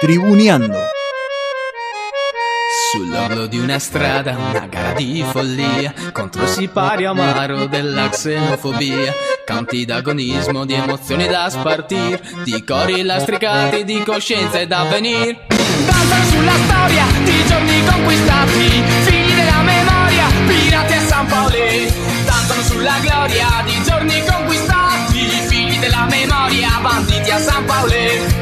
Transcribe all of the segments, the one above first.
Tribuneando. Sull'orlo di una strada, una gara di follia contro il sipario amaro della xenofobia. Canti d'agonismo, di emozioni da spartir, di cori lastricati, di coscienza e d'avvenir. Danzano sulla storia di giorni conquistati, figli della memoria, pirati a San Paolo. Danzano sulla gloria di giorni conquistati, figli della memoria, banditi a San Paolo.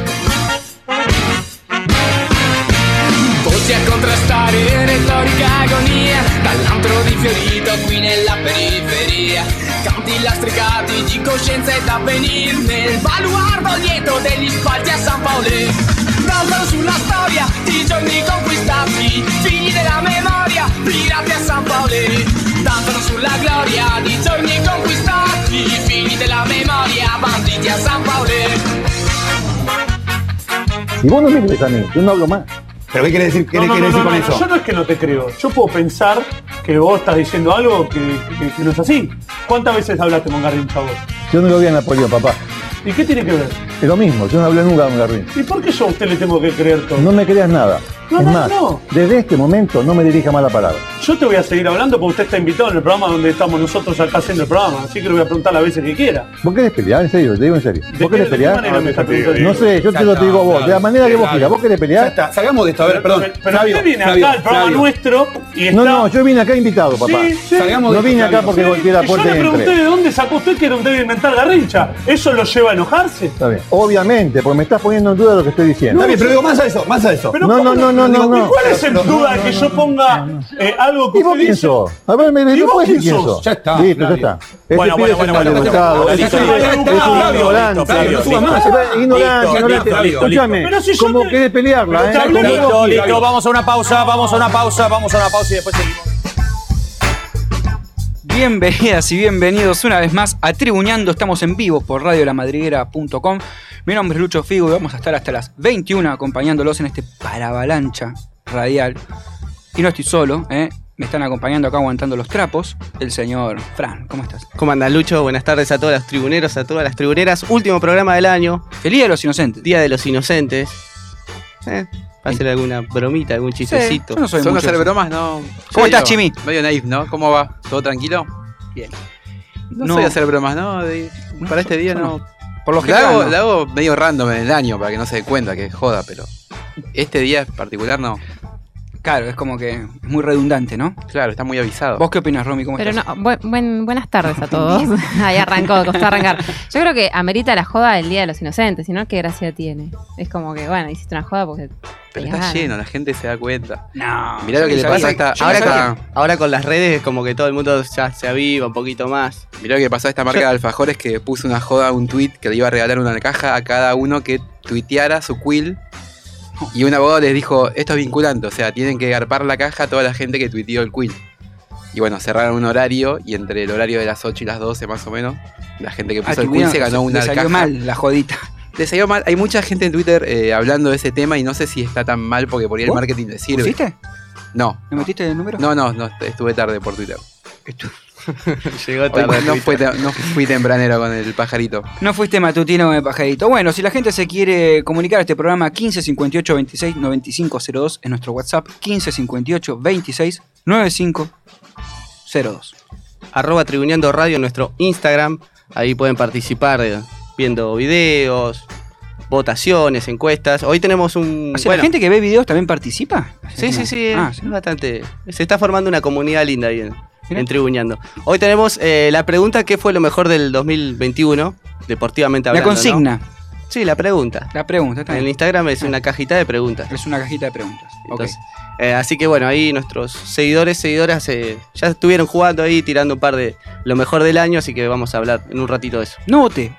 Contrastare, retorica agonia Dall'antro di Fiorito qui nella periferia. Canti lastricati di coscienza ed avvenir Nel baluardo lieto degli spalti a San Paolo. Danzano sulla storia di giorni conquistati Figli della memoria, pirati a San Paolo. Danzano sulla gloria di giorni conquistati Figli della memoria, banditi a San Paolo. No me crees a mí, yo no hablo más. ¿Pero qué quiere decir, qué No, no, quiere no, decir no, con no, eso? Yo no es que no te creo. Yo puedo pensar que vos estás diciendo algo que, que- que no es así. ¿Cuántas veces hablaste con Garrincha vos? Yo no lo vi a Napoleón, papá. ¿Y qué tiene que ver? Es lo mismo, yo no hablé nunca con Garrín. ¿Y por qué yo a usted le tengo que creer todo? No me creas nada. No, es no, más, no. desde este momento no me dirija mala palabra. Yo te voy a seguir hablando porque usted está invitado en el programa donde estamos nosotros acá haciendo el programa. Así que le voy a preguntar las veces que quiera. ¿Vos querés pelear? En serio, te digo en serio. ¿De ¿Vos qué- querés de qué pelear? manera me está preguntando? No sé, yo te lo digo a vos, de la manera que vos quieras. ¿Vos querés Ya pelear? está, salgamos de esto, a ver, perdón. Pero, pero Flavio, usted viene Flavio, acá al programa Flavio. nuestro y está... No, no, yo vine acá invitado, papá. Sí, sí. Salgamos de No vine acá porque golpeé la Y yo puerta le pregunté de dónde sacó usted que era un débil mental Garrincha. ¿Eso lo lleva a enojarse? Está bien. Obviamente, porque me estás poniendo en duda lo que estoy diciendo. Está bien, pero digo más a eso, más a eso. Pero No, ¿cómo no, no, no, no, ¿y no. ¿Cuál es el duda de que yo ponga eh, algo que ¿Y vos usted quién dice? sos? A ver, me ¿Y vos después quién sos? Ya está, Listo, ya está. Ese Bueno, bueno, bueno, es un Flavio, ignorante. Escúchame, como pelearla, ¿eh? listo, vamos a una pausa, vamos a una pausa, vamos a una pausa y después seguimos. Bienvenidas y bienvenidos una vez más a Tribuñando. Estamos en vivo por radiolamadriguera.com. Mi nombre es Lucho Figo y vamos a estar hasta las 21 acompañándolos en este paravalancha radial. Y no estoy solo, ¿eh? me están acompañando acá aguantando los trapos. El señor Fran, ¿cómo estás? ¿Cómo anda Lucho? Buenas tardes a todos los tribuneros, a todas las tribuneras. Último programa del año, Feliz de los inocentes. Día de los Inocentes. Eh, ¿Va a hacer alguna bromita, algún chistecito? yo no soy ¿Son mucho hacer bromas? No. ¿Cómo estás, Chimi? Medio naif, ¿no? ¿Cómo va? ¿Todo tranquilo? Bien. No, No. soy hacer bromas, ¿no? De- No, para este día no. Por lo La general, hago, no. la hago medio random en el año para que no se dé cuenta que joda, pero este día en particular no. Claro, es como que es muy redundante, ¿no? Claro, está muy avisado. ¿Vos qué opinas, Romy? ¿Cómo Pero estás? no, buen- buen- buenas tardes a todos. Ahí arrancó, costó arrancar. Yo creo que amerita la joda del Día de los Inocentes, si no, ¿qué gracia tiene? Es como que, bueno, hiciste una joda porque. pero está ganas. lleno, la gente se da cuenta. No. Mirá lo que le pasa esta. Ahora, con, ahora con las redes es como que todo el mundo ya se aviva un poquito más. mirá lo que pasó a esta marca de alfajores que puso una joda, un tweet que le iba a regalar una caja a cada uno que tuiteara su quill. Y un abogado les dijo, esto es vinculante, o sea, tienen que garpar la caja a toda la gente que tuiteó el quill. Y bueno, cerraron un horario y entre el horario de las 8 y las 12 más o menos, la gente que Ah, puso el quill se ganó una le salió caja. mal la jodita. Le salió mal. Hay mucha gente en Twitter eh, hablando de ese tema y no sé si está tan mal porque por ahí el marketing le sirve. ¿Pusiste? No, ¿Me metiste el número? no, no, no, estuve tarde por Twitter. Llegó Hoy tarde. no, fue no fui tempranero con el pajarito. No fuiste matutino con el pajarito. Bueno, si la gente se quiere comunicar a este programa, 15 58 26 95 02 en nuestro WhatsApp, 15 58 26 95 02. Arroba Tribuneando Radio en nuestro Instagram. Ahí pueden participar viendo videos, votaciones, encuestas. Hoy tenemos un. O sea, bueno, ¿la gente que ve videos también participa? Sí, sí, sí, Ah, es bastante. Se está formando una comunidad linda ahí en, Mirá. en Tribuñando. Hoy tenemos eh, la pregunta: ¿qué fue lo mejor del 2021? Deportivamente La hablando. consigna, ¿no? Sí, la pregunta. la pregunta. está En el. Instagram es una cajita de preguntas. Es una cajita de preguntas. Ok. Entonces, eh, así que bueno, ahí nuestros seguidores, seguidoras eh, ya estuvieron jugando ahí, tirando un par de lo mejor del año, así que vamos a hablar en un ratito de eso. No voté.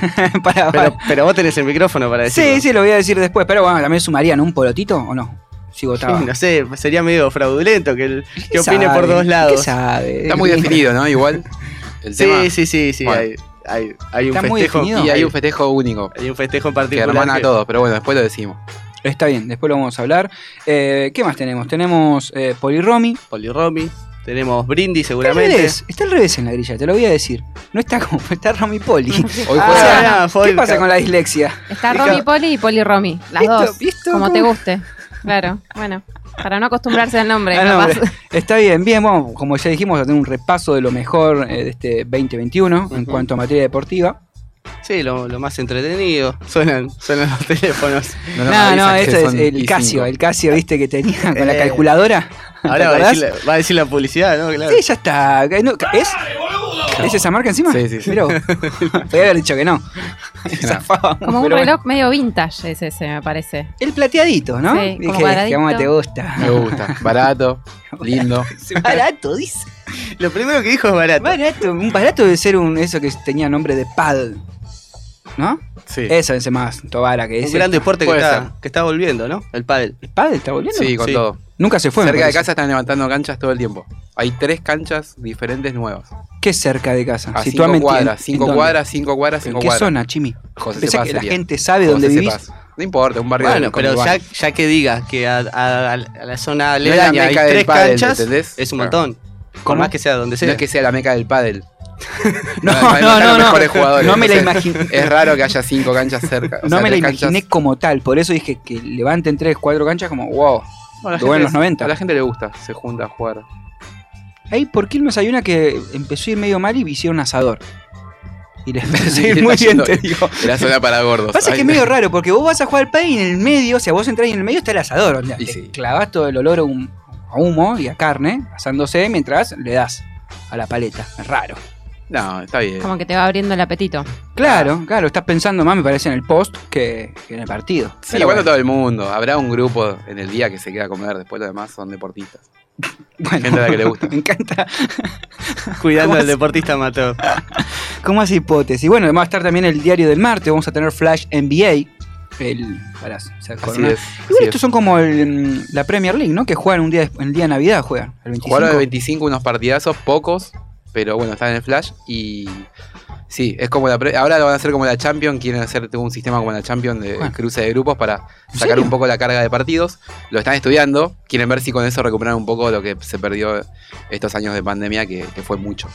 para, Pero, pero vos tenés el micrófono para decirlo. Sí, sí, lo voy a decir después. Pero bueno, ¿también sumarían un polotito o no? Si votaba. No sé, sería medio fraudulento que, el, que ¿Qué opine sabe? por dos ¿Qué lados. sabe? Está muy definido, ¿no? Igual. El tema. Sí, sí, sí, sí. Bueno. Hay, hay, hay un Está muy festejo. definido. Y hay un festejo único hay un festejo en que particular. hermana a que- todos, pero bueno, después lo decimos. Está bien, después lo vamos a hablar. Eh, ¿Qué más tenemos? Tenemos eh, Poliromi, Poliromi. Tenemos Está al seguramente. revés, está al revés en la grilla, te lo voy a decir. No está como está Romy Poli. Hoy Ah, no, ¿Qué pasa con la dislexia? Está Romy Poli y Poli Romy. Las dos. ¿Visto? Como ¿Cómo? te guste. Claro. Bueno, para no acostumbrarse al nombre. Ah, capaz. Está bien, bien, bueno, como ya dijimos, vamos a tener un repaso de lo mejor eh, de este 2021 en cuanto a materia deportiva. Sí, lo, lo más entretenido. Suenan, suenan los teléfonos. No, No, no, esto es el Casio, el Casio, viste, que tenía con la Eh, calculadora. ¿Te Ahora va a, decir la, va a decir la publicidad, ¿no? Claro. Sí, ya está. No, ¿Es? ¿Es esa marca encima? Sí, sí, sí. Mirá vos. Podría haber dicho que no. Como un pero bueno. reloj medio vintage es ese, me parece. El plateadito, ¿no? Sí, como Dije, que cómo te gusta. Me gusta. Barato, lindo. Barato, dice. Lo primero que dijo es barato. Barato. Un barato debe ser un eso que tenía nombre de pad. ¿No? Sí. Eso es más, Tobara, que es. Un gran deporte que está, que está volviendo, ¿no? El pádel. ¿El pad está volviendo? Sí, con Sí. todo. Nunca se fue. Cerca de casa están levantando canchas todo el tiempo. Hay tres canchas diferentes nuevas. ¿Qué es cerca de casa? A cinco en- cuadras, cinco cuadras, cinco cuadras, ¿En qué cuadras. zona, Chimi? José Pensé que la gente sabe José dónde vivís. No importa, un barrio Bueno, pero ya, ya que digas que a, a- a la zona No aledaña hay meca del tres pádel, canchas, ¿entendés? es un Claro. montón. ¿Cómo? más que sea donde sea. No es que sea la meca del pádel. No, no, no, los no. mejores jugadores, No me la imaginé. Es raro que haya cinco canchas cerca. o No sea, me la imaginé canchas. como tal, por eso dije que levanten tres, cuatro canchas como wow. Bueno, Lo en los 90. A la gente le gusta, se junta a jugar. Ahí por Quilmes hay una que empezó a ir medio mal y hicieron un asador. Y les empezó muy bien, te digo. Era zona para gordos. Pasa que Ay, es medio raro, porque vos vas a jugar al pay y en el medio, o sea, vos entras y en el medio está el asador. Y te sí. clavás todo el olor a humo y a carne, asándose mientras le das a la paleta. Es raro. No, está bien. Como que te va abriendo el apetito. Claro, claro, estás pensando más, me parece, en el post que, que en el partido. Sí, igual bueno. todo el mundo. Habrá un grupo en el día que se queda a comer, después los demás son deportistas. Bueno, gente a la que le gusta. Me encanta. Cuidando ¿Cómo al deportista amateur. ¿Cómo hace hipótesis? Bueno, va a estar también el diario del martes, vamos a tener Flash NBA. El, pará, se Así corona. es. Igual así estos es. son como el, la Premier League, ¿no? Que juegan un día, el día de Navidad, juegan. El 25. Jugaron el 25 unos partidazos, pocos, pero bueno, están en el Flash y sí, es como la pre- ahora lo van a hacer como la Champions, quieren hacer un sistema como la Champions de Bueno. cruce de grupos para ¿En sacar serio? un poco la carga de partidos. Lo están estudiando, quieren ver si con eso recuperan un poco lo que se perdió estos años de pandemia, que, que fue mucho.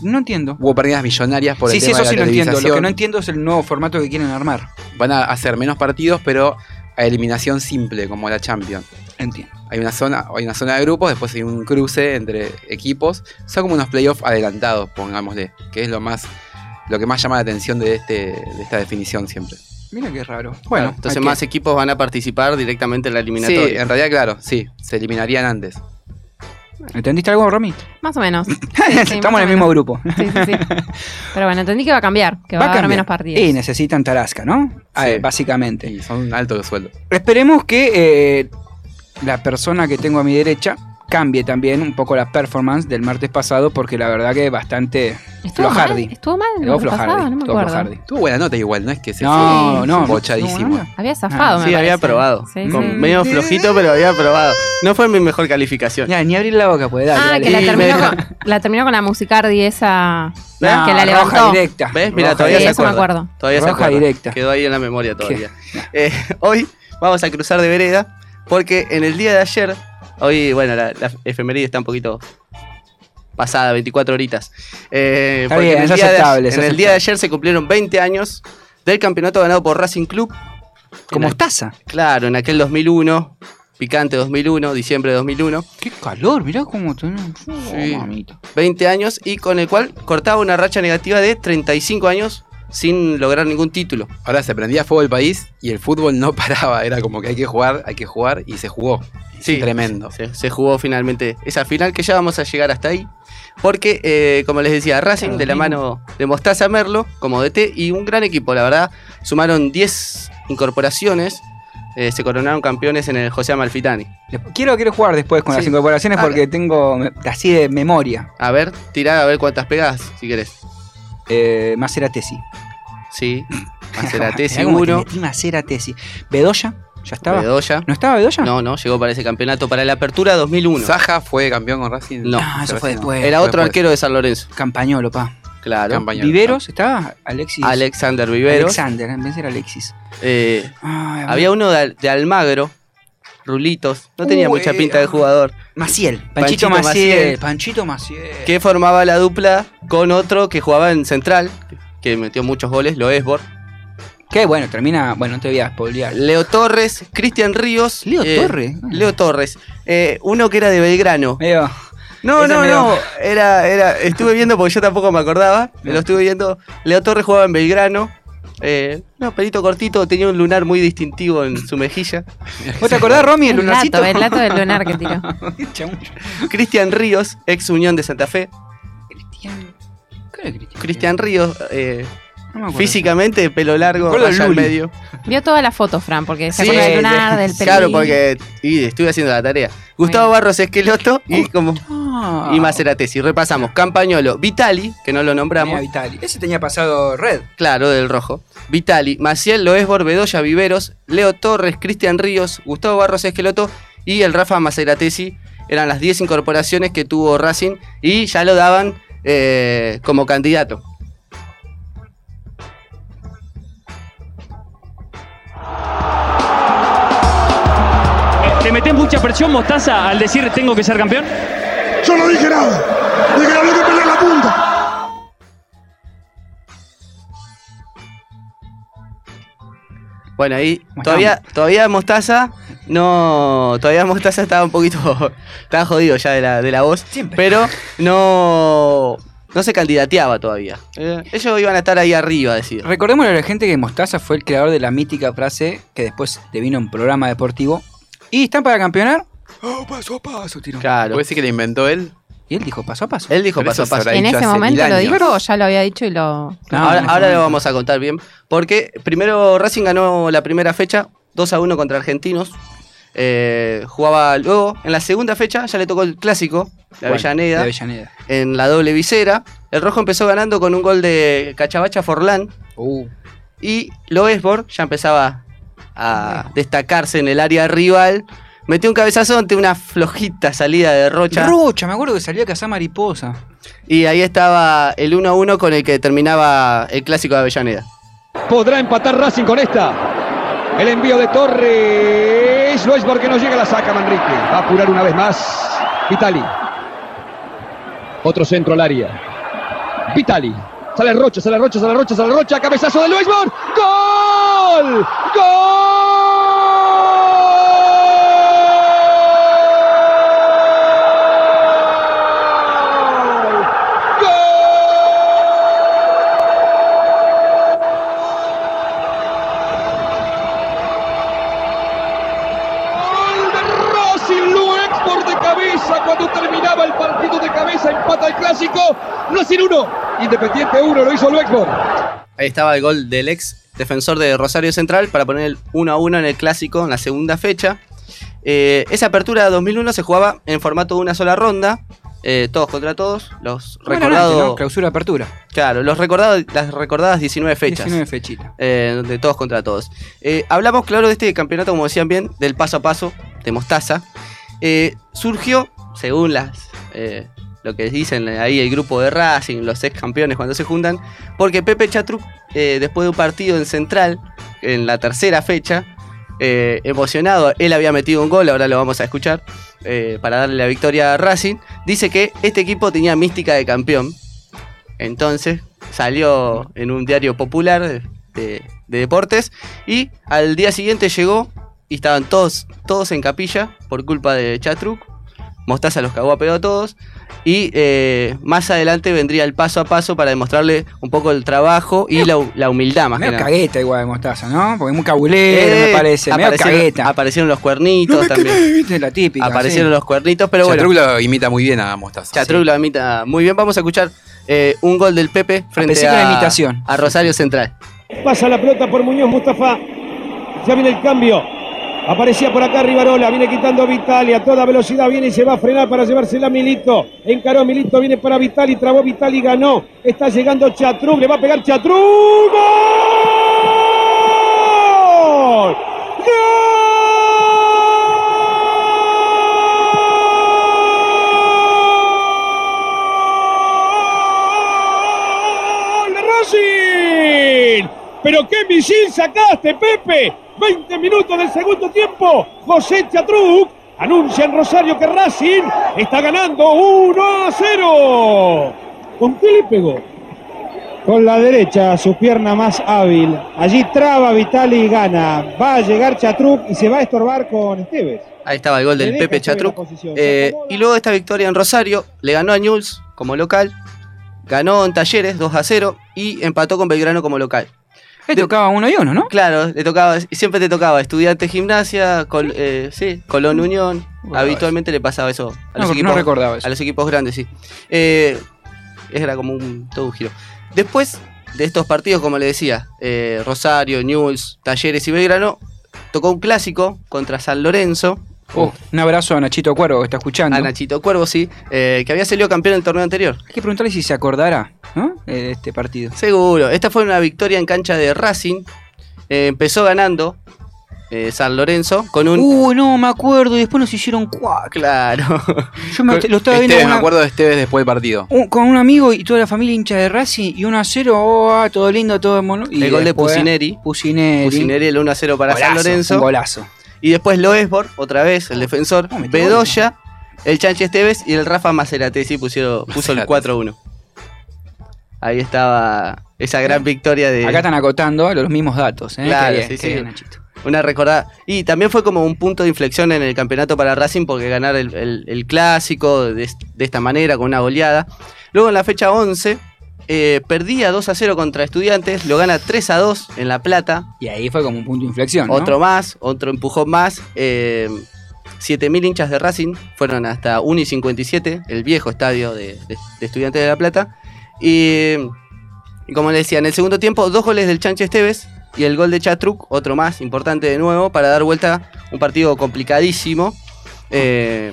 No entiendo. Hubo pérdidas millonarias por Sí, el sí, tema eso de sí la lo entiendo. Lo que no entiendo es el nuevo formato que quieren armar. Van a hacer menos partidos, pero a eliminación simple, como la Champions. Entiendo. Hay una zona, hay una zona de grupos, después hay un cruce entre equipos. Son como unos playoffs adelantados, pongámosle, que es lo más, lo que más llama la atención de este, de esta definición siempre. Mira qué raro. Bueno, entonces que- más equipos van a participar directamente en la Sí, eliminatoria. en realidad, claro, sí, se eliminarían antes. ¿Entendiste algo, Romy? Más o menos. Sí, sí, Estamos en el mismo menos. grupo. Sí, sí, sí. Pero bueno, entendí que va a cambiar, que va, a haber cambiar. menos partidos. Y necesitan Tarasca, ¿no? Ah, Sí. eh, básicamente. Y son altos los sueldos. Esperemos que eh, la persona que tengo a mi derecha cambie también un poco la performance del martes pasado, porque la verdad que bastante ¿Estuvo flojardi. mal? ¿Estuvo mal pasado? flojardi. No me estuvo acuerdo. flojardi. Tuvo buena nota igual, no es que se No, fue no, bochadísimo. Había zafado, Ah, me Sí, había probado. Sí, Con sí. medio flojito, pero había probado. No fue mi mejor calificación. Ya, ni abrir la boca, pues dale, Ah, dale. que la terminó, con, la terminó con la musicardi esa No, que la levantó. roja directa. ¿Ves? Mira, Roja todavía Sí, se me acuerda. acuerdo. Todavía se acuerda. directa. Quedó ahí en la memoria todavía. Eh, hoy vamos a cruzar de vereda porque en el día de ayer, hoy, bueno, la, la efeméride está un poquito pasada, 24 horitas. Eh, Está bien, en el, es día de, es en el día de ayer se cumplieron 20 años del campeonato ganado por Racing Club. Como En el- taza. Claro, en aquel 2001, picante 2001, diciembre de 2001. Qué calor, mirá cómo. Sí. Oh, mamita. 20 años y con el cual cortaba una racha negativa de 35 años sin lograr ningún título. Ahora se prendía fuego el país y el fútbol no paraba. Era como que hay que jugar, hay que jugar y se jugó. Sí, Tremendo. Se, se jugó finalmente esa final que ya vamos a llegar hasta ahí. Porque, eh, como les decía, Racing de la mano de Mostaza Merlo como DT y un gran equipo, la verdad. Sumaron 10 incorporaciones. eh, se coronaron campeones en el José Amalfitani. Quiero, quiero jugar después con Sí. las incorporaciones Ah, porque tengo me- así de memoria. A ver, tirá a ver cuántas pegas, si querés. Eh, Maceratesi. Sí, Maceratesi Mirá cómo te 1, metí Maceratesi. Bedoya, ¿ya estaba? Bedoya. ¿No estaba Bedoya? No, no, llegó para ese campeonato. Para la apertura 2001. Saja fue campeón con Racing. No, Ah, eso fue después. Era otro después. arquero de San Lorenzo. Campañolo, pa. Claro. Viveros, ¿estaba? Alexis. Alexander Viveros. Alexander, en vez de Alexis. Eh, Ay, a ver. había uno de, de Almagro, rulitos. No tenía Uy, mucha pinta de jugador. Maciel, Panchito, Panchito Maciel, Maciel. Panchito Maciel. Que formaba la dupla con otro que jugaba en Central, que metió muchos goles, Loesbor. Qué bueno, termina. Bueno, no te voy a spoilear. Leo Torres, Cristian Ríos. Leo eh, Torres. Leo Torres. Eh, uno que era de Belgrano. Medio- No, Ese no, medio- no. Era, era, estuve viendo porque yo tampoco me acordaba. Me lo estuve viendo. Leo Torres jugaba en Belgrano. Eh, no, pelito cortito, tenía un lunar muy distintivo en su mejilla. ¿Vos te acordás, Romy, el El lunarcito? lato, el lato del lunar que tiró. Cristian Ríos, ex Unión de Santa Fe. Cristian. ¿Qué era Cristian? Cristian Ríos, eh, No físicamente, pelo largo, raya al medio. Vio todas las fotos, Fran, porque se Sí, acuerda del lunar, del pelo. Claro, porque y estuve haciendo la tarea. Gustavo Barros Esqueloto y como Ah. y Maceratesi. Repasamos. Campañolo, Vitali, que no lo nombramos. Tenía Vitali. Ese tenía pasado red. Claro, del rojo. Vitali, Maciel Loesbor, Bedoya Viveros, Leo Torres, Cristian Ríos, Gustavo Barros Esqueloto y el Rafa Maceratesi. Eran las 10 incorporaciones que tuvo Racing y ya lo daban eh, como candidato. ¿Te metés mucha presión, Mostaza, al decir tengo que ser campeón? Yo no dije nada. Dije que había que pelear la punta. Bueno, ahí ¿Cómo todavía, todavía Mostaza no. Todavía Mostaza estaba un poquito. estaba jodido ya de la, de la voz. Siempre. Pero no. No se candidateaba todavía. Eh, ellos iban a estar ahí arriba, decir. Recordémosle a la gente que Mostaza fue el creador de la mítica frase que después te vino un programa deportivo. ¿Y están para campeonar? Oh, paso a paso, tiró. Claro. ¿Puede decir que le inventó él? Y él dijo paso a paso. Él dijo Pero paso a eso se paso. habrá En dicho ese hace momento mil lo años. dijo o ya lo había dicho y lo. No, ahora lo vamos a contar bien. Porque primero Racing ganó la primera fecha 2 a 1 contra Argentinos. Eh, jugaba luego. En la segunda fecha ya le tocó el clásico de Bueno, Avellaneda. de Avellaneda. En la doble visera. El rojo empezó ganando con un gol de Cachabacha Forlán. Uh, Y Loesbor ya empezaba a destacarse en el área rival. Metió un cabezazo ante una flojita salida de Rocha. Rocha, me acuerdo que salía a cazar mariposa. y ahí estaba el 1 a 1 con el que terminaba el clásico de Avellaneda. ¿Podrá empatar Racing con esta? El envío de Torres. No es porque no llega, la saca Manrique. Va a apurar una vez más. Vitali. Otro centro al área. Vitali. Sale Rocha, sale Rocha, sale Rocha, sale Rocha. Cabezazo de Luisborn. ¡Gol! ¡Gol! Gol de Racing Luexport de cabeza cuando terminaba el partido de cabeza empata el clásico Racing 1 Independiente 1 lo hizo Luexport Ahí estaba el gol del ex defensor de Rosario Central para poner el 1 a 1 en el clásico en la segunda fecha. Eh, esa apertura de 2001 se jugaba en formato de una sola ronda, eh, todos contra todos. Los recordados. antes, ¿no? Clausura apertura. Claro, los recordados, las recordadas 19 fechas. 19 fechitas. eh, de todos contra todos. Eh, hablamos, claro, de este campeonato, como decían bien, del paso a paso de Mostaza. Eh, surgió, según las eh, lo que dicen ahí el grupo de Racing, los ex campeones cuando se juntan, porque Pepe Chatruc, eh, después de un partido en Central, en la tercera fecha, eh, emocionado, él había metido un gol, ahora lo vamos a escuchar, eh, para darle la victoria a Racing, dice que este equipo tenía mística de campeón. Entonces salió en un diario popular de, de- de deportes y al día siguiente llegó y estaban todos, todos en capilla por culpa de Chatruc. Mostaza los cagó a pedo a todos. Y eh, más adelante vendría el paso a paso para demostrarle un poco el trabajo y la, hu- la humildad más que Medio nada. cagueta igual de Mostaza, ¿no? Porque es muy cabulero, Eh, me parece. Medio aparecieron, cagueta. aparecieron los cuernitos No me también. quemé, viste, la típica. Aparecieron sí. los cuernitos, pero bueno. Imita muy bien a Mostaza. Chatruc lo imita muy bien. Vamos a escuchar eh, un gol del Pepe frente pesar de a, imitación. a Rosario Central. Pasa la pelota por Muñoz Mustafa. Ya viene el cambio. Aparecía por acá Rivarola, viene quitando a Vitali, a toda velocidad viene y se va a frenar para llevársela Milito. Encaró Milito, viene para Vitali, trabó Vitali, ganó. Está llegando Chatruc, le va a pegar Chatruc. ¡Gol! ¡Gol! ¡Pero qué misil sacaste, Pepe! 20 minutos del segundo tiempo. José Chatruc anuncia en Rosario que Racing está ganando 1 a 0. ¿Con qué le pegó? Con la derecha, su pierna más hábil. Allí traba Vitali y gana. Va a llegar Chatruc y se va a estorbar con Esteves. Ahí estaba el gol del Pepe Chatruc. Eh, y luego esta victoria en Rosario, le ganó a Newell's como local, ganó en Talleres 2 a 0 y empató con Belgrano como local. Le tocaba uno y uno, ¿no? Claro, le tocaba, siempre te tocaba estudiante gimnasia, Col- eh, sí, Colón Unión. Habitualmente le pasaba eso a No, los no equipos. recordaba eso. A los equipos grandes, sí. Eh, era como un, todo un giro. Después de estos partidos, como le decía, eh, Rosario, Newell's, Talleres y Belgrano, tocó un clásico contra San Lorenzo. Oh, un abrazo a Nachito Cuervo que está escuchando. A Nachito Cuervo, sí, eh, que había salido campeón en el torneo anterior. Hay que preguntarle si se acordará, ¿no? De este partido. Seguro. Esta fue una victoria en cancha de Racing. Eh, empezó ganando eh, San Lorenzo con un. Uh, no, me acuerdo. Y después nos hicieron cuatro. Claro. Yo me, lo estaba viendo Esteves, con, me una- acuerdo de Esteves después del partido. un- con un amigo y toda la familia hincha de Racing y 1 a 0. Oh, ah, todo lindo, todo mono. Y el gol de Pusineri. Pusineri. Pusineri, el 1 a 0 para San Lorenzo. un golazo. Y después Loesbor, otra vez, el defensor. Bedoya, el Chanchi Esteves y el Rafa Maceratesi pusieron, puso el 4 a 1. Ahí estaba esa gran victoria de. Acá están acotando los mismos datos. ¿eh? Claro, Qué sí, qué sí. bien. Una recordada. Y también fue como un punto de inflexión en el campeonato para Racing porque ganar el, el- el clásico de, de esta manera, con una goleada. Luego en la fecha 11, eh, perdía 2 a 0 contra Estudiantes, lo gana 3 a 2 en La Plata. Y ahí fue como un punto de inflexión. ¿no? Otro más, otro empujón más. Eh, 7.000 hinchas de Racing fueron hasta 1 y 57, el viejo estadio de, de- de Estudiantes de La Plata. Y, y como les decía, en el segundo tiempo, dos goles del Chanche Esteves y el gol de Chatruc, otro más importante de nuevo, para dar vuelta un partido complicadísimo eh,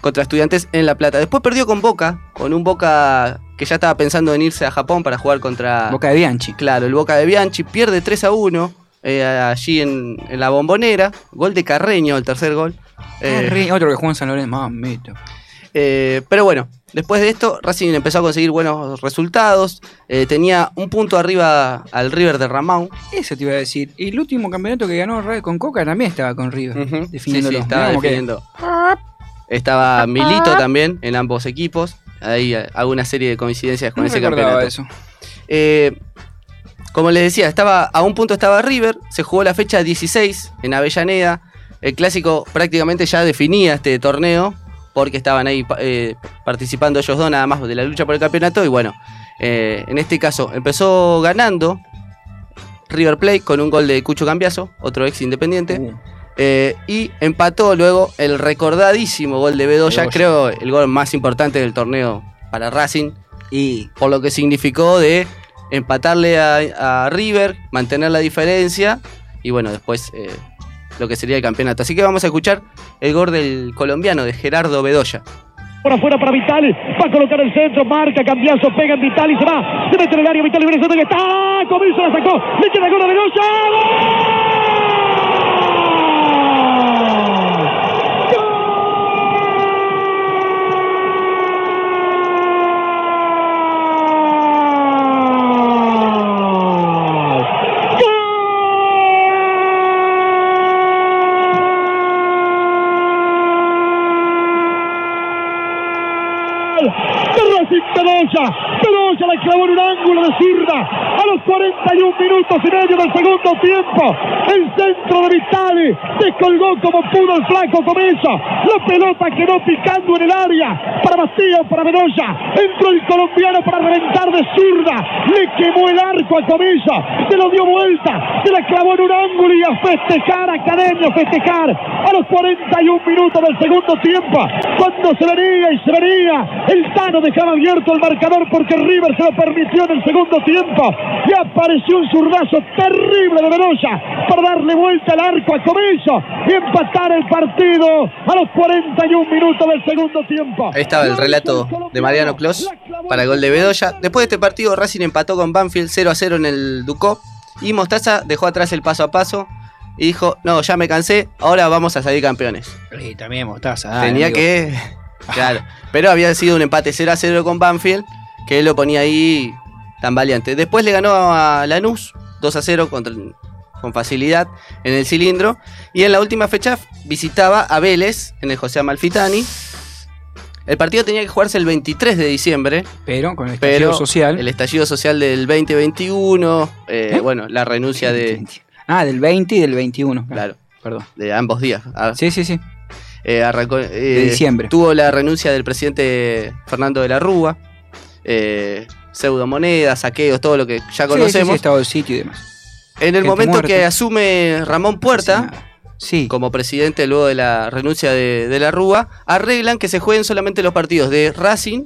contra Estudiantes en La Plata. Después perdió con Boca, con un Boca que ya estaba pensando en irse a Japón para jugar contra. Boca de Bianchi. Claro, el Boca de Bianchi pierde 3 a 1 eh, allí en, en la bombonera. Gol de Carreño, el tercer gol. Eh, Otro que jugó en San Lorenzo. Mamito. eh, pero bueno, después de esto, Racing empezó a conseguir buenos resultados. tenía un punto arriba al River de Ramón. Eso te iba a decir. Y el último campeonato que ganó con Coca también estaba con River. Sí, sí, estaba Mirá cómo Estaba Milito también en ambos equipos. Ahí eh, hago una serie de coincidencias con No ese campeonato. eso. Eh, como les decía, estaba a un punto estaba River, se jugó la fecha 16 en Avellaneda. El clásico prácticamente ya definía este torneo porque estaban ahí eh, participando ellos dos nada más de la lucha por el campeonato y bueno, eh, en este caso empezó ganando River Plate con un gol de Cucho Cambiaso, otro ex independiente. Eh, y empató luego el recordadísimo gol de Bedoya, Bedoya. creo el gol más importante del torneo para Racing. Y por lo que significó de empatarle a, a River, mantener la diferencia y bueno, después eh, lo que sería el campeonato. Así que vamos a escuchar el gol del colombiano de Gerardo Bedoya. Por afuera para Vitali. Va a colocar el centro. Marca. Cambiazo. Pega en Vitali. Se va. Se mete en el área. Vitali. Viene que está. Comienzo la sacó. Le queda gol a Bedoya. Clavó en un ángulo de zurda a los 41 minutos y medio del segundo tiempo. El centro de Vitali descolgó como pudo el flaco Comesa. La pelota quedó picando en el área para Bastío, para Bedoya. Entró el colombiano para reventar de zurda. Le quemó el arco a Comesa. Se lo dio vuelta. Se la clavó en un ángulo y a festejar, Academia, a festejar a los 41 minutos del segundo tiempo. Cuando se venía y se venía, el Tano dejaba abierto el marcador porque River se lo permitió en el segundo tiempo. Y apareció un zurdazo terrible de Bedoya para darle vuelta al arco a Comiso y empatar el partido a los 41 minutos del segundo tiempo. Estaba el relato de Mariano Clos para el gol de Bedoya. Después de este partido, Racing empató con Banfield 0 a 0 en el Ducó. Y Mostaza dejó atrás el paso a paso y dijo: No, ya me cansé, ahora vamos a salir campeones. Y también Mostaza. dale, Tenía amigo. que. Claro. Pero había sido un empate 0 a 0 con Banfield, que él lo ponía ahí tan valiente. Después le ganó a Lanús 2 a 0 contra con facilidad en el cilindro. Y en la última fecha visitaba a Vélez en el José Amalfitani. El partido tenía que jugarse el 23 de diciembre. Pero con el estallido social. El estallido social del 2021. eh, ¿Eh? Bueno, la renuncia de. Ah, del 20 y del 21. Claro. Perdón. De ambos días. Ah, Sí, sí, sí. eh, arrancó, eh, De diciembre. Tuvo la renuncia del presidente Fernando de la Rúa. Eh, pseudomonedas, saqueos, todo lo que ya Sí, sí, conocemos. sí, estado del sitio y demás. En el Gente momento muerta. que asume Ramón Puerta, sí. como presidente luego de la renuncia de, de la Rúa, arreglan que se jueguen solamente los partidos de Racing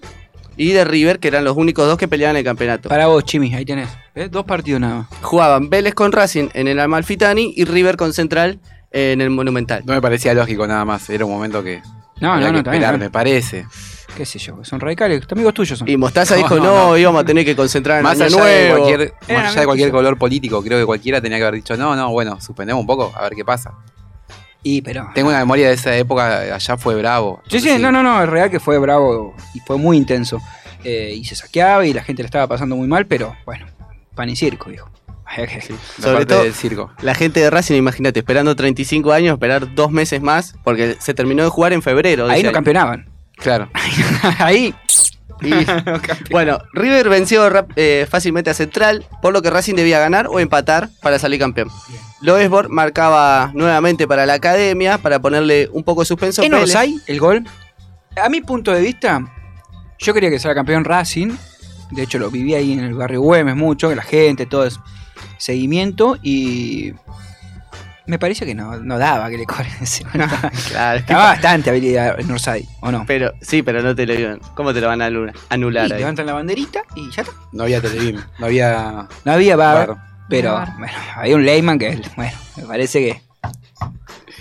y de River, que eran los únicos dos que peleaban el campeonato. Para vos, Chimi, ahí tenés. ¿Eh? Dos partidos nada más. Jugaban Vélez con Racing en el Amalfitani y River con Central en el Monumental. No me parecía lógico nada más. Era un momento que. No, no, que no, también. esperar, no. me parece. Qué sé yo, son radicales, amigos tuyos son. Y Mostaza dijo, no, íbamos a tener que concentrar en Más Año allá, de Nuevo. cualquier, más allá de cualquier color político, creo que cualquiera tenía que haber dicho, no, no, bueno, suspendemos un poco, a ver qué pasa. Y, pero. Tengo una memoria de esa época, allá fue bravo. Sí, sí, no, no, no, es real que fue bravo y fue muy intenso. Eh, y se saqueaba y la gente le estaba pasando muy mal, pero bueno, pan y circo, dijo. Sobre todo la gente de Racing, imagínate, esperando 35 años, esperar dos meses más, porque se terminó de jugar en febrero. Ahí no año. campeonaban. Claro. Ahí. Y- bueno, River venció eh, fácilmente a Central, por lo que Racing debía ganar o empatar para salir campeón. Loesborg marcaba nuevamente para la academia para ponerle un poco de suspenso. En. Orsay, el gol. A mi punto de vista, yo quería que sea campeón Racing. De hecho, lo viví ahí en el barrio Güemes mucho, que la gente, todo es seguimiento. Y me parece que no, no daba que le cobren ese gol. Claro, es que- Estaba bastante habilidad en Orsay, ¿o no? Pero, sí, pero no te lo iban. ¿Cómo te lo van a anular? ahí? levantan la banderita y ya está. No había televim, no había. No había bar, Bar. pero Bar. bueno, había un Leyman que, bueno, me parece que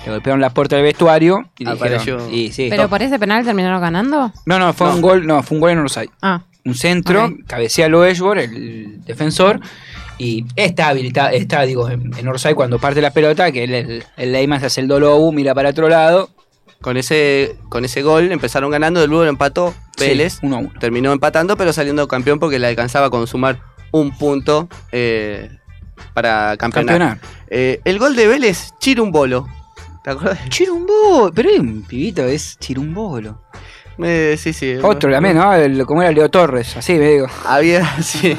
le golpearon la puerta del vestuario y Apareció. dijeron, y sí, ¿Pero por ese penal terminaron ganando? No, no, fue un gol, no, fue un gol en Orsay. Ah. Un centro, Ok. cabecea Loesbor, el defensor, y está habilitado, está, digo, en, en Orsay cuando parte la pelota, que el, el, el Leyman se hace el dolobu, mira para otro lado. Con ese, con ese gol empezaron ganando, luego lo empató Sí, Vélez. uno a uno. Terminó empatando, pero saliendo campeón porque le alcanzaba con sumar un punto eh, para campeonar. Campeonar. Eh, el gol de Vélez, Chirumbolo. ¿Te acuerdas? Chirumbolo, pero es un pibito, es Chirumbolo. Eh, sí, sí. Otro también, ¿no? El- como era Leo Torres, así me digo. Había, sí.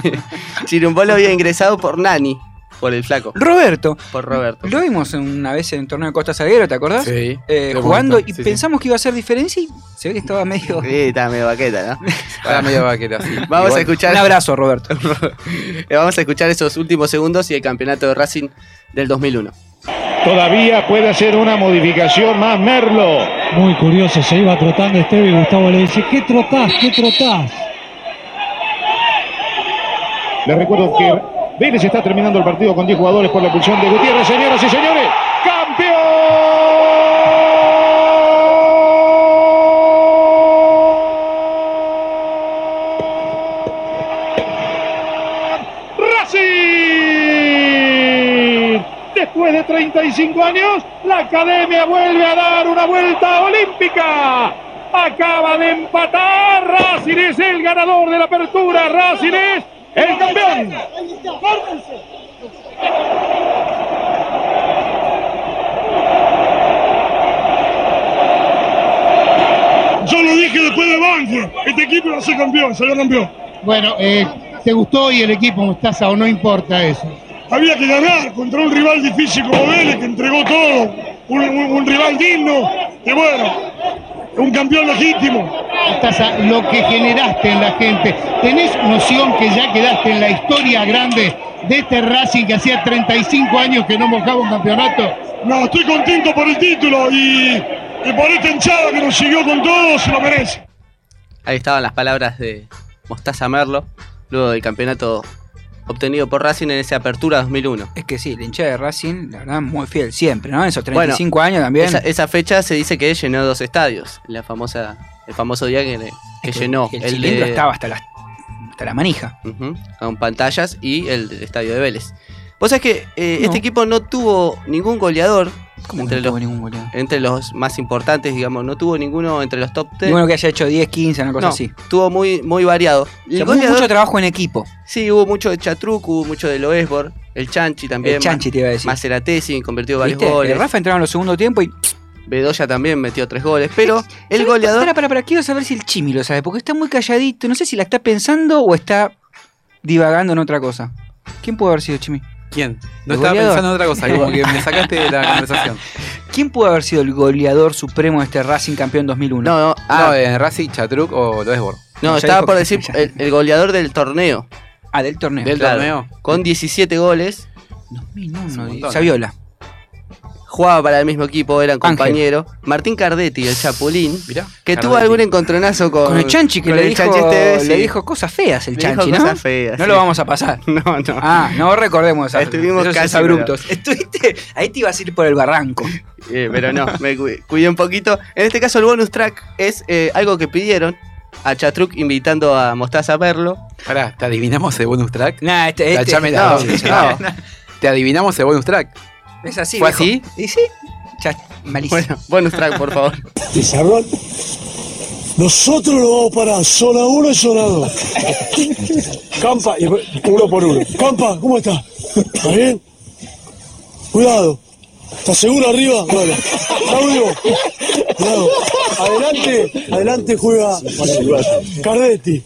Chirumbolo había ingresado por Nani, por el flaco. Roberto. Por Roberto. Lo vimos una vez en el torneo de Costa Salguero, ¿te acordás? Sí. Eh, jugando y Sí, sí. pensamos que iba a hacer diferencia y se ve que estaba medio. Sí, estaba medio baqueta, ¿no? Estaba medio vaquera, sí. Vamos Igual- a escuchar. Un abrazo, Roberto. Vamos a escuchar esos últimos segundos y el campeonato de Racing del 2001. Todavía puede hacer una modificación más Merlo. Muy curioso, se iba trotando Esteve y Gustavo le dice, ¿qué trotás? ¿Qué trotás? Les recuerdo que Vélez está terminando el partido con 10 jugadores por la expulsión de Gutiérrez, señoras y señores. 35 años, la academia vuelve a dar una vuelta olímpica. Acaba de empatar. Racing es el ganador de la apertura. Racing es el campeón. Yo lo dije después de Banfield. Este equipo iba a ser campeón, salió campeón. Bueno, eh, ¿te gustó y el equipo Mostaza o no importa eso? Había que ganar contra un rival difícil como Vélez, que entregó todo. Un, un- un rival digno, que bueno, un campeón legítimo. Mostaza, lo que generaste en la gente, ¿tenés noción que ya quedaste en la historia grande de este Racing que hacía 35 años que no mojaba un campeonato? No, estoy contento por el título y, y por esta hinchada que nos siguió con todo, se lo merece. Ahí estaban las palabras de Mostaza Merlo, luego del campeonato obtenido por Racing en esa apertura 2001. Es que sí, la hinchada de Racing, la verdad, muy fiel siempre, ¿no? Esos 35 años también. Esa, esa fecha se dice que llenó dos estadios, la famosa, el famoso día que, que llenó. el de- cilindro estaba hasta la, hasta la manija. Con pantallas y el estadio de Vélez. Vos sabés que eh, No. este equipo no tuvo ningún goleador. ¿Cómo entre no los, tuvo ningún? Entre los más importantes, digamos, no tuvo ninguno entre los top 10. Y bueno, que haya hecho 10, 15, una cosa No, así. Tuvo muy, muy variado. O sea, hubo mucho trabajo en equipo. Sí, hubo mucho de Chatruc, hubo mucho de Loesbor. El Chanchi también. El Chanchi te iba a decir. Maceratesi convirtió varios ¿Viste? goles. El Rafa entraba en los segundo tiempo y. Bedoya también metió tres goles. Pero el goleador. Para, para, para, quiero saber si el Chimi lo sabe, porque está muy calladito. No sé si la está pensando o está divagando en otra cosa. ¿Quién pudo haber sido Chimi? ¿Quién? No ¿El estaba goleador? pensando en otra cosa, como que me sacaste de la conversación. ¿Quién pudo haber sido el goleador supremo de este Racing campeón 2001? No, no. Ah, Ah, en Racing, Chatruc o Loesbor. no, estaba por decir el, el goleador del torneo. Ah, del torneo. Del Claro, torneo. Con 17 goles. 2001, un montón. Saviola. Jugaba para el mismo equipo, eran compañeros. Martín Cardetti, el Chapulín. Mirá. Que tuvo algún encontronazo con, Con el Chanchi que le el dijo, Chanchi este vez, le sí. dijo cosas feas el Le Chanchi, ¿no? cosas feas, no sí. lo vamos a pasar. No, no. Ah, no recordemos esas, Estuvimos esos casi, abruptos. Estuviste, ahí te ibas a ir por el barranco. Eh, pero no, me cu- cuidé un poquito. En este caso, el bonus track es eh, algo que pidieron a Chatruc invitando a Mostaza a verlo. Pará, ¿te adivinamos el bonus track? Nah, este, este no, no. ¿Te adivinamos el bonus track? Es así. ¿Fue viejo. así? ¿Y sí? Ya, malísimo. Bueno, bonus track, por favor. Pizarrón. Nosotros lo vamos para zona 1 y zona 2. Campa, y uno por uno. Campa, ¿cómo está? ¿Está bien? Cuidado. ¿Estás seguro arriba? Bueno. Claudio. Cuidado. Adelante, adelante juega Cardetti.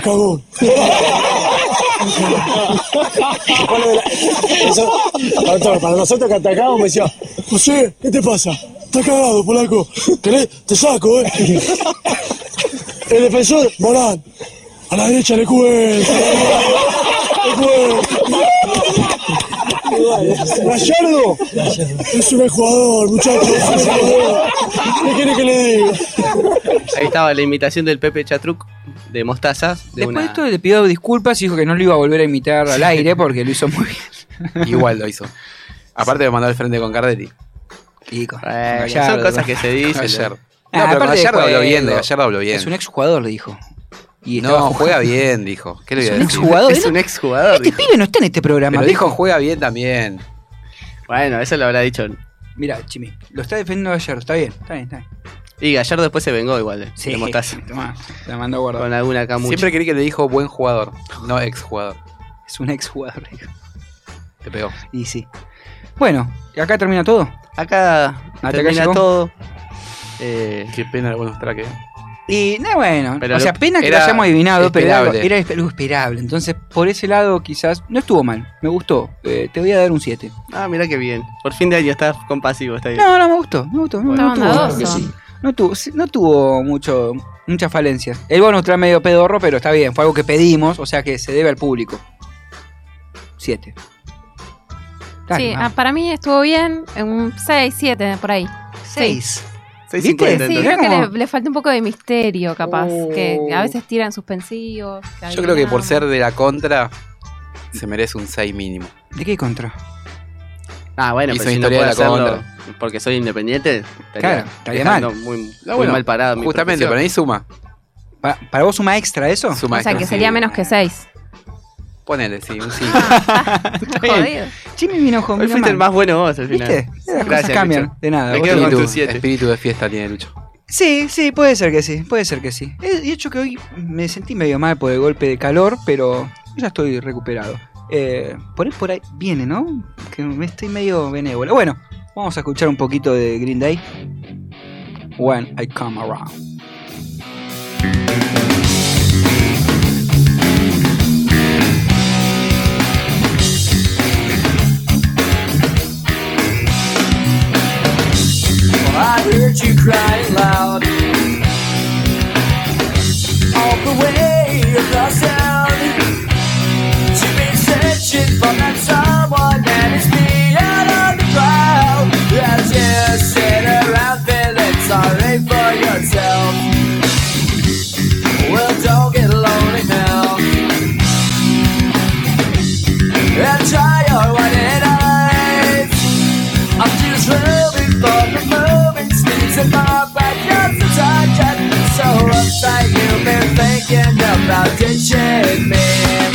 Cagón. Eso, para, nosotros que atacábamos me decía, José, ¿qué te pasa? Está cagado, polaco. ¿Querés? Te saco, eh. El defensor, Morán. A la derecha le cuento. Le cuento. Gallardo es un jugador, muchachos. Es un jugador. ¿Qué quiere que le diga? Ahí estaba la invitación del Pepe Chatruc de Mostaza. De Después una... de esto le pidió disculpas y dijo que no lo iba a volver a imitar al aire porque lo hizo muy bien. Igual lo hizo. Aparte me mandó al frente con Cardetti. Gallardo, son cosas que se dicen. Ayer. ¿no? Ah, pero aparte Gallardo de habló bien, de. Gallardo habló bien. Es un exjugador, le dijo. Y No, juega bien, dijo. ¿Qué le Es voy a un decir? exjugador. Es un ex jugador. Este pibe no está en este programa. Pero dijo juega bien también. Bueno, eso lo habrá dicho. Mira, Chimi, lo está defendiendo Gallardo. Está bien, está bien, está bien. Y Gallardo después se vengó igual de, Sí, de Mostaza. tomá, la mandó a guardar. Con alguna camucha. Siempre creí que le dijo buen jugador, no ex jugador. Es un exjugador, dijo. Te pegó. Y sí. Bueno, ¿y acá termina todo? Acá termina todo. Eh, Qué pena el bonus track, eh. Y no, bueno, Pero o sea, pena que lo hayamos adivinado, pero era algo, esperable. era algo esperable. Entonces, por ese lado, quizás no estuvo mal. Me gustó. Eh, te voy a dar un 7. ah, mira qué bien. Por fin de año está compasivo, está bien. No, no, me gustó. Me gustó. No, Está no tuvo, bondadoso. No tuvo, no tuvo mucho, muchas falencias. El bonus trae medio pedorro, pero está bien. Fue algo que pedimos, o sea que se debe al público. 7. Sí, ah, para mí estuvo bien. En un 6, 7, por ahí. 6. 6.50 Sí, creo que le, le falta un poco de misterio, capaz. Oh. Que a veces tiran suspensivos. Yo creo que por ser de la contra, se merece un 6 mínimo. ¿De qué contra? Ah, bueno, Hizo pero si no historia puedo de la hacerlo porque soy independiente, estaría, Claro, estaría mal. Muy, muy No, bueno, mal parado. Justamente, para mí suma. ¿Para, para vos suma extra eso? Suma O sea, extra, que sí. sería menos que 6. Ponele, sí, un 5. Jodido. Jimmy vino con Hoy fuiste el más bueno vos al final. ¿Viste? Las cosas Gracias, cambian. Lucho. De nada. Me vos quedo con tenés- tu 7. Espíritu de fiesta tiene Lucho. Sí, sí, puede ser que sí, puede ser que sí. Eh, De hecho que hoy me sentí medio mal por el golpe de calor, pero ya estoy recuperado. Eh, por ahí por ahí viene, ¿no? Que me estoy medio benévolo. Bueno, vamos a escuchar un poquito de Green Day. When I Come Around. I heard you crying loud all the way across town. For that someone that is me out on the. As you sit around feeling sorry for yourself. Well, don't get lonely now. And try your and eyes. I'm just living for the moment Sneezing my back just to touch and So upside you've been thinking about ditching me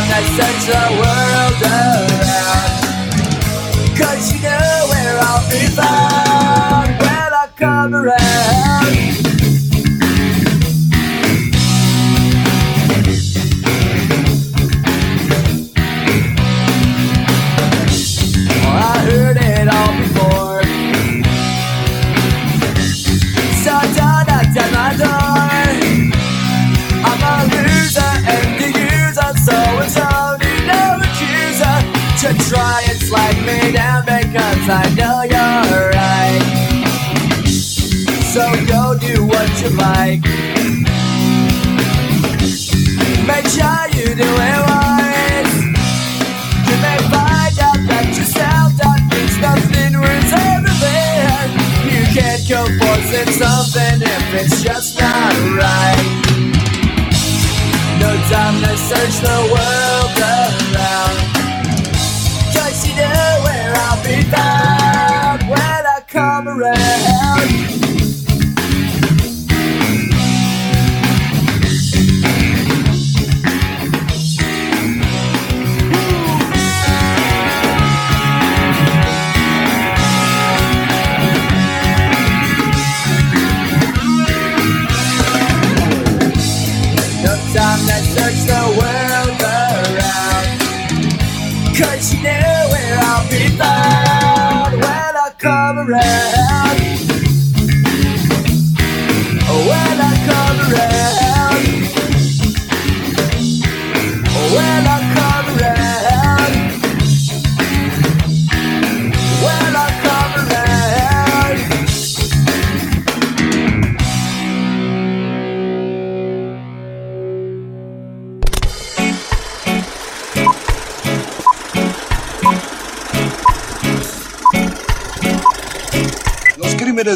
Time that sends the world around. Cause you know where I'll be you like. Make sure you do it right. You may find out that yourself that means nothing worth everything. You can't go forcing something if it's just not right. No time to search the world around. Cause you know where I'll be found when I come around.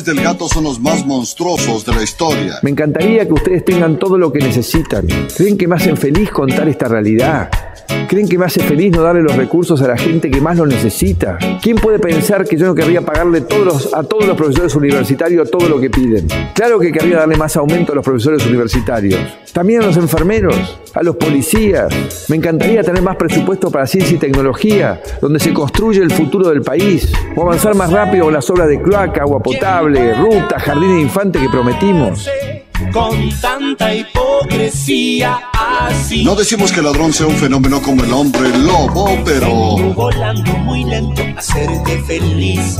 Del gato son los más monstruosos de la historia. Me encantaría que ustedes tengan todo lo que necesitan. ¿Creen que me hacen feliz contar esta realidad? ¿Creen que me hace feliz no darle los recursos a la gente que más lo necesita? ¿Quién puede pensar que yo no querría pagarle a todos los profesores universitarios todo lo que piden? Claro que querría darle más aumento a los profesores universitarios. También a los enfermeros, a los policías. Me encantaría tener más presupuesto para ciencia y tecnología, donde se construye el futuro del país. O avanzar más rápido con las obras de cloaca, agua potable, rutas, jardines de infante que prometimos. con tanta hipocresía así. No decimos que el ladrón sea un fenómeno como el hombre lobo, pero Volando muy lento, hacerte feliz.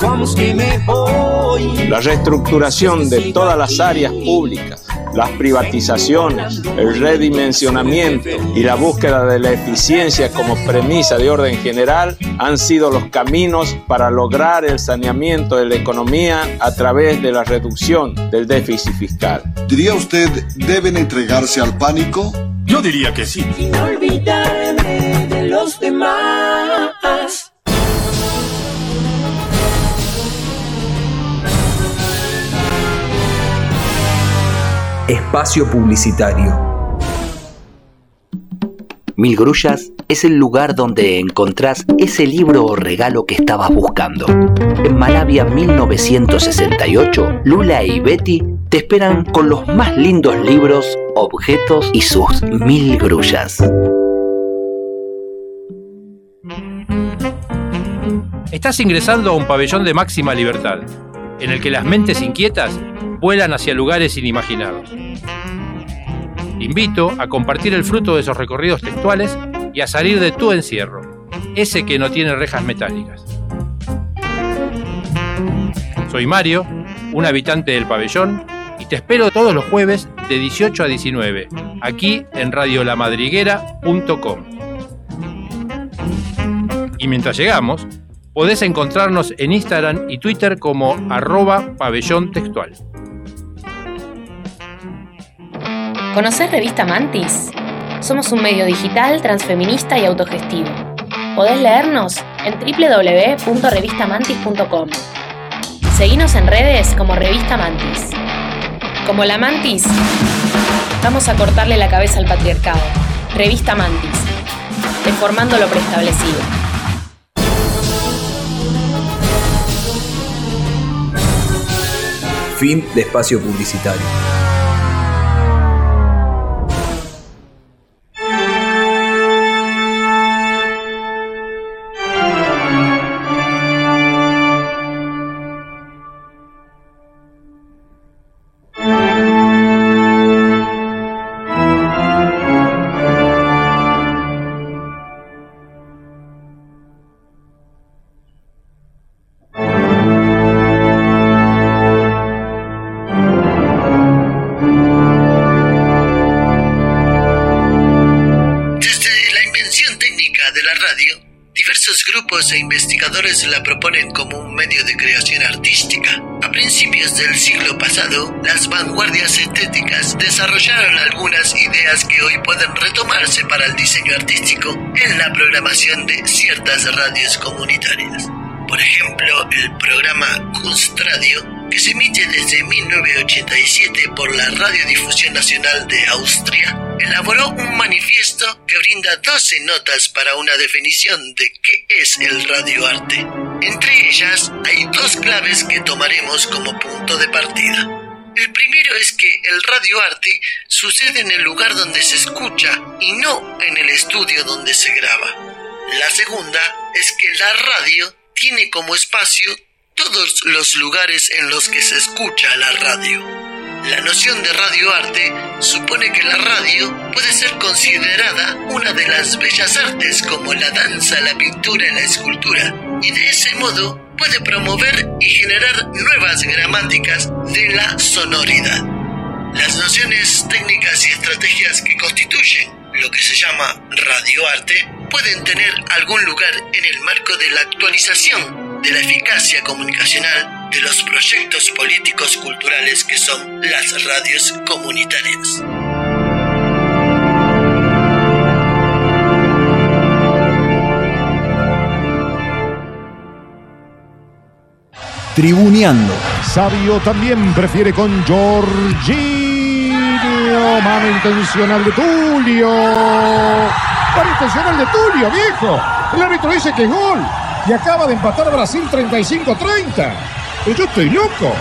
Vamos que me voy. La reestructuración de todas las áreas públicas, las privatizaciones, el redimensionamiento y la búsqueda de la eficiencia como premisa de orden general han sido los caminos para lograr el saneamiento de la economía a través de la reducción del déficit fiscal. ¿diría usted deben entregarse al pánico? Yo diría que sí. No olvidarme de los demás. Espacio Publicitario. Mil Grullas es el lugar donde encontrás ese libro o regalo que estabas buscando. En Malavia 1968, Lula y Betty te esperan con los más lindos libros, objetos y sus mil grullas. Estás ingresando a un pabellón de máxima libertad, en el que las mentes inquietas vuelan hacia lugares inimaginados. Te invito a compartir el fruto de esos recorridos textuales y a salir de tu encierro, ese que no tiene rejas metálicas. Soy Mario, un habitante del pabellón, te espero todos los jueves de 18 a 19, aquí en radiolamadriguera.com. Y mientras llegamos, podés encontrarnos en Instagram y Twitter como arroba pabellón textual. ¿Conocés Revista Mantis? Somos un medio digital, transfeminista y autogestivo. Podés leernos en www.revistamantis.com. Seguinos en redes como Revista Mantis. Como la Mantis, vamos a cortarle la cabeza al patriarcado. Revista Mantis. Deformando lo preestablecido. Fin de espacio publicitario. E investigadores la proponen como un medio de creación artística. A principios del siglo pasado, las vanguardias estéticas desarrollaron algunas ideas que hoy pueden retomarse para el diseño artístico en la programación de ciertas radios comunitarias. Por ejemplo, el programa Kunstradio, que se emite desde 1987 por la Radiodifusión Nacional de Austria, elaboró un manifiesto que brinda 12 notas para una definición de qué es el radioarte. Entre ellas hay dos claves que tomaremos como punto de partida. El primero es que el radioarte sucede en el lugar donde se escucha y no en el estudio donde se graba. La segunda es que la radio tiene como espacio todos los lugares en los que se escucha la radio. La noción de radioarte supone que la radio puede ser considerada una de las bellas artes como la danza, la pintura y la escultura, y de ese modo puede promover y generar nuevas gramáticas de la sonoridad. Las nociones técnicas y estrategias que constituyen lo que se llama radioarte pueden tener algún lugar en el marco de la actualización de la eficacia comunicacional de los proyectos políticos culturales que son las radios comunitarias. Tribuneando. Sabio también prefiere con Jorginho. Mano intencional de Tulio. Mano intencional de Tulio, viejo. El árbitro dice que es gol. Y acaba de empatar Brasil 35-30. Pero yo estoy loco.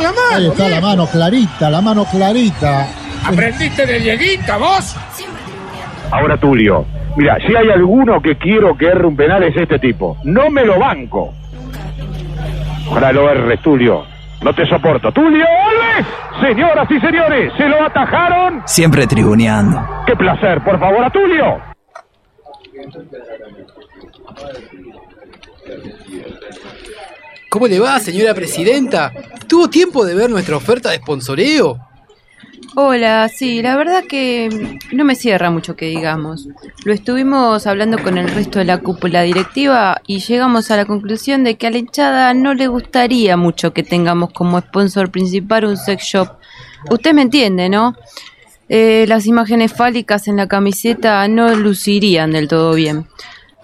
La mano, Ahí está la mano clarita, la mano clarita. ¿Aprendiste de Dieguita vos? Ahora Tulio, mira, si hay alguno que quiero que erre un penal es este tipo. No me lo banco. Ojalá lo erres, Tulio. No te soporto. Tulio Alves, señoras y señores, se lo atajaron. Siempre tribuneando. Qué placer, por favor, a Tulio. ¿Cómo le va, señora presidenta? ¿Tuvo tiempo de ver nuestra oferta de sponsoreo? Hola, sí, la verdad que no me cierra mucho que digamos. Lo estuvimos hablando con el resto de la cúpula directiva y llegamos a la conclusión de que a la hinchada no le gustaría mucho que tengamos como sponsor principal un sex shop. Usted me entiende, ¿no? Eh, las imágenes fálicas en la camiseta no lucirían del todo bien.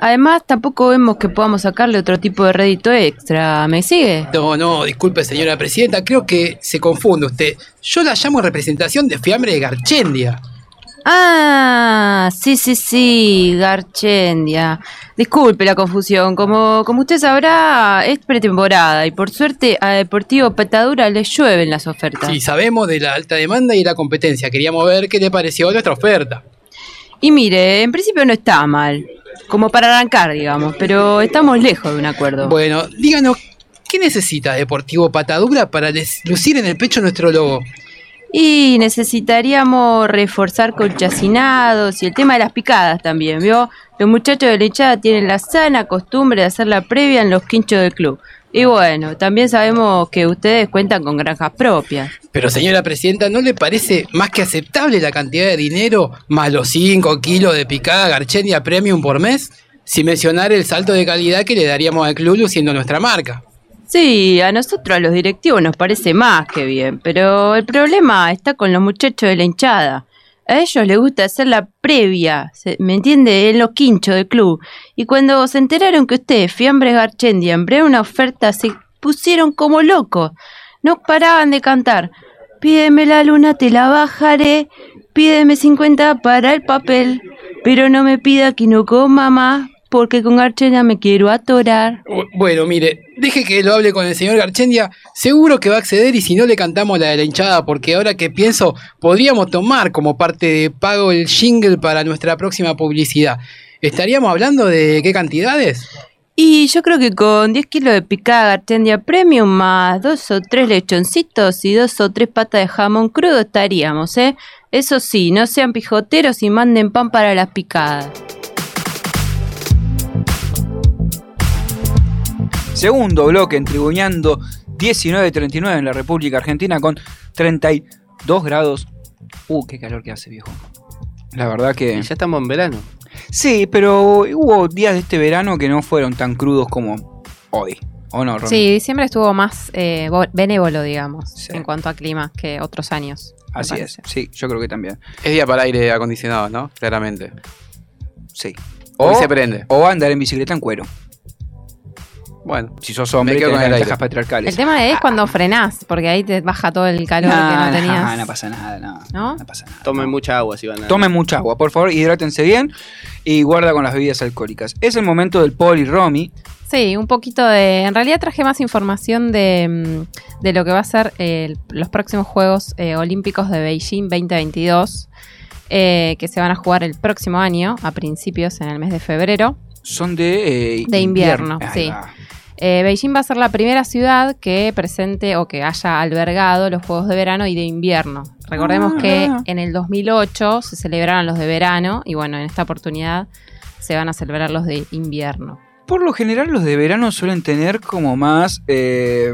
Además, tampoco vemos que podamos sacarle otro tipo de rédito extra. ¿Me sigue? No, no, disculpe, señora presidenta, creo que se confunde usted. Yo la llamo en representación de fiambre de Garchendia. Ah, sí, sí, sí, Garchendia. Disculpe la confusión. Como, como usted sabrá, es pretemporada y por suerte a Deportivo Petadura le llueven las ofertas. Sí, sabemos de la alta demanda y la competencia. Queríamos ver qué le pareció nuestra oferta. Y mire, en principio no está mal. Como para arrancar, digamos, pero estamos lejos de un acuerdo. Bueno, díganos, ¿qué necesita Deportivo Patadura para lucir en el pecho nuestro logo? Y necesitaríamos reforzar con chacinados y el tema de las picadas también, ¿vio? Los muchachos de la hinchada tienen la sana costumbre de hacer la previa en los quinchos del club. Y bueno, también sabemos que ustedes cuentan con granjas propias. Pero señora presidenta, ¿no le parece más que aceptable la cantidad de dinero más los 5 kilos de picada Garchendia Premium por mes? Sin mencionar el salto de calidad que le daríamos al club luciendo nuestra marca. Sí, a nosotros, a los directivos, nos parece más que bien, pero el problema está con los muchachos de la hinchada. A ellos les gusta hacer la previa, ¿me entiende? En los quinchos del club. Y cuando se enteraron que ustedes, Fiambres Garchendi, en una oferta, se pusieron como locos. No paraban de cantar. Pídeme la luna, te la bajaré. Pídeme 50 para el papel. Pero no me pida que no coma más, porque con Garchenda me quiero atorar. Bu- Bueno, mire, deje que lo hable con el señor Garchendia. Seguro que va a acceder y si no le cantamos la de la hinchada, porque ahora que pienso, podríamos tomar como parte de pago el jingle para nuestra próxima publicidad. ¿Estaríamos hablando de qué cantidades? Y yo creo que con 10 kilos de picada Gartendia Premium más dos o tres lechoncitos y dos o tres patas de jamón crudo estaríamos, ¿eh? Eso sí, no sean pijoteros y manden pan para las picadas. Segundo bloque en Tribuñando 19.39 en la República Argentina con 32 grados. Uh, qué calor que hace, viejo. La verdad que. Ya estamos en verano. Sí, pero hubo días de este verano que no fueron tan crudos como hoy. ¿O no, Romy? Sí, diciembre estuvo más eh, benévolo, digamos, en cuanto a clima que otros años. Así es, sí, yo creo que también. Es día para aire acondicionado, ¿no? Claramente. Sí. Hoy se prende. O andar en bicicleta en cuero. Bueno, si sos hombre, me quedo con el aire. patriarcales. El tema es cuando frenás, porque ahí te baja todo el calor No, que no no, tenías. no pasa nada, no. ¿No? Tomen mucha agua si van a. Tomen mucha agua, por favor, hidrátense bien y guarda con las bebidas alcohólicas. Es el momento del Paul y Romy. Sí, un poquito de. En realidad traje más información de, mm, de lo que va a ser eh, los próximos Juegos eh, Olímpicos de Beijing 2022, eh, que se van a jugar el próximo año, a principios en el mes de febrero. Son de, eh, De invierno, sí. va. Eh, Beijing va a ser la primera ciudad que presente o que haya albergado los Juegos de Verano y de Invierno. Recordemos Ah, que ah. en el 2008 se celebraron los de verano y bueno, en esta oportunidad se van a celebrar los de invierno. Por lo general, los de verano suelen tener como más eh,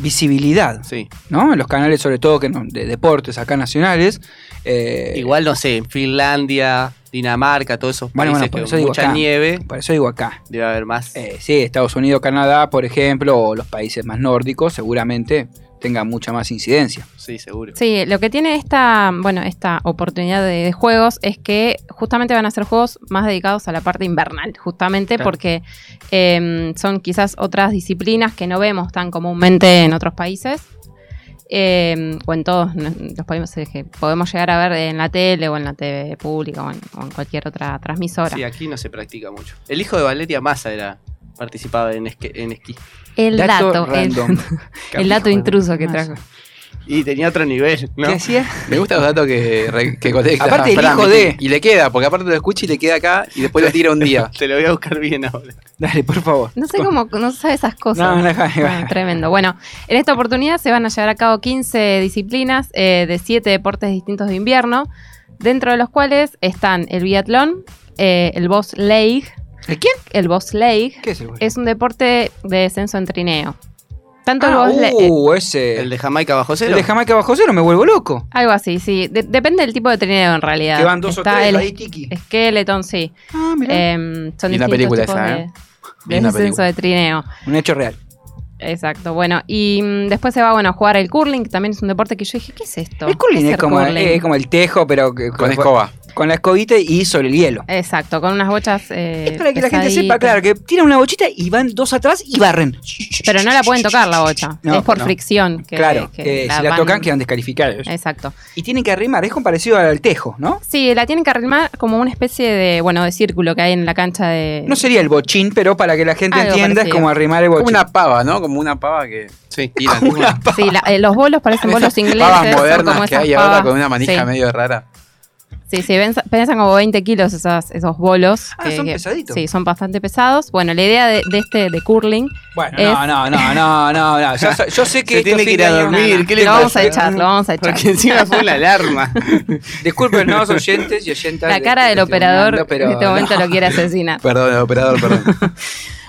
visibilidad. Sí. ¿No? En los canales, sobre todo que no- de deportes acá nacionales. eh, Igual, no sé, en Finlandia, Dinamarca, todos esos Bueno, países bueno, eso digo mucha acá. nieve. Por eso digo acá. Debe haber más. Eh, sí, Estados Unidos, Canadá, por ejemplo, o los países más nórdicos, seguramente tengan mucha más incidencia. Sí, seguro. Sí, lo que tiene esta, bueno, esta oportunidad de, de juegos es que justamente van a ser juegos más dedicados a la parte invernal, justamente Claro. porque eh, son quizás otras disciplinas que no vemos tan comúnmente en otros países. Eh, o en todos los países que podemos llegar a ver en la tele o en la TV pública o en, o en cualquier otra transmisora. Sí, aquí no se practica mucho. El hijo de Valeria Massa era participaba en, esque- en esquí. El Dato dato, el dato intruso que trajo. Y tenía otro nivel, ¿no? ¿Qué hacía? Me gustan los datos que, que colecta. Aparte, el hijo de- Y le queda, porque aparte lo escucha y le queda acá y después lo tira un día. Te lo voy a buscar bien ahora. Dale, por favor. No sé cómo, no sabe esas cosas. No, no, Ah, déjame. tremendo. Bueno, en esta oportunidad se van a llevar a cabo 15 disciplinas eh, de 7 deportes distintos de invierno, dentro de los cuales están el biatlón, eh, el bobsleigh. ¿El quién? El bobsleigh. ¿Qué es el Es un deporte de descenso en trineo. Tanto el Ah, bobsleigh... uh, ese. El de Jamaica bajo cero. El de Jamaica bajo cero, me vuelvo loco. Algo así, sí. De- depende del tipo de trineo en realidad. Que van dos o tres el ahí, tiki. Skeleton, sí. Ah, mirá. Em, son distintos película tipos esa, de, ¿eh? de Linda descenso de trineo. Un hecho real. Exacto, bueno, y mm, después se va bueno, a jugar el curling, que también es un deporte que yo dije, ¿qué es esto? El curling ¿Qué es como, curling? eh, como el tejo, pero Con escoba. Con la escobita y sobre el hielo. Exacto, con unas bochas. eh, Para que la gente sepa, claro, que tiran una bochita y van dos atrás y barren. Pero no la pueden tocar la bocha, No, es por no. fricción. Que, claro, que que, si la van- tocan quedan descalificados. Exacto. Y tienen que arrimar, es como parecido al tejo, ¿no? Sí, la tienen que arrimar como una especie de, bueno, de círculo que hay en la cancha de... No sería el bochín, pero para que la gente Algo entienda es como arrimar el bochín. Como una pava, ¿no? Como una pava que. Sí, tiran. Sí, la- eh, los bolos parecen bolos ingleses. Pavas como modernas que hay ahora pavas. con una manija Sí. medio rara. Sí, sí, pesan como 20 kilos esas, esos bolos. Ah, son pesaditos. Sí, son bastante pesados. Bueno, la idea de, de este de curling Bueno, es... no, no, no, no, no, no. Yo, yo sé que Se tiene que ir a dormir, no, no. ¿qué le Lo vamos a echar, lo vamos a echar. Porque encima fue una alarma. Disculpen, no, oyentes y oyentas. La cara de del este operador mundo, pero en este momento no. lo quiere asesinar. Perdón, operador, perdón.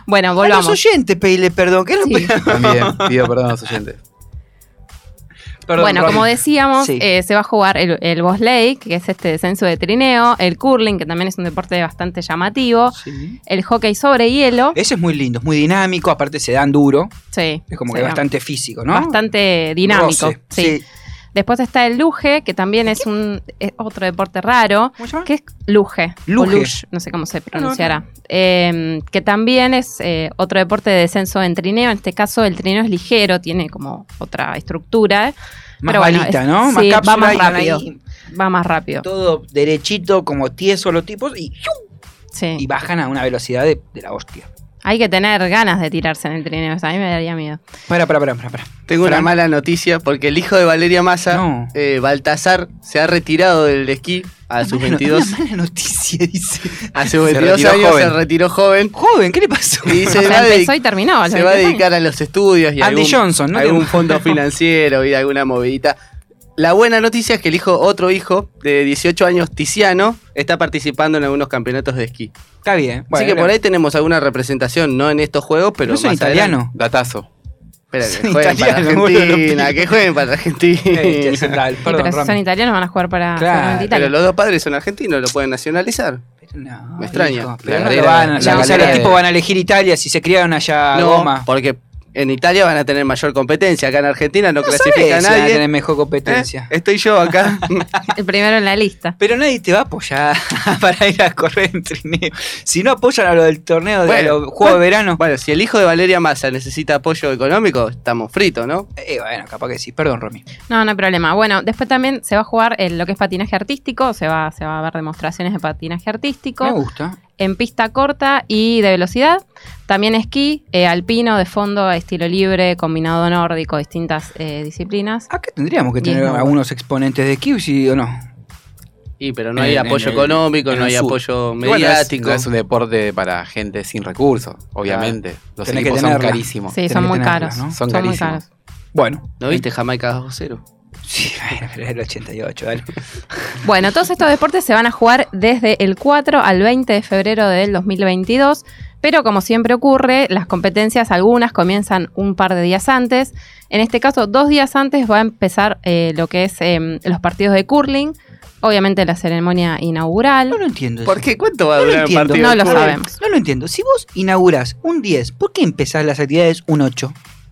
Bueno, A los volvamos. oyentes, pedile perdón. ¿qué Sí. También pido perdón a los oyentes. Perdón, bueno, como decíamos, Sí. eh, se va a jugar el, el bobsleigh, que es este descenso de trineo, el curling, que también es un deporte bastante llamativo, el hockey sobre hielo. Ese es muy lindo, es muy dinámico, aparte se dan duro. Sí. Es como Sí, que bastante físico, ¿no? Bastante dinámico. Roce, sí. Después está el luge, que también es un es otro deporte raro, que es luge, Luge. o luge, no sé cómo se pronunciará, Eh, que también es eh, otro deporte de descenso en trineo. En este caso el trineo es ligero, tiene como otra estructura. Más pero bueno, balita, es- ¿no? Más sí, cápsula va más rápido. ahí Va más rápido. Todo derechito, como tieso los tipos y, Sí. y bajan a una velocidad de, de la hostia. Hay que tener ganas de tirarse en el trineo, o sea, a mí me daría miedo. Para, para, para, para. para. Tengo una mala noticia porque el hijo de Valeria Massa, eh, Baltasar, se ha retirado del esquí a sus 22. Una mala noticia, dice. A sus Se 22 retiró años joven. se retiró joven. Joven, ¿qué le pasó? Y se O sea, va, a empezó y terminó se va a 22 dedicar a los estudios y a Andy algún, Johnson, ¿no? algún fondo financiero y alguna movidita. La buena noticia es que el hijo, otro hijo de 18 años, Tiziano, está participando en algunos campeonatos de esquí. Está bien. Así que por ahí tenemos alguna representación, no en estos juegos, pero ¿No son más italiano? adelante. Datazo. Espera, que Son jueguen para italianos, boludo, Argentina, que jueguen para Argentina. Eh, central, Sí, perdón, pero si son italianos van a jugar para Claro, pero los dos padres son argentinos, lo pueden nacionalizar. Me extraña. Hijo, pero no lo van, o sea, o sea, los tipos van a elegir Italia si se criaron allá No, goma. porque en Italia van a tener mayor competencia. Acá en Argentina no, No clasifica a si van a nadie. tener mejor competencia. ¿Eh? Estoy yo acá. El primero en la lista. Pero nadie te va a apoyar para ir a correr en trineo. Si no apoyan a lo del torneo de Bueno, los Juegos de Verano. Bueno, si el hijo de Valeria Massa necesita apoyo económico, estamos fritos, ¿no? Eh, bueno, capaz que sí. Perdón, Romy. No, no hay problema. Bueno, después también se va a jugar lo que es patinaje artístico, se va, se va a ver demostraciones de patinaje artístico. Me gusta. En pista corta y de velocidad. También esquí, eh, alpino, de fondo, estilo libre, combinado nórdico, distintas eh, disciplinas. Acá tendríamos que tener no. algunos exponentes de esquí, ¿sí o no? Y pero no hay apoyo en económico, en no hay sur. apoyo es- mediático. No es, un deporte para gente sin recursos, obviamente. Los Tenés que equipos son carísimos. Sí, son muy caros. Son, Son muy carísimos. caros. Bueno. ¿No viste Jamaica 2-0? Sí, bueno, pero es el 88, dale. Bueno, todos estos deportes se van a jugar desde el 4 al 20 de febrero del 2022, pero como siempre ocurre, las competencias algunas comienzan un par de días antes. En este caso, dos días antes va a empezar eh, lo que es eh, los partidos de curling, obviamente la ceremonia inaugural. No lo entiendo. ¿Por qué? ¿Cuánto va a No lo durar el entiendo. partido? No lo sabemos. No lo entiendo. Si vos inaugurás un 10, ¿por qué empezás las actividades un 8?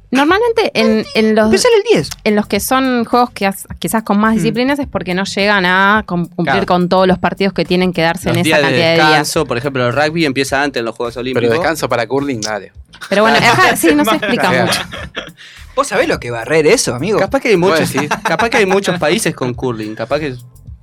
Normalmente en, en los, Empezar el 10. en los que son juegos que has- quizás con más Mm. disciplinas es porque no llegan a cum- cumplir Claro. con todos los partidos que tienen que darse Los en esa días de cantidad de días. descanso, por ejemplo, el rugby empieza antes en los Juegos Olímpicos. Pero descanso para curling, dale. Pero bueno, acá sí no se explica mucho. ¿Vos sabés lo que va a barrer eso, amigo? Capaz que hay muchos, sí. capaz que hay muchos países con curling, capaz que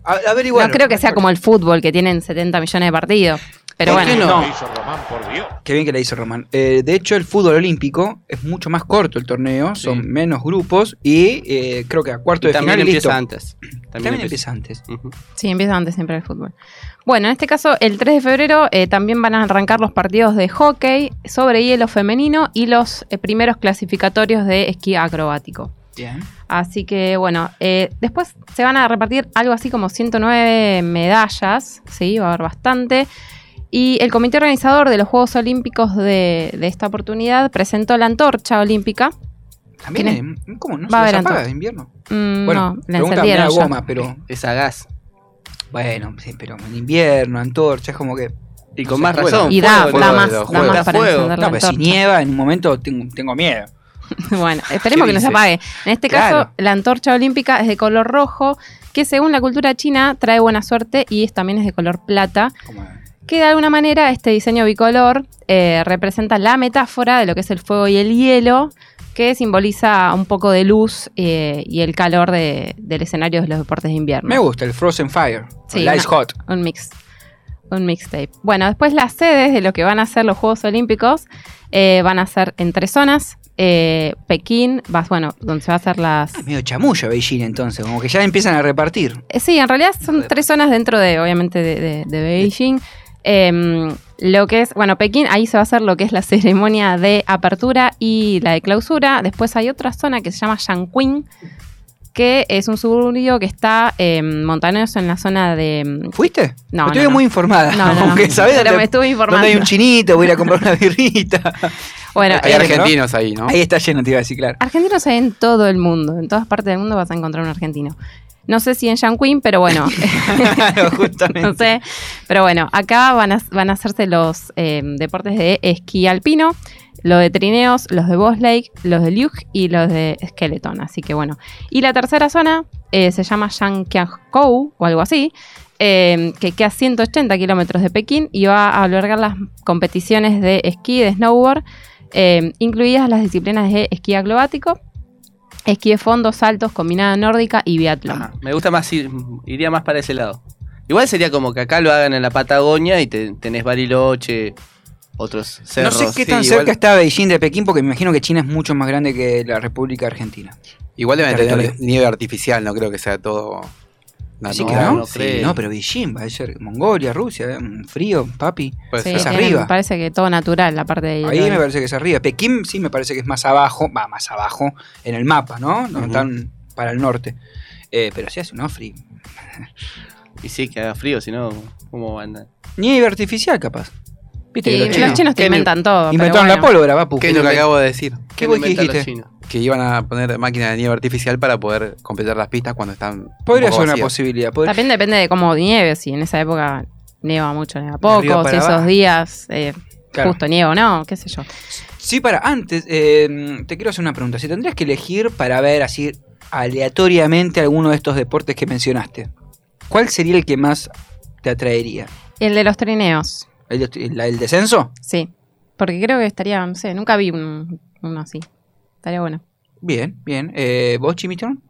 A, averiguar. No creo que sea como el fútbol, que tienen 70 millones de partidos. Pero ¿Por qué bueno, no? ¿Qué hizo Román, por Dios? Qué bien que la hizo Román. Eh, de hecho, el fútbol olímpico es mucho más corto el torneo, son menos grupos y eh, creo que a cuarto Y de también final empieza listo. antes. También, empieza antes. Sí, empieza antes siempre el fútbol. Bueno, en este caso, el 3 de febrero eh, también van a arrancar los partidos de hockey sobre hielo femenino y los eh, primeros clasificatorios de esquí acrobático. Bien. Así que bueno, eh, después se van a repartir algo así como 109 medallas, sí, va a haber bastante. Y el comité organizador de los Juegos Olímpicos de, de esta oportunidad presentó la antorcha olímpica. También, eh, ¿cómo no? Va a ¿Se apaga antorcha. de invierno? Mm, Bueno, no, la encendieron ya. goma, pero Es a gas. bueno, sí, pero en invierno, antorcha, es como que... Y con No más razón. Y da, fuego, da más, da más para fuego. encender la No, pero si nieva, en un momento tengo, tengo miedo. Bueno, esperemos ¿Qué que no se apague. En este Claro. caso, la antorcha olímpica es de color rojo, que según la cultura china trae buena suerte y es, también es de color plata. Que de alguna manera este diseño bicolor eh, representa la metáfora de lo que es el fuego y el hielo, que simboliza un poco de luz eh, y el calor de- del escenario de los deportes de invierno. Me gusta el Frozen Fire, Sí, el Ice una- Hot. Un mix. Un mixtape. Bueno, después las sedes de lo que van a ser los Juegos Olímpicos eh, van a ser en tres zonas. Eh, Pekín, vas, bueno, donde se va a hacer las. Ah, medio chamullo Beijing entonces, como que ya empiezan a repartir. Sí, en realidad son tres zonas dentro de, obviamente, de, de- de Beijing. Em, lo que es, bueno, Pekín, ahí se va a hacer lo que es la ceremonia de apertura y la de clausura. Después hay otra zona que se llama Yanqing, que es un suburbio que está em, montañoso en la zona de. em, ¿Fuiste? No, Estuve no, no. muy informada. No, no, no. Aunque sabés Pero dónde, me estuve informando. dónde hay un chinito, voy a ir a comprar una birrita. Bueno, Hay eh, argentinos ahí, ¿no? Ahí está lleno, te iba a decir, claro. Argentinos hay en todo el mundo, en todas partes del mundo vas a encontrar un argentino. No sé si en Yanquin, pero bueno, Justamente. no sé. Pero bueno, acá van a, van a hacerse los eh, deportes de esquí alpino, los de trineos, los de bobsleigh, los de luge y los de skeleton. Así que bueno. Y la tercera zona eh, se llama Yanqiangkou o algo así. eh, que queda a 180 kilómetros de Pekín y va a albergar las competiciones de esquí y de snowboard, eh, incluidas las disciplinas de esquí acrobático, esquí de fondo, saltos, combinada nórdica y biatlón. Me gusta más ir, iría más para ese lado. Igual sería como que acá lo hagan en la Patagonia y te- tenés Bariloche, otros No cerros. sé qué tan Sí, cerca igual- está Beijing de Pekín, porque me imagino que China es mucho más grande que la República Argentina. Igual deben tener nieve artificial, no creo que sea todo. Así que no, no Sí, creo. no, pero Beijing va a ser Mongolia, Rusia, eh, frío, papi. Sí, es tienen- arriba. me parece que todo natural, la parte de Ahí me parece que es arriba. Pekín sí me parece que es más abajo, va más abajo en el mapa, ¿no? No Ujú. tan para el norte. Eh, pero sí hace un frío. Y sí, que haga frío, si no, ¿cómo van a Nieve artificial, capaz. Viste Y que los chinos, te ¿Qué inventan todo. inventaron la pólvora, Papu. ¿Qué es lo que acabo de decir? ¿Qué qué vos dijiste? Que iban a poner máquinas de nieve artificial para poder completar las pistas cuando están. un Podría poco ser una posibilidad. podría- También depende de cómo nieve, si en esa época nieva mucho, nieva poco, si esos abajo. días eh, Claro. justo nieva o no, qué sé yo. Sí, para, antes, eh, te quiero hacer una pregunta. Si tendrías que elegir para ver así aleatoriamente alguno de estos deportes que mencionaste, ¿cuál sería el que más te atraería? El de los trineos, ¿El, el descenso? sí. Porque creo que estaría, no sé, nunca vi un- uno así. Estaría bueno. Bien, bien. Eh, ¿Vos, Chimichón?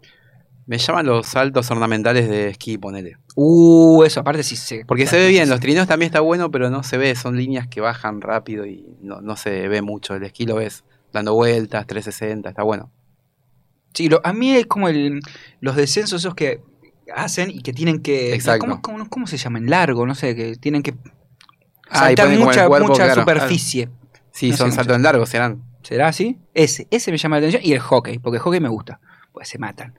Me llaman los saltos ornamentales de esquí, ponele. Uh, eso aparte sí se... Porque se ve bien, los trineos también está bueno, pero no se ve, son líneas que bajan rápido y no, no se ve mucho. El esquí lo ves dando vueltas, 360, está bueno. Sí, lo- a mí es como el, los descensos esos que hacen y que tienen que... Exacto. ¿Cómo, cómo, cómo se llaman? Largo, no sé, que tienen que Ah, y saltar mucha, cuerpo, mucha claro. superficie. Sí, No son saltos en largo, serán. ¿Será así? Ese, ese me llama la atención. Y el hockey, porque el hockey me gusta. Pues se matan.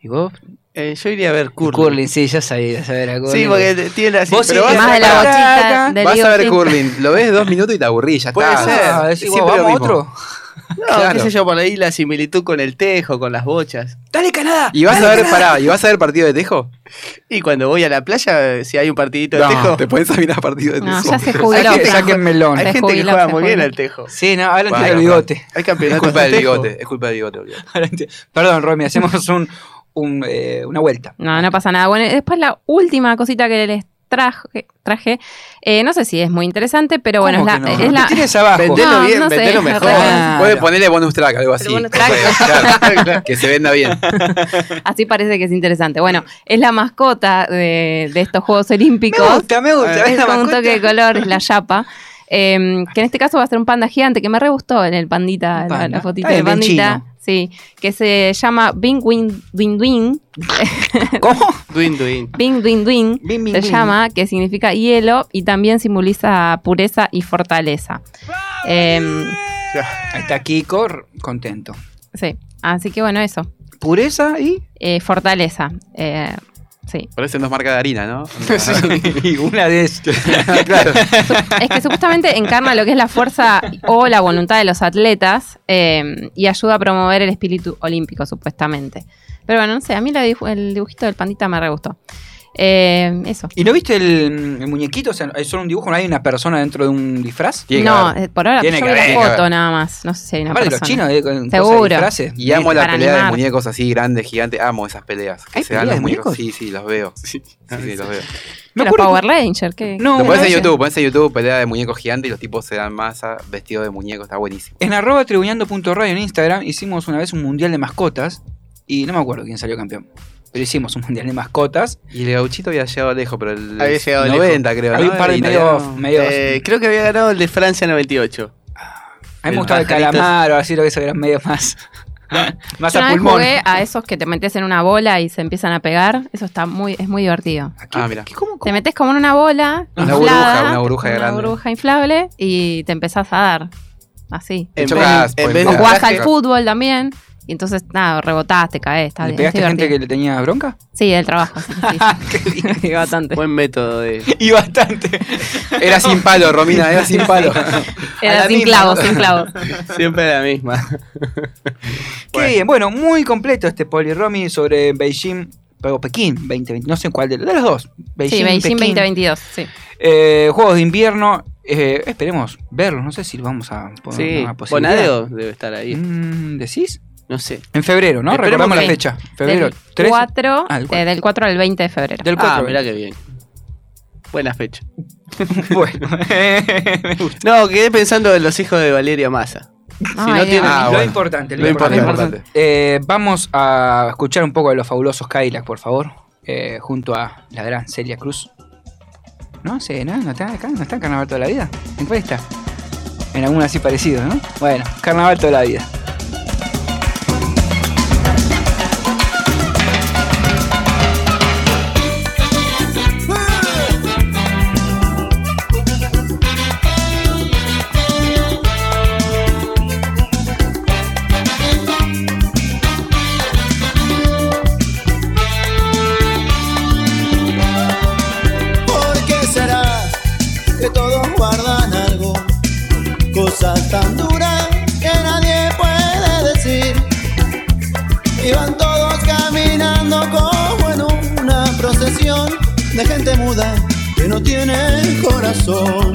¿Y vos? Eh, yo iría a ver curling. Curling, sí, yo sabía saber a curling. Sí, porque tiene así. Vos pero vas más a- de la bochita Vas a ver curling, lo ves dos minutos y te aburrís, ya Puede está. ser. Ah, decís, Siempre lo ¿vamos a mismo. otro? No, Claro. qué sé yo, por ahí la similitud con el tejo, con las bochas. ¡Dale, Canadá! ¿Y vas a ¡Dale, ver, Canadá! pará, ¿y vas a ver partido de tejo? Y cuando voy a la playa, si hay un partidito de tejo, te pones a mirar partido de tejo. No, ya se jubiló. saquen Franco. melón. hay Se gente que jubiló, juega se muy bien al tejo. Sí, no, ahora entiendo Bueno, el bigote. Hay Es campeonatos culpa del bigote, es culpa del bigote. entiendo. Perdón, Romy, hacemos un, un, eh, una vuelta. No, no pasa nada. Bueno, y después la última cosita que les traje, traje eh, no sé si es muy interesante, pero bueno, es ¿Cómo la, no? es la- ¿Qué tienes abajo? Vendelo No, bien, no sé, vendelo mejor. re- Ah, Puede no. ponerle bonus track, algo así. bonus track. Claro, que se venda bien. Así parece que es interesante. Bueno, es la mascota de, de estos Juegos Olímpicos. Me gusta, me gusta. ¿ves Es la con un toque de color, es la yapa. Eh, que en este caso va a ser un panda gigante, que me re gustó en el pandita, la- la, fotita Está de bien, bien pandita. chino. Sí, que se llama Bing Win Win Win. ¿Cómo? Duin, duin. Bing Win Win Bing, bing, se bing. llama, que significa hielo y también simboliza pureza y fortaleza. Eh, está Kiko, contento. sí, así que bueno, eso. Pureza y... Eh, fortaleza. Eh, sí. Parece nos marca de harina, ¿no? y una de claro. Es que supuestamente encarna lo que es la fuerza o la voluntad de los atletas eh, y ayuda a promover el espíritu olímpico, supuestamente. Pero bueno, no sé, a mí la el dibujito del pandita me re gustó. Eh, eso. ¿Y no viste el, el muñequito? O sea, es solo un dibujo, no hay una persona dentro de un disfraz. Tiene que No, haber. eh, por ahora Tiene yo que vi la haber, que foto haber. nada más. No sé si hay una Aparte los chinos eh, de Seguro. disfraces. Y amo la Para pelea de animar. muñecos así grandes, gigantes. Amo esas peleas. Que ¿Hay se dan peleas los de muñecos. muñecos? Sí, sí, los veo. Sí, sí, los veo. Me Los acuerdo Power Rangers, ¿qué? No, Lo pones en. YouTube, pones en YouTube pelea de muñecos gigantes y los tipos se dan masa vestidos de muñecos, está buenísimo. En arroba tribuñando.radio en Instagram hicimos una vez un mundial de mascotas y no me acuerdo quién salió campeón. Pero hicimos un mundial de mascotas. Y el gauchito había llegado lejos, pero el Había llegado 90 creo. Había ¿no? un par de El medio, italiano. medio- Eh, creo que había ganado el de Francia 98. a mí me gustaba el calamar o así lo que eso eran medio más. más Yo a vez pulmón. jugué a esos que te metes en una bola y se empiezan a pegar. Eso está muy, es muy divertido. Ah, mira. Te metes como en una bola Una inflada, burbuja, una burbuja una burbuja inflable y te empezás a dar. Así. En vez- en pues, vez O de mira. jugás al fútbol también. Y entonces, nada, rebotás, te caes. Está ¿Le bien. pegaste es gente que le tenía bronca? Sí, del trabajo. Sí, sí, sí. Y bastante. Buen método de. Y bastante. Era sin palo, Romina, era sin palo. Era sin ¿no? sin clavos. Siempre la misma. Qué bien, bueno, muy completo este poliromi sobre Beijing, pero Pekín 2020, no sé cuál de, de los dos. Sí, Beijing Pekín. 2022. Sí. Eh, Juegos de invierno, eh, esperemos verlos, no sé si lo vamos a poner Sí, una posibilidad. Bonadeo debe estar ahí. Mm, ¿Decís? No sé. En febrero, ¿no? Esperemos Recordamos la que- fecha. Febrero Del 13. 4, Ah, el eh, del 4 al 20 de febrero. Del 4. Ah, mirá que bien. Buena fecha. bueno, me gusta. No, quedé pensando en los hijos de Valeria Massa. Ay, no Dios. tiene. Ah, lo bueno. importante, lo, Lo importante. importante. Eh, vamos a escuchar un poco de los fabulosos Cadillac, por favor, eh, junto a la gran Celia Cruz. No sé, ¿no? ¿No está acá? ¿No está en Carnaval toda la vida? ¿En cuál está? En alguna así parecido, ¿no? Bueno, Carnaval toda la vida. De gente muda que no tiene corazón.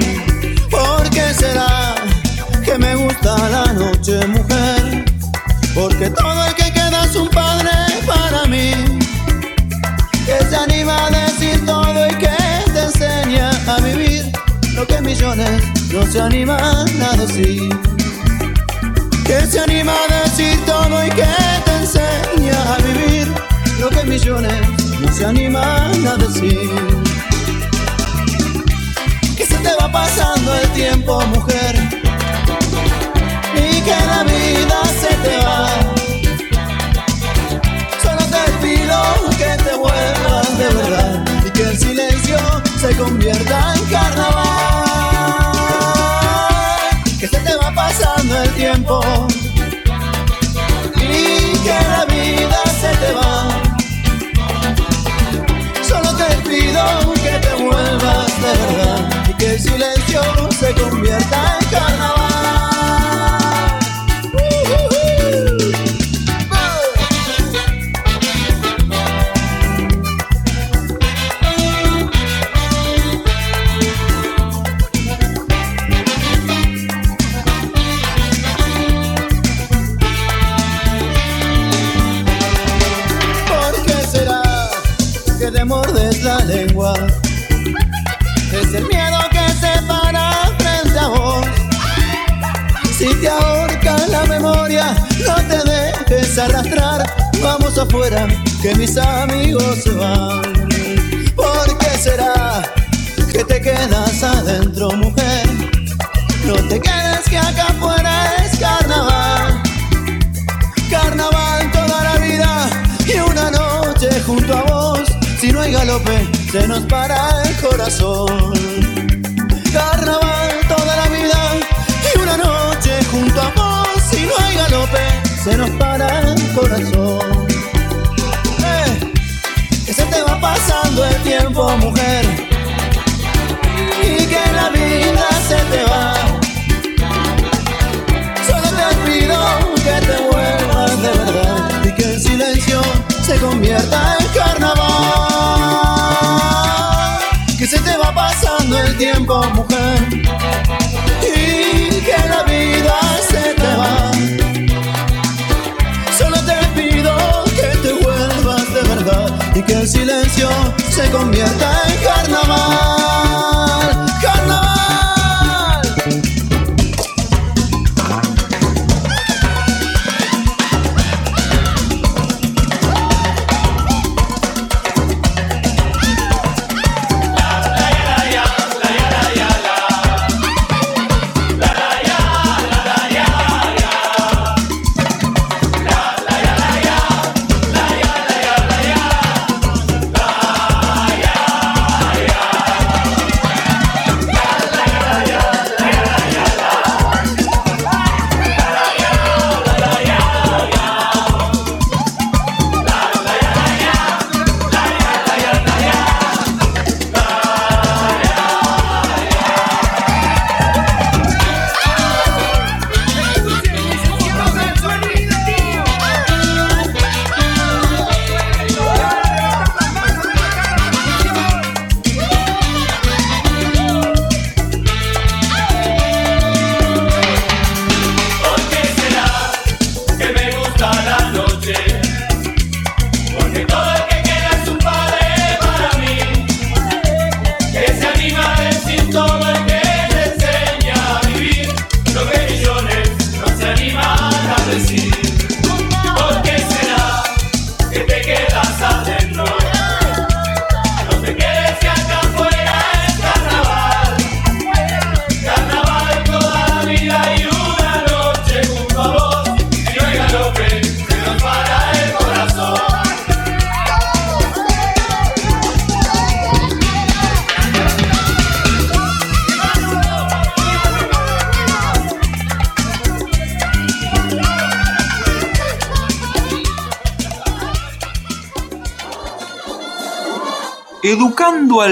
¿Por qué será que me gusta la noche, mujer? Porque todo el que queda es un padre para mí. Que se anima a decir todo y que te enseña a vivir lo que millones no se animan a decir. Que se anima a decir todo y que te enseña a vivir lo que millones no se animan a decir. Que se te va pasando el tiempo, mujer, y que la vida se te va. Solo te pido que te vuelvas de verdad y que el silencio se convierta en carnaval. Que se te va pasando el tiempo verdad y que el silencio se convierta en carnaval. Que mis amigos se van. ¿Por qué será que te quedas adentro, mujer? No te quedes que acá afuera es carnaval. Carnaval toda la vida y una noche junto a vos. Si no hay galope, se nos para el corazón. Carnaval toda la vida y una noche junto a vos. Si no hay galope, se nos para tiempo, mujer, y que la vida se te va. Solo te pido que te vuelvas de verdad y que el silencio se convierta en carnaval.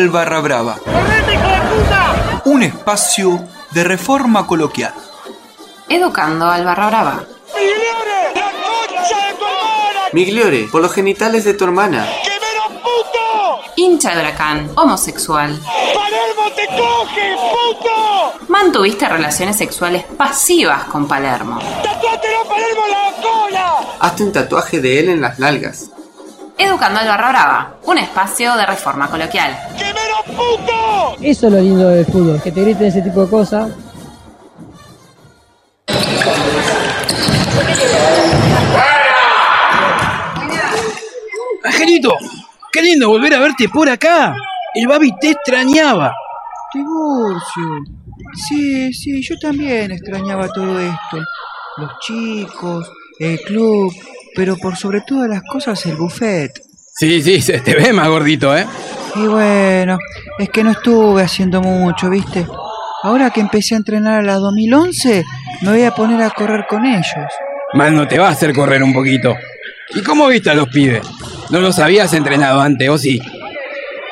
Al Barra Brava. Un espacio de reforma coloquial. Educando al Barra Brava. Migliore, por los genitales de tu hermana. Hincha de huracán, homosexual. ¡Vaya te coge, puto! Mantuviste relaciones sexuales pasivas con Palermo. ¡Tatuátelo Palermo en la cola! Hazte un tatuaje de él en las nalgas. Educando al Barra Brava, un espacio de reforma coloquial. Eso es lo lindo del fútbol, que te griten ese tipo de cosas. Angelito, qué lindo volver a verte por acá. El Babi te extrañaba. Tiburcio. Sí, sí, yo también extrañaba todo esto. Los chicos, el club, pero por sobre todas las cosas el buffet. Sí, sí, se te ve más gordito, ¿eh? Y bueno, es que no estuve haciendo mucho, ¿viste? Ahora que empecé a entrenar a la 2011, me voy a poner a correr con ellos. Más no te va a hacer correr un poquito. ¿Y cómo viste a los pibes? ¿No los habías entrenado antes, o sí?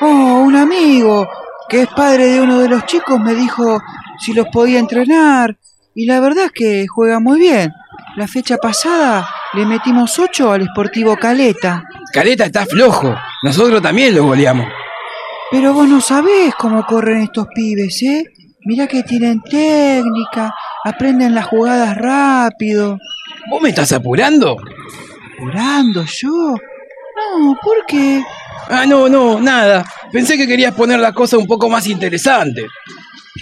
Oh, un amigo que es padre de uno de los chicos me dijo si los podía entrenar. Y la verdad es que juega muy bien. La fecha pasada le metimos 8 al Sportivo Caleta. Caleta está flojo. Nosotros también lo goleamos. Pero vos no sabés cómo corren estos pibes, ¿eh? Mirá que tienen técnica, aprenden las jugadas rápido. ¿Vos me estás apurando? ¿Apurando yo? No, ¿por qué? Ah, no, no, nada. Pensé que querías poner la cosa un poco más interesante.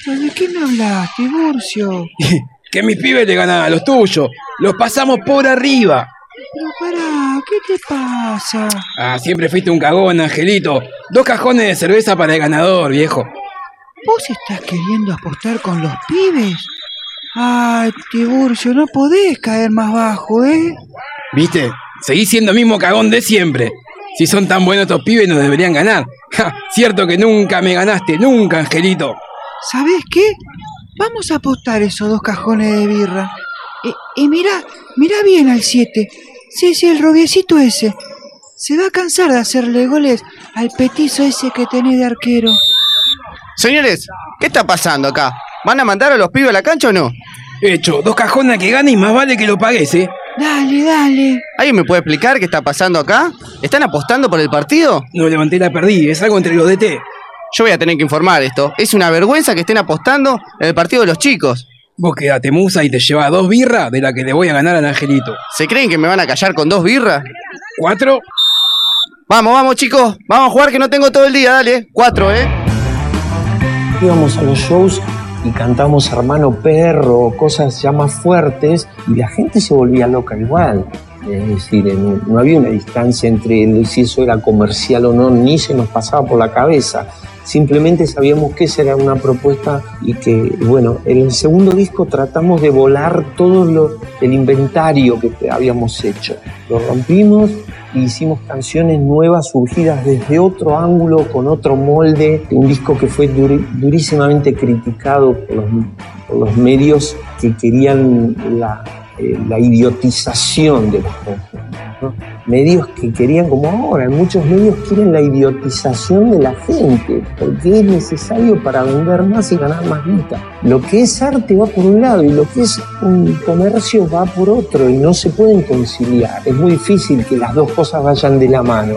¿Pero de qué me hablas, Tiburcio? que mis pibes le ganan a los tuyos. Los pasamos por arriba. Pero pará, ¿qué te pasa? Ah, siempre fuiste un cagón, Angelito. Dos cajones de cerveza para el ganador, viejo. ¿Vos estás queriendo apostar con los pibes? Ay, Tiburcio, no podés caer más bajo, ¿eh? ¿Viste? Seguís siendo el mismo cagón de siempre. Si son tan buenos estos pibes, nos deberían ganar. cierto que nunca me ganaste, nunca, Angelito. ¿Sabés qué? Vamos a apostar esos dos cajones de birra. Y, y mira, mira bien al 7. Sí, sí, el rubiecito ese. Se va a cansar de hacerle goles al petizo ese que tenés de arquero. Señores, ¿qué está pasando acá? ¿Van a mandar a los pibes a la cancha o no? Hecho, dos cajones que gane y más vale que lo pagues, ¿eh? Dale, dale. ¿Alguien me puede explicar qué está pasando acá? ¿Están apostando por el partido? No levanté la perdí, es algo entre los DT. Yo voy a tener que informar esto. Es una vergüenza que estén apostando en el partido de los chicos. Vos quedate musa y te lleva dos birras de la que le voy a ganar al Angelito. ¿Se creen que me van a callar con dos birras? ¿Cuatro? Vamos, vamos chicos, vamos a jugar que no tengo todo el día, dale. Cuatro, ¿eh? Íbamos a los shows y cantamos Hermano Perro, cosas ya más fuertes, y la gente se volvía loca igual. Es decir, no había una distancia entre si eso era comercial o no, ni se nos pasaba por la cabeza. Simplemente sabíamos que esa era una propuesta y que, bueno, en el segundo disco tratamos de volar todo lo, el inventario que habíamos hecho. Lo rompimos e hicimos canciones nuevas surgidas desde otro ángulo, con otro molde. Un disco que fue durísimamente criticado por los, medios que querían la, eh, idiotización de los. Medios que querían, como ahora, muchos medios quieren la idiotización de la gente, porque es necesario para vender más y ganar más guita. Lo que es arte va por un lado y lo que es un comercio va por otro y no se pueden conciliar. Es muy difícil que las dos cosas vayan de la mano.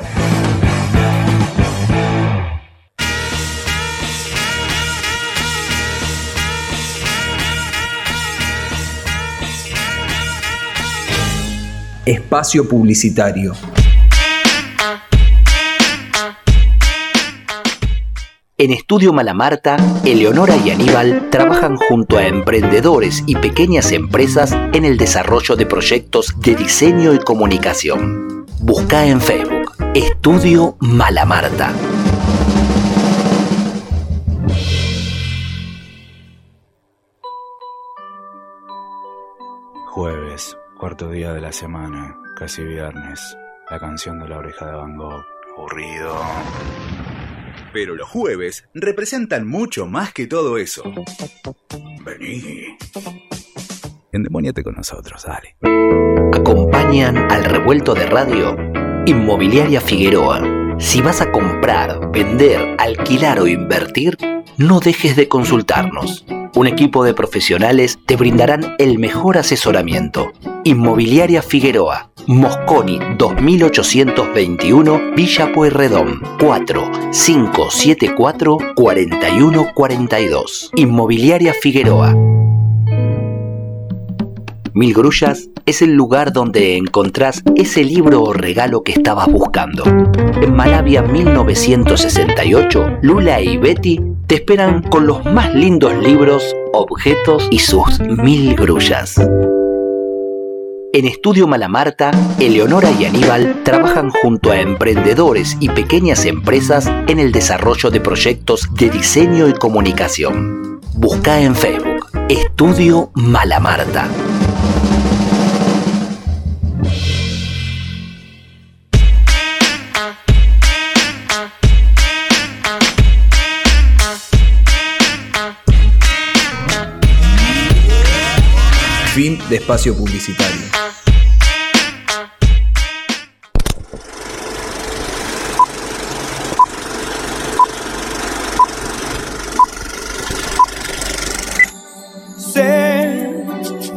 Espacio Publicitario. En Estudio Malamarta, Eleonora y Aníbal trabajan junto a emprendedores y pequeñas empresas en el desarrollo de proyectos de diseño y comunicación. Busca en Facebook Estudio Malamarta. Cuarto día de la semana, casi viernes. La canción de la oreja de Van Gogh. Aburrido. Pero los jueves representan mucho más que todo eso. Vení. Endemoniate con nosotros, dale. Acompañan al revuelto de radio Inmobiliaria Figueroa. Si vas a comprar, vender, alquilar o invertir, no dejes de consultarnos. Un equipo de profesionales te brindarán el mejor asesoramiento Inmobiliaria Figueroa. Mosconi 2821 Villa Pueyrredón 4574 4142 Inmobiliaria Figueroa Mil Grullas es el lugar donde encontrás ese libro o regalo que estabas buscando. En Malavia 1968, Lula y Betty te esperan con los más lindos libros, objetos y sus mil grullas. En Estudio Malamarta, Eleonora y Aníbal trabajan junto a emprendedores y pequeñas empresas en el desarrollo de proyectos de diseño y comunicación. Busca en Facebook Estudio Malamarta. De espacio publicitario. Sé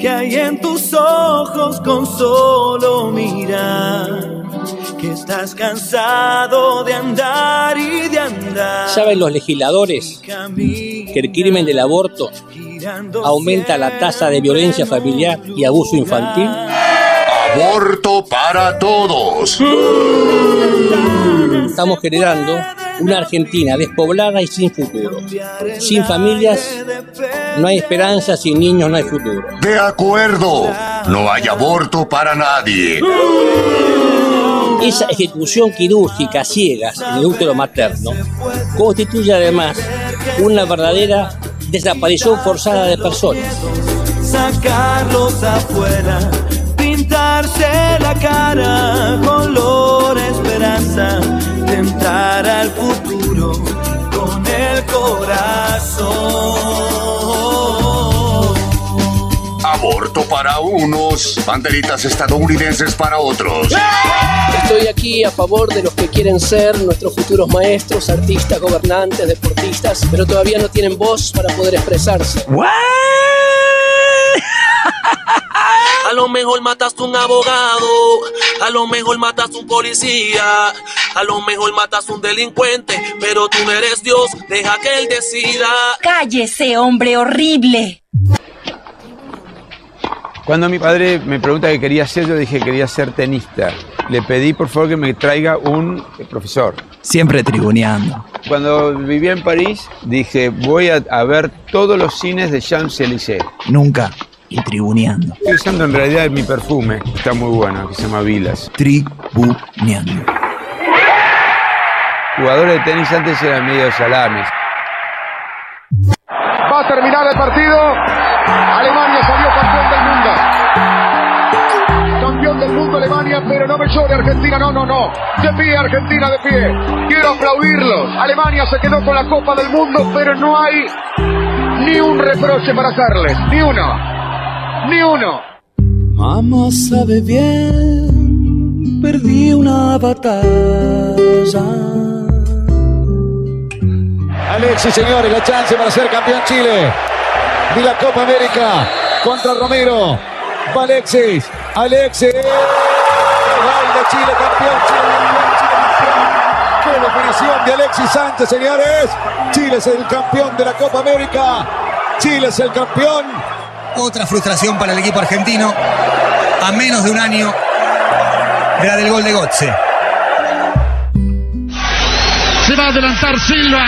que hay en tus ojos con solo mirar que estás cansado de andar y de andar. ¿Saben los legisladores que el crimen del aborto aumenta la tasa de violencia familiar y abuso infantil? Aborto para todos. Estamos generando una Argentina despoblada y sin futuro. Sin familias no hay esperanza, sin niños no hay futuro. De acuerdo. No hay aborto para nadie. Esa ejecución quirúrgica ciegas en el útero materno constituye además una verdadera desaparición forzada de personas. Sacarlos afuera, pintarse la cara, color esperanza, tentar al futuro con el corazón. Aborto para unos, banderitas estadounidenses para otros. Estoy aquí a favor de los que quieren ser nuestros futuros maestros, artistas, gobernantes, deportistas, pero todavía no tienen voz para poder expresarse. A lo mejor mataste un abogado, a lo mejor mataste un policía, a lo mejor mataste un delincuente, pero tú no eres Dios, deja que él decida. Cállese, hombre horrible. Cuando mi padre me pregunta qué quería ser, yo dije que quería ser tenista. Le pedí por favor que me traiga un profesor. Siempre tribuneando. Cuando vivía en París, dije voy a, a ver todos los cines de Champs-Élysées. Nunca. Y tribuneando. Estoy usando en realidad mi perfume, está muy bueno, que se llama Vilas. Tribuneando. Jugadores de tenis antes eran medio salames. Va a terminar el partido. Alemania salió campeón no me llore Argentina, no, no, no. De pie Argentina, de pie. Quiero aplaudirlos. Alemania se quedó con la Copa del Mundo, pero no hay ni un reproche para hacerles. Ni uno. Ni uno. Mamá sabe bien, perdí una batalla. Alexis, señores, la chance para ser campeón Chile. Y la Copa América contra Romero. Va Alexis. Alexis. Chile, campeón Chile, campeón Chile, campeón. Qué definición de Alexis Sánchez, señores. Chile es el campeón de la Copa América. Chile es el campeón. Otra frustración para el equipo argentino a menos de un año de la del gol de Gotze. Se va a adelantar Silva.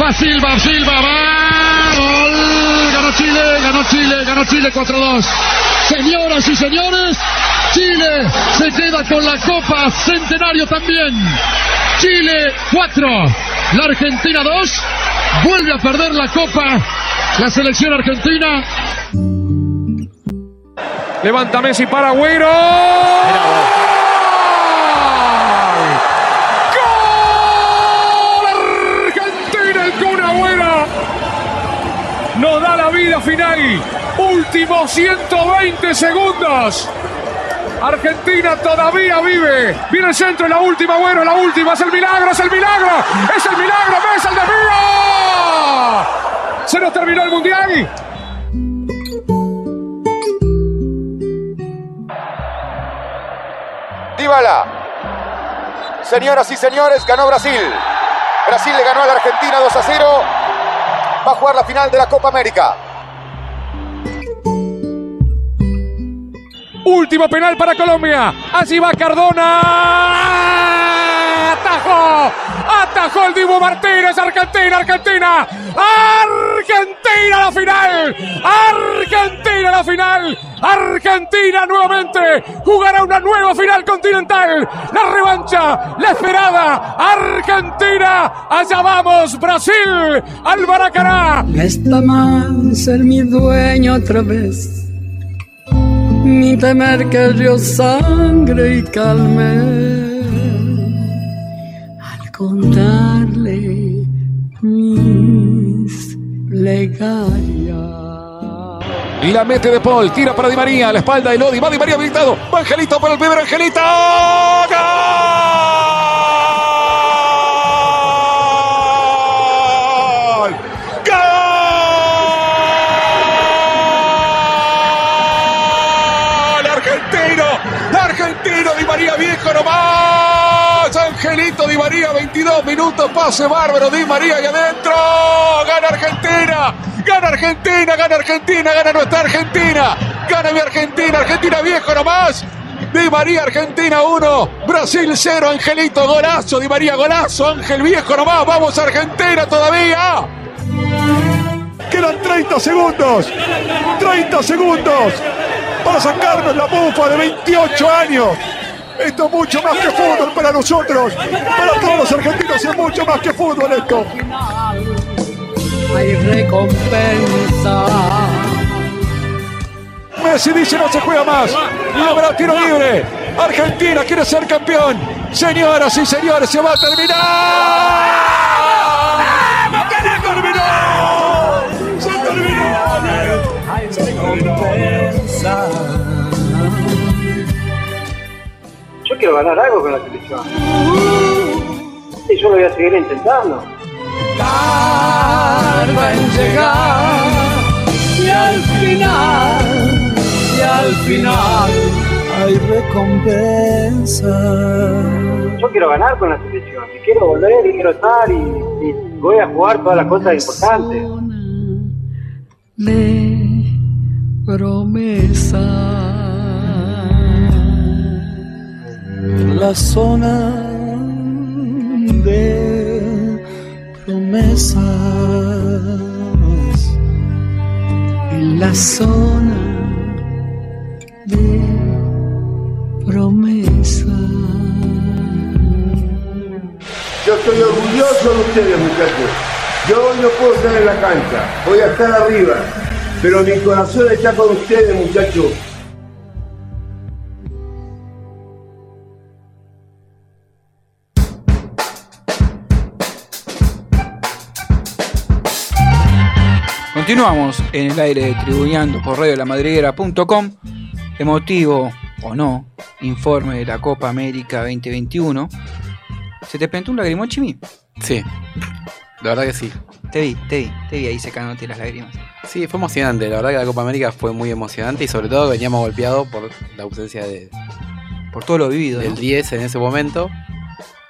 Va Silva, Silva, va. Gol. Ganó Chile, ganó Chile, ganó Chile 4-2. Señoras y señores, Chile se queda con la Copa Centenario también. Chile 4, la Argentina 2. Vuelve a perder la Copa la selección argentina. Levanta Messi para Agüero. ¡Gol! Argentina el Kun Agüero. Nos da la vida final. Últimos 120 segundos. Argentina todavía vive. Viene el centro, la última, bueno, la última. Es el milagro, es el milagro. Es el milagro, es el desvío. Se nos terminó el mundial. Dybala. Señoras y señores, ganó Brasil. Brasil le ganó a la Argentina 2 a 0. Va a jugar la final de la Copa América. Último penal para Colombia. Allí va Cardona. Atajó. Atajó el Dibu Martínez. Argentina, Argentina. Argentina la final. Argentina la final. Argentina nuevamente jugará una nueva final continental. La revancha, la esperada. Argentina. Allá vamos, Brasil. Al Maracaná. No está mal ser mi dueño otra vez, ni temer que el río sangre y calme. Al contarle mis plegarias. La mete de Paul, tira para Di María, a la espalda de Lodi, va Di María habilitado, va Angelito para el primer Angelito. ¡Gol! Nomás. Angelito Di María, 22 minutos, pase bárbaro, Di María y adentro. Gana Argentina. Gana Argentina, gana Argentina, gana nuestra Argentina. Gana mi Argentina, Argentina viejo nomás. Di María, Argentina 1, Brasil 0, Angelito, golazo, Di María, golazo, Ángel viejo nomás, vamos Argentina todavía. Quedan 30 segundos, 30 segundos para sacarnos la bufa de 28 años. Esto es mucho más que fútbol para nosotros, para todos los argentinos es mucho más que fútbol esto. Hay recompensa. Messi dice no se juega más. Y habrá tiro libre. Argentina quiere ser campeón. Señoras y señores, se va a terminar. Quiero ganar algo con la selección. Y yo lo voy a seguir intentando. tarda en llegar y al final, y al final hay recompensa. Yo quiero ganar con la selección. Y quiero volver y quiero estar y, y voy a jugar todas las cosas importantes. de promesa. La zona de promesas. En la zona de promesas. Yo estoy orgulloso de ustedes, muchachos. Yo no puedo estar en la cancha, voy a estar arriba. Pero mi corazón está con ustedes, muchachos. Continuamos en el aire de Tribuneando por radiolamadriguera.com. Emotivo o no, informe de la Copa América 2021. ¿Se te pintó un lagrimón, Chimi? Sí, la verdad que sí. Te vi, te vi, te vi ahí secándote las lágrimas. Sí, fue emocionante. La verdad que la Copa América fue muy emocionante y sobre todo veníamos golpeados por la ausencia de, Por todo lo vivido. del ¿no? 10 en ese momento.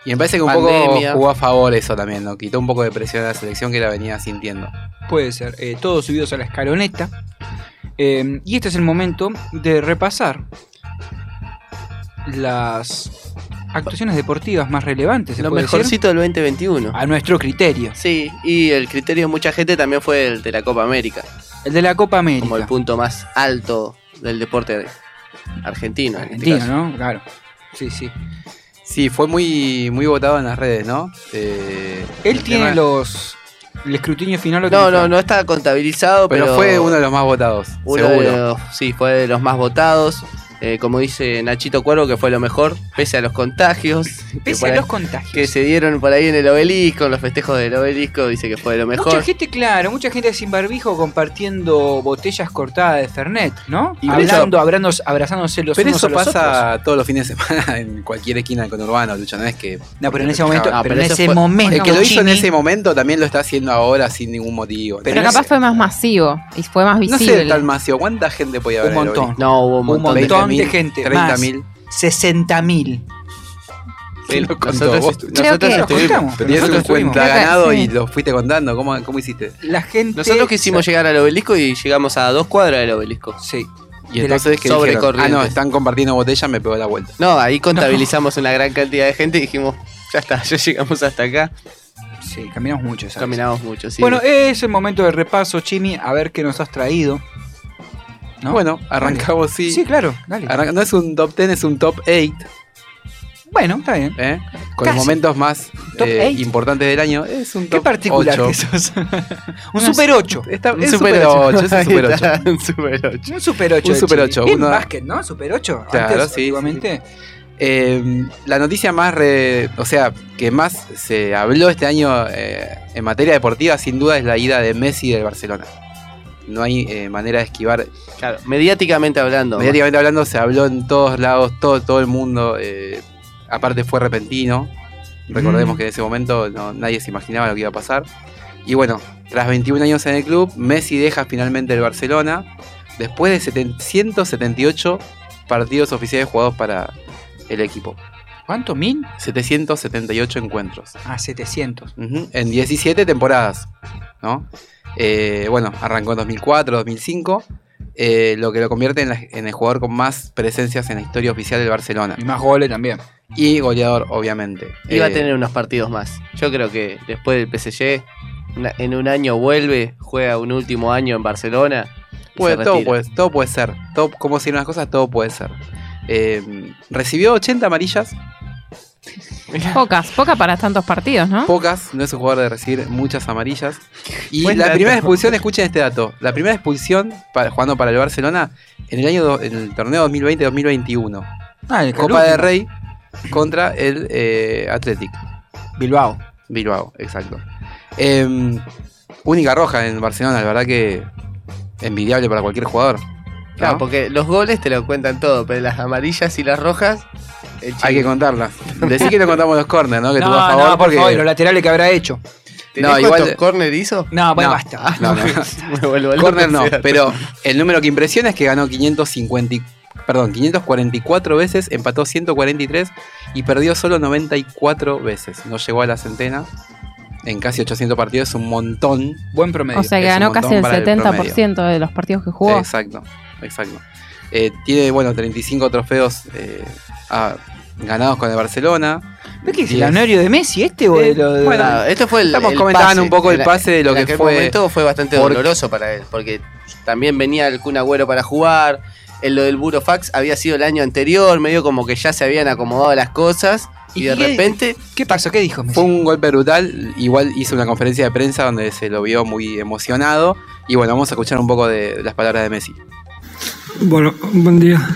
Y me parece que un Pandemia. poco jugó a favor eso también, ¿no? Quitó un poco de presión a la selección que la venía sintiendo. Puede ser. eh, todos subidos a la escaloneta. Eh, y este es el momento de repasar las actuaciones deportivas más relevantes. se Lo puede mejorcito del 2021. decir, A nuestro criterio. Sí, y el criterio de mucha gente también fue el de la Copa América. El de la Copa América. Como el punto más alto del deporte argentino. en este Argentino, caso. ¿no? Claro. Sí, sí. Sí, fue muy, muy votado en las redes, ¿no? Eh, Él el tiene tema- los. El escrutinio final. lo No, no, no está contabilizado, pero, Pero fue uno de los más votados. Uno seguro. de los- sí, fue de los más votados. Eh, como dice Nachito Cuervo, que fue lo mejor, pese a los contagios. que Pese a ahí- los contagios. Que se dieron por ahí en el obelisco, en los festejos del obelisco, dice que fue lo mejor. Mucha gente, claro, mucha gente sin barbijo compartiendo botellas cortadas de Fernet, ¿no? Y Hablando, eso- abrazándose los Pero unos eso a los pasa otros. todos los fines de semana en cualquier esquina del conurbano, Lucho, no es que... No, pero en ese momento- Ah, pero en ese momento, El que lo hizo en ese momento también lo está haciendo ahora sin ningún motivo. Pero capaz fue más masivo y fue más No visible. sé tal masivo, ¿cuánta gente podía Un haber? el montón. No, hubo un montón. Un montón de gente, 30 más. mil. 60.000. Sí, lo contó nosotros vos. nosotros estuvimos. Un Nosotros cuenta ganado Sí. y lo fuiste contando. ¿Cómo, cómo hiciste? La gente. Nosotros quisimos llegar al obelisco y llegamos a dos cuadras del obelisco. Sí. Y De entonces que sobre dijeron, ah no, están compartiendo botella, me pegó la vuelta. No, ahí contabilizamos una gran cantidad de gente y dijimos, ya está, ya llegamos hasta acá. Sí, caminamos mucho. ¿sabes? Caminamos mucho, sí. Bueno, es el momento del repaso, Chimi, a ver qué nos has traído. ¿No? Bueno, arrancamos sí. Sí, claro, dale. Arranca- no es un top 10, es un top 8. Bueno, está bien. ¿eh? Con Casi. los momentos más eh, importantes del año. Es un Qué top particular 8. que sos. un super 8. Está, Un super super 8, ocho. es un super 8. está, Un super 8. Un super 8. Un super ocho, Bien uno- básquet, ¿no? Super 8. Claro, Antes, sí, antiguamente. Eh, la noticia más, re- o sea, que más se habló este año eh, en materia deportiva, sin duda, es la ida de Messi del Barcelona. No hay eh, manera de esquivar. Claro, mediáticamente hablando. Mediáticamente hablando, se habló en todos lados, todo, todo el mundo. eh, aparte, fue repentino. Recordemos que en ese momento no- nadie se imaginaba lo que iba a pasar. Y bueno, tras 21 años en el club, Messi deja finalmente el Barcelona después de 778 partidos oficiales jugados para el equipo. ¿Cuánto? ¿Mil? 778 encuentros. Ah, 700. Ujú, En 17 temporadas, ¿no? Eh, bueno, arrancó en 2004, 2005, eh, lo que lo convierte en, la- en el jugador con más presencias en la historia oficial del Barcelona. Y más goles también. Y goleador, obviamente. Iba a Eh, tener unos partidos más. Yo creo que después del PSG, una- en un año vuelve, juega un último año en Barcelona. puede- todo, puede, todo puede ser. Todo, como decir las cosas, todo puede ser. Eh, recibió 80 amarillas, Pocas, pocas para tantos partidos, ¿no? pocas, no es un jugador de recibir muchas amarillas. Y Buen la dato. primera expulsión, escuchen este dato, la primera expulsión para, jugando para el Barcelona en el año do- en el torneo 2020-2021. Ah, el Copa del Rey contra el eh, Athletic. Bilbao. Bilbao, exacto. Eh, única roja en Barcelona, la verdad que envidiable para cualquier jugador. ¿no? Claro, porque los goles te lo cuentan todo, pero las amarillas y las rojas. Hay que chico. contarlas. Decí que no contamos los corners, ¿no? Que no, tuvo a favor no, por porque. favor, los laterales que habrá hecho. ¿Tenés No, igual- corner hizo? No, bueno, No. basta. No, no. Me vuelvo Corner no, pero el número que impresiona es que ganó 550, y- perdón, 544 veces, empató 143 y perdió solo 94 veces. No llegó a la centena. En casi 800 partidos es un montón. Buen promedio. O sea que ganó casi el para el 70% de los partidos que jugó. Exacto, exacto. Eh, tiene, bueno, 35 trofeos eh, ah, ganados con el Barcelona. ¿Ves que es el 10. anario de Messi este o de lo de.? bueno, esto fue el, Estamos el comentando pase. un poco el En pase de lo en que aquel fue- momento fue bastante doloroso para él, porque también venía el Kun Agüero para jugar. En lo del Burofax había sido el año anterior, medio como que ya se habían acomodado las cosas. Y, ¿Y de qué- repente, ¿Qué pasó? ¿Qué dijo Messi? Fue un golpe brutal. Igual hizo una conferencia de prensa donde se lo vio muy emocionado. Y bueno, vamos a escuchar un poco de las palabras de Messi. Bueno, buen día.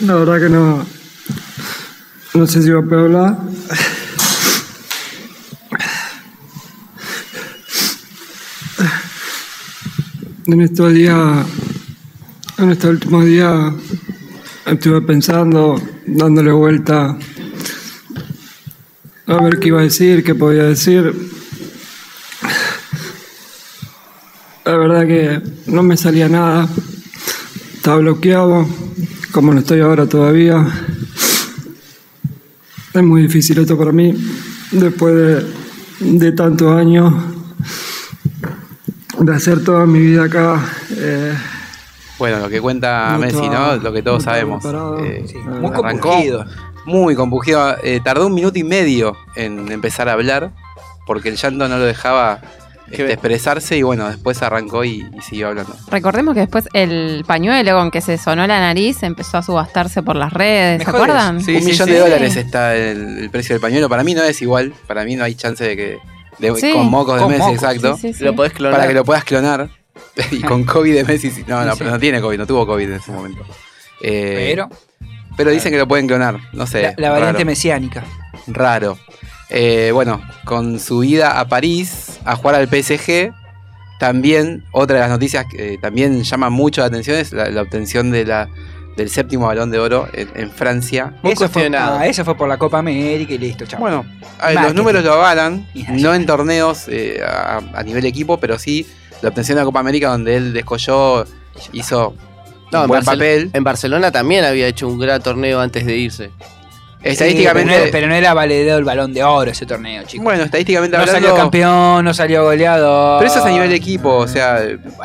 La verdad que no. No sé si va a poder hablar. En estos días. En estos últimos días. Estuve pensando, dándole vuelta. A ver qué iba a decir, qué podía decir. La verdad que no me salía nada. Estaba bloqueado, como no estoy ahora todavía. Es muy difícil esto para mí, después de, de tantos años de hacer toda mi vida acá. eh, Bueno, lo que cuenta No Messi, estaba- ¿no? Lo que todos no sabemos. Eh, Sí, Muy arrancó compungido. Muy compungido. Eh, tardó un minuto y medio en empezar a hablar. Porque el llanto no lo dejaba este, expresarse. Y bueno, después arrancó y, y siguió hablando. Recordemos que después el pañuelo con que se sonó la nariz empezó a subastarse por las redes, ¿Me ¿se acuerdan? un sí, millón sí. de dólares está el, el precio del pañuelo. Para mí no es igual. Para mí no hay chance de que. de- Sí. Con mocos de Con Messi, mocos, exacto. Sí, sí, sí. lo podés clonar. Para que lo puedas clonar. y con COVID de Messi. No, no, Sí. pero no tiene COVID, no tuvo COVID en ese momento. Eh, Pero. pero dicen que lo pueden clonar. No sé. La, la variante raro. mesiánica. Raro. Eh, bueno, con su ida a París a jugar al PSG, también otra de las noticias que eh, también llama mucho la atención es la, la obtención de la, del séptimo balón de oro en, en Francia. Muy eso, fue, ah, eso fue por la Copa América y listo, chao. Bueno, ver, los números lo avalan, no en torneos eh, a, a nivel equipo, pero sí la obtención de la Copa América donde él descolló, hizo No, en, buen Barcel- papel. en Barcelona también había hecho un gran torneo antes de irse. Sí, Estadísticamente. pero, no era, pero no era valedero el balón de oro ese torneo, chicos. Bueno, estadísticamente no hablando. salió campeón, no salió goleador. Pero eso es a nivel de equipo, o sea,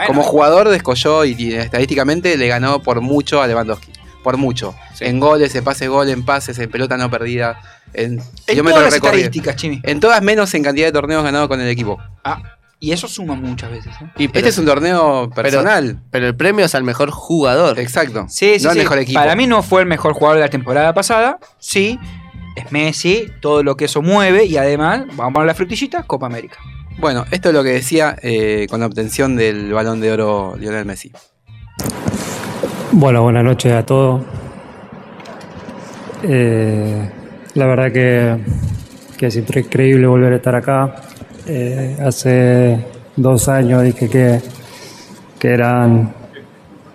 como jugador descolló y, y estadísticamente le ganó por mucho a Lewandowski. Por mucho. En goles, en pases gol, en pases, en pelota no perdida, en En kilómetros todas las estadísticas, Chimi. En todas menos en cantidad de torneos ganados con el equipo. Ah, y eso suma muchas veces. ¿eh? Y este es un torneo personal. Pero, pero el premio es al mejor jugador. Exacto. Sí, sí, no al sí. mejor equipo. Para mí no fue el mejor jugador de la temporada pasada. Sí, es Messi, todo lo que eso mueve. Y además, vamos a la frutillita, Copa América. Bueno, esto es lo que decía eh, con la obtención del balón de oro Lionel Messi. Bueno, buenas noches a todos. Eh, la verdad que, que es increíble volver a estar acá. Eh, hace dos años dije que, que eran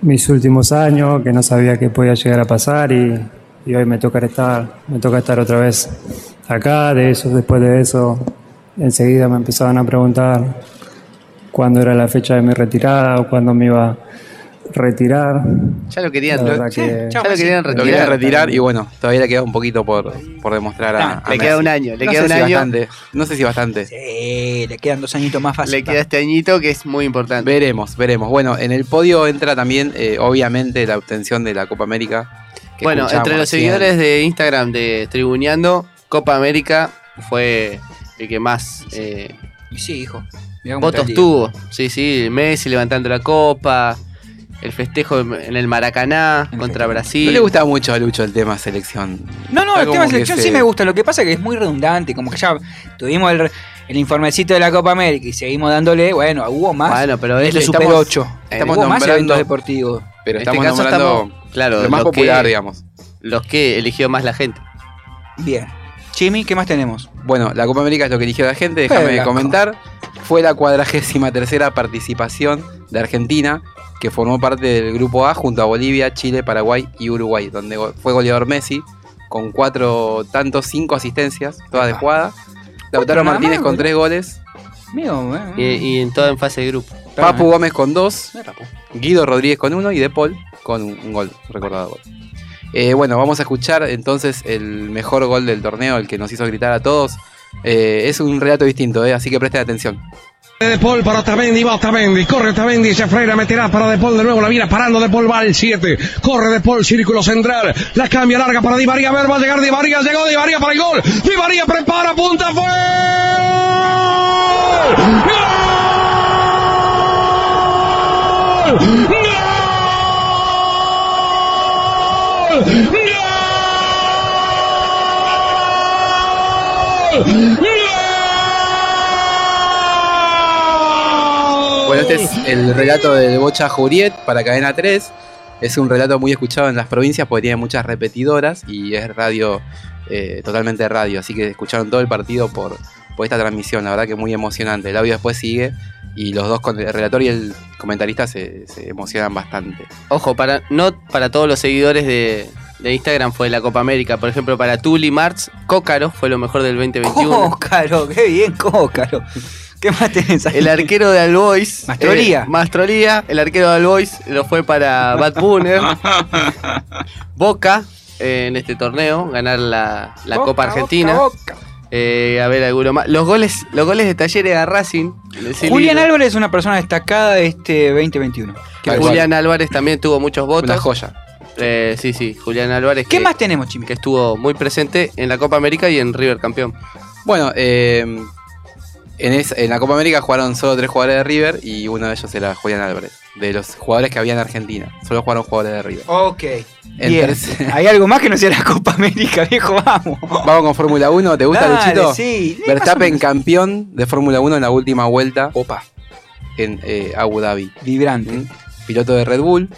mis últimos años, que no sabía qué podía llegar a pasar y, y hoy me toca estar, me toca estar otra vez acá. De eso, después de eso, enseguida me empezaban a preguntar cuándo era la fecha de mi retirada o cuándo me iba retirar. Ya lo querían, lo- verdad sí, que- ya lo querían Lo retirar. quería retirar y bueno, todavía le queda un poquito por, por demostrar a, Ah, a le queda Messi. un año, le No queda un si año. bastante, no sé si bastante. Sí, le quedan dos añitos más fácil. Le queda este añito que es muy importante. Veremos, veremos. Bueno, en el podio entra también, eh, obviamente, la obtención de la Copa América. que Bueno, entre los seguidores de Instagram de Tribuneando, Copa América fue el que más eh, Y sí, hijo. Cómo está votos tuvo. Sí, sí, Messi levantando la copa, el festejo en el Maracaná contra Brasil. No le gustaba mucho a Lucho el tema selección. No, no, Está el tema selección se- sí me gusta. Lo que pasa es que es muy redundante. Como que ya tuvimos el, el informecito de la Copa América y seguimos dándole. Bueno, hubo más. Bueno, pero es este Super estamos- 8. estamos hubo más eventos deportivos. Pero En este estamos caso nombrando estamos, claro, lo más los popular, que- digamos. Los que eligió más la gente. Bien. Chimi, ¿qué más tenemos? Bueno, la Copa América es lo que eligió la gente, déjame comentar. Fue la cuadragésima tercera participación de Argentina, que formó parte del grupo A junto a Bolivia, Chile, Paraguay y Uruguay, donde fue goleador Messi, con cuatro tantos, cinco asistencias, todas de jugada. Lautaro Martínez con tres goles. Mío, Y, y en todo en fase de grupo. Papu Gómez con dos, Guido Rodríguez con uno y De Paul con un, un gol, recordado gol. Eh, bueno, vamos a escuchar entonces el mejor gol del torneo, el que nos hizo gritar a todos. Eh, es un relato distinto, eh, así que presten atención. De Paul para Otamendi, va Otamendi, corre Otamendi, se frena, meterá para De Paul de nuevo, la viene parando De Paul, va al 7, corre De Paul, círculo central, la cambia larga para Di María, a ver, va a llegar Di María, llegó Di María para el gol, Di María prepara, punta, fue ¡Gol! Bueno, este es el relato del Bocha Juriet para Cadena 3. Es un relato muy escuchado en las provincias porque tiene muchas repetidoras y es radio, eh, totalmente radio. Así que escucharon todo el partido por, por esta transmisión. La verdad que muy emocionante. El audio después sigue y los dos, con el relator y el comentarista, se, se emocionan bastante. Ojo, para, no para todos los seguidores de, de Instagram fue la Copa América. Por ejemplo, para Tuli Marx, Cócaro fue lo mejor del 2021. Cócaro, qué bien, Cócaro. ¿Qué más tenés ahí? El arquero de Albois. Mastrolía. eh, Mastrolía. El arquero de Albois lo fue para Bad Bunner. Boca eh, en este torneo, ganar la, la Boca, Copa Argentina. Boca, Boca. Eh, a ver, alguno más. Los goles, los goles de Talleres a Racing. Julián. Álvarez es una persona destacada de este 2021. Que Julián Álvarez también tuvo muchos votos. Una joya. Eh, sí, sí, Julián Álvarez. ¿Qué que- más tenemos, Chimi? Que estuvo muy presente en la Copa América y en River campeón. Bueno, eh, en, es- en la Copa América jugaron solo tres jugadores de River y uno de ellos era Julián Álvarez. De los jugadores que había en Argentina. Solo jugaron jugadores de River. Ok. Bien. Hay algo más que no sea la Copa América, viejo, vamos. Vamos con Fórmula 1, ¿te gusta, Dale, Luchito? sí. Verstappen campeón de Fórmula 1 en la última vuelta. Opa. En eh, Abu Dhabi. Vibrante. Piloto de Red Bull.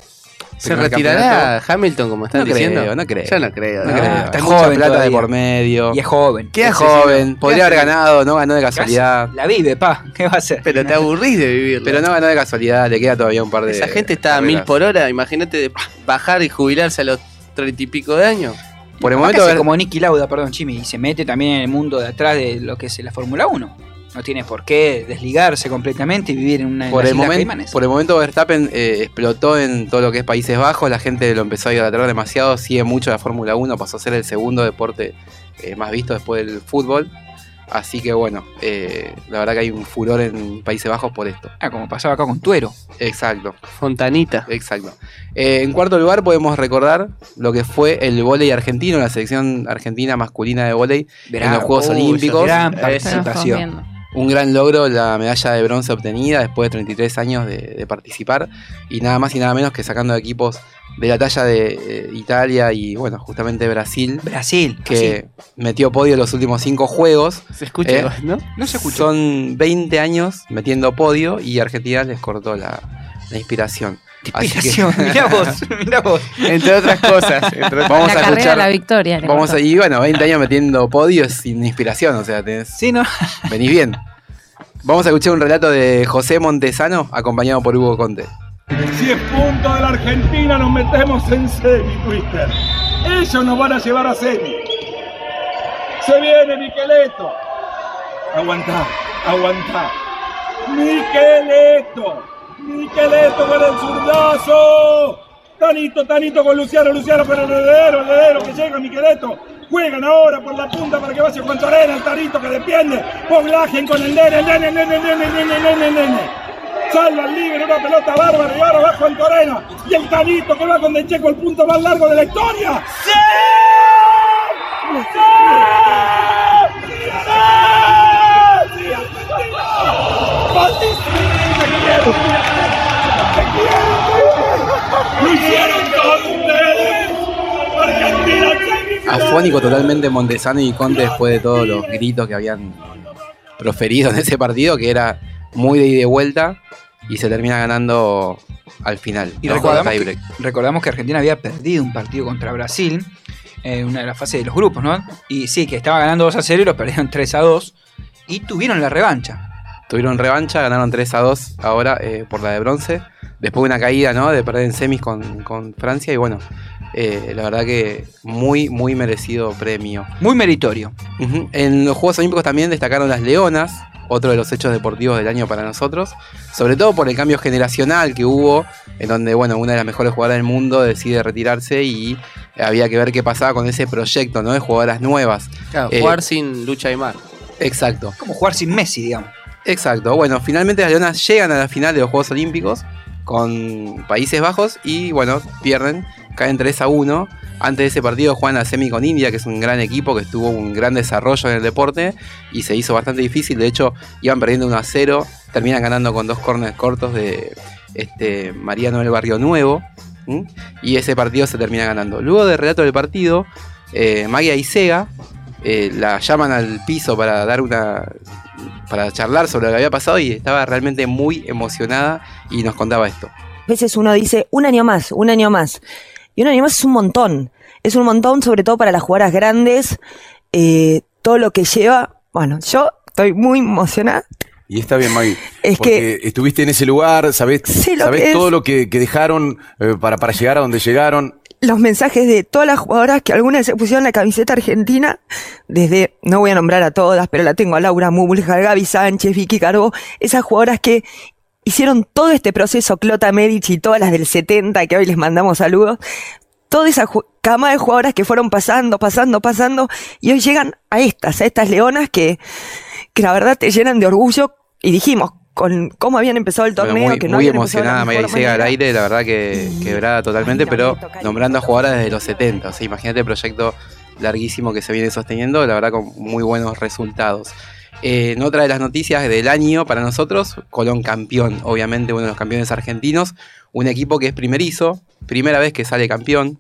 ¿Se retirará. Hamilton como están No diciendo? creo, no creo. Yo no creo. No ¿no? creo. está Hay joven plata de por medio. Y es joven. ¿Qué es hace, joven? señor? Podría ¿Qué haber hace? ganado, no ganó de casualidad. La vive, pa. ¿Qué va a hacer? Pero te aburrís de vivirlo. Pero no ganó de casualidad, le queda todavía un par de. Esa gente está a mil por hora. Imagínate de bajar y jubilarse a los treinta y pico de años. Por el momento, ver- como Nicky Lauda, perdón, Chimi, y se mete también en el mundo de atrás de lo que es la Fórmula 1. No tiene por qué desligarse completamente y vivir en una en Por las el, Islas momen- Caimanes. por el momento Verstappen eh, explotó en todo lo que es Países Bajos, la gente lo empezó a idolatrar demasiado, sigue mucho la Fórmula 1, pasó a ser el segundo deporte eh, más visto después del fútbol. Así que bueno, eh, la verdad que hay un furor en Países Bajos por esto. Ah, como pasaba acá con Tuero. Exacto. Fontanita. Exacto. Eh, en cuarto lugar podemos recordar lo que fue el vóley argentino, la selección argentina masculina de vóley en los Juegos esa Olímpicos. gran Eh, participación. Un gran logro la medalla de bronce obtenida después de 33 años de, de participar y nada más y nada menos que sacando equipos de la talla de eh, Italia y bueno, justamente Brasil. Brasil. Que metió podio en los últimos cinco juegos. Se escucha, ¿no? No se escucha. Son 20 años metiendo podio y Argentina les cortó la, la inspiración. Que- Inspiración, mirá vos, mirá vos. Entre otras cosas. entre Vamos la a carrera escuchar- de la victoria. Vamos a, y bueno, 20 años metiendo podio es sin inspiración, o sea, tenés, Sí, ¿no? venís bien. Vamos a escuchar un relato de José Montesano, acompañado por Hugo Conte. Si es punto de la Argentina, nos metemos en semi, Twister. Ellos nos van a llevar a semi. Se viene Miqueleto. Aguantá, aguantá. Miqueleto. Miqueleto con el zurdazo. Tanito, Tanito con Luciano, Luciano con el heredero, el heredero que llega, Miqueleto. Juegan ahora por la punta para que vaya Juan Torena, el Tarito que defiende. Poglagen con el nene, el nene, el nene, el nene, el nene, el nene, el nene. Salva al libre, una pelota bárbara y ahora va Juan Torena. Y el Tanito que va con De Checo, el punto más largo de la historia. ¡Sí! ¡Sí! ¡Sí! ¡Lo hicieron todos ustedes! ¡Argentina Afónico totalmente Montesano y Conte después de todos los gritos que habían proferido en ese partido, que era muy de ida y de vuelta, y se termina ganando al final. Y ¿no? recordamos que, Tiebreak. recordamos que Argentina había perdido un partido contra Brasil en una de las fases de los grupos, ¿no? Y sí, que estaba ganando 2 a 0 y lo perdieron 3 a 2 y tuvieron la revancha. Tuvieron revancha, ganaron 3 a 2 ahora eh, por la de bronce. Después de una caída, ¿no? De perder en semis con, con Francia. Y bueno, eh, la verdad que muy, muy merecido premio. Muy meritorio. En los Juegos Olímpicos también destacaron las Leonas, otro de los hechos deportivos del año para nosotros. Sobre todo por el cambio generacional que hubo, en donde, bueno, una de las mejores jugadoras del mundo decide retirarse y había que ver qué pasaba con ese proyecto, ¿no? De jugadoras nuevas. Claro, Eh, jugar sin lucha y mar. Exacto. Como jugar sin Messi, digamos. Exacto. Bueno, finalmente las Leonas llegan a la final de los Juegos Olímpicos con Países Bajos y bueno, pierden, caen 3 a 1. Antes de ese partido juegan la semi con India, que es un gran equipo que tuvo un gran desarrollo en el deporte y se hizo bastante difícil. De hecho, iban perdiendo 1 a 0, terminan ganando con dos corners cortos de este Mariano del Barrio Nuevo. Y ese partido se termina ganando. Luego del relato del partido, eh, Magia y Sega eh, la llaman al piso para dar una. Para charlar sobre lo que había pasado y estaba realmente muy emocionada y nos contaba esto. A veces uno dice, un año más, un año más. Y un año más es un montón. Es un montón, sobre todo para las jugadoras grandes. eh, todo lo que lleva. Bueno, yo estoy muy emocionada. Y está bien, Maggie. Es porque estuviste en ese lugar, sabés, lo que todo lo que, que dejaron eh, para, para llegar a donde llegaron. Los mensajes de todas las jugadoras que algunas se pusieron la camiseta argentina, desde, no voy a nombrar a todas, pero la tengo a Laura Mubulja, Gaby Sánchez, Vicky Carbó, esas jugadoras que hicieron todo este proceso, Clota Medici y todas las del 70, que hoy les mandamos saludos, toda esa cama de jugadoras que fueron pasando, pasando, pasando, y hoy llegan a estas, a estas leonas que, que la verdad te llenan de orgullo, y dijimos, con cómo habían empezado el Bueno, torneo, muy que no muy emocionada María Isega al aire, la verdad que quebrada totalmente, pero nombrando a jugadoras desde los 70. O sea, imagínate el proyecto larguísimo que se viene sosteniendo, la verdad con muy buenos resultados. Eh, en otra de las noticias del año para nosotros, Colón campeón, obviamente uno de los campeones argentinos, un equipo que es primerizo, primera vez que sale campeón,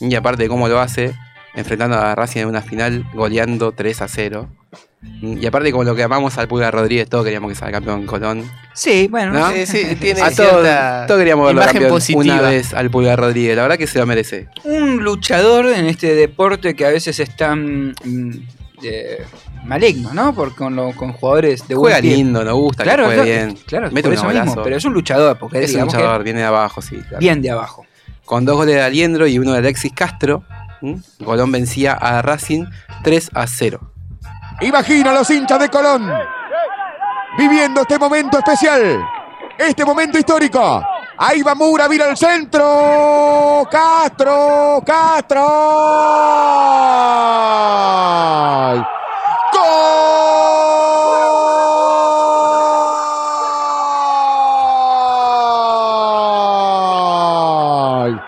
y aparte de cómo lo hace, enfrentando a Racing en una final, goleando 3 a 0. Y aparte como lo que amamos al Pulga Rodríguez, todos queríamos que salga campeón Colón. Sí, bueno, ¿No? Sí, sí, tiene a todos, todos queríamos verlo imagen campeón positiva. una vez al Pulgar Rodríguez. La verdad que se lo merece. Un luchador en este deporte que a veces es tan mm, eh, maligno, ¿no? Por, con, lo- con jugadores de Juega buen lindo, nos gusta, que claro, juegue claro, bien. Claro, Mete por un eso mismo, pero es un luchador, porque Es un que luchador, viene de abajo, sí. claro. bien de abajo. Con dos goles de Aliendro y uno de Alexis Castro, ¿m? Colón vencía a Racing 3 a 0. Imagina los hinchas de Colón. viviendo este momento especial, este momento histórico. Ahí va Mura, mira el centro. Castro, Castro. ¡Gol!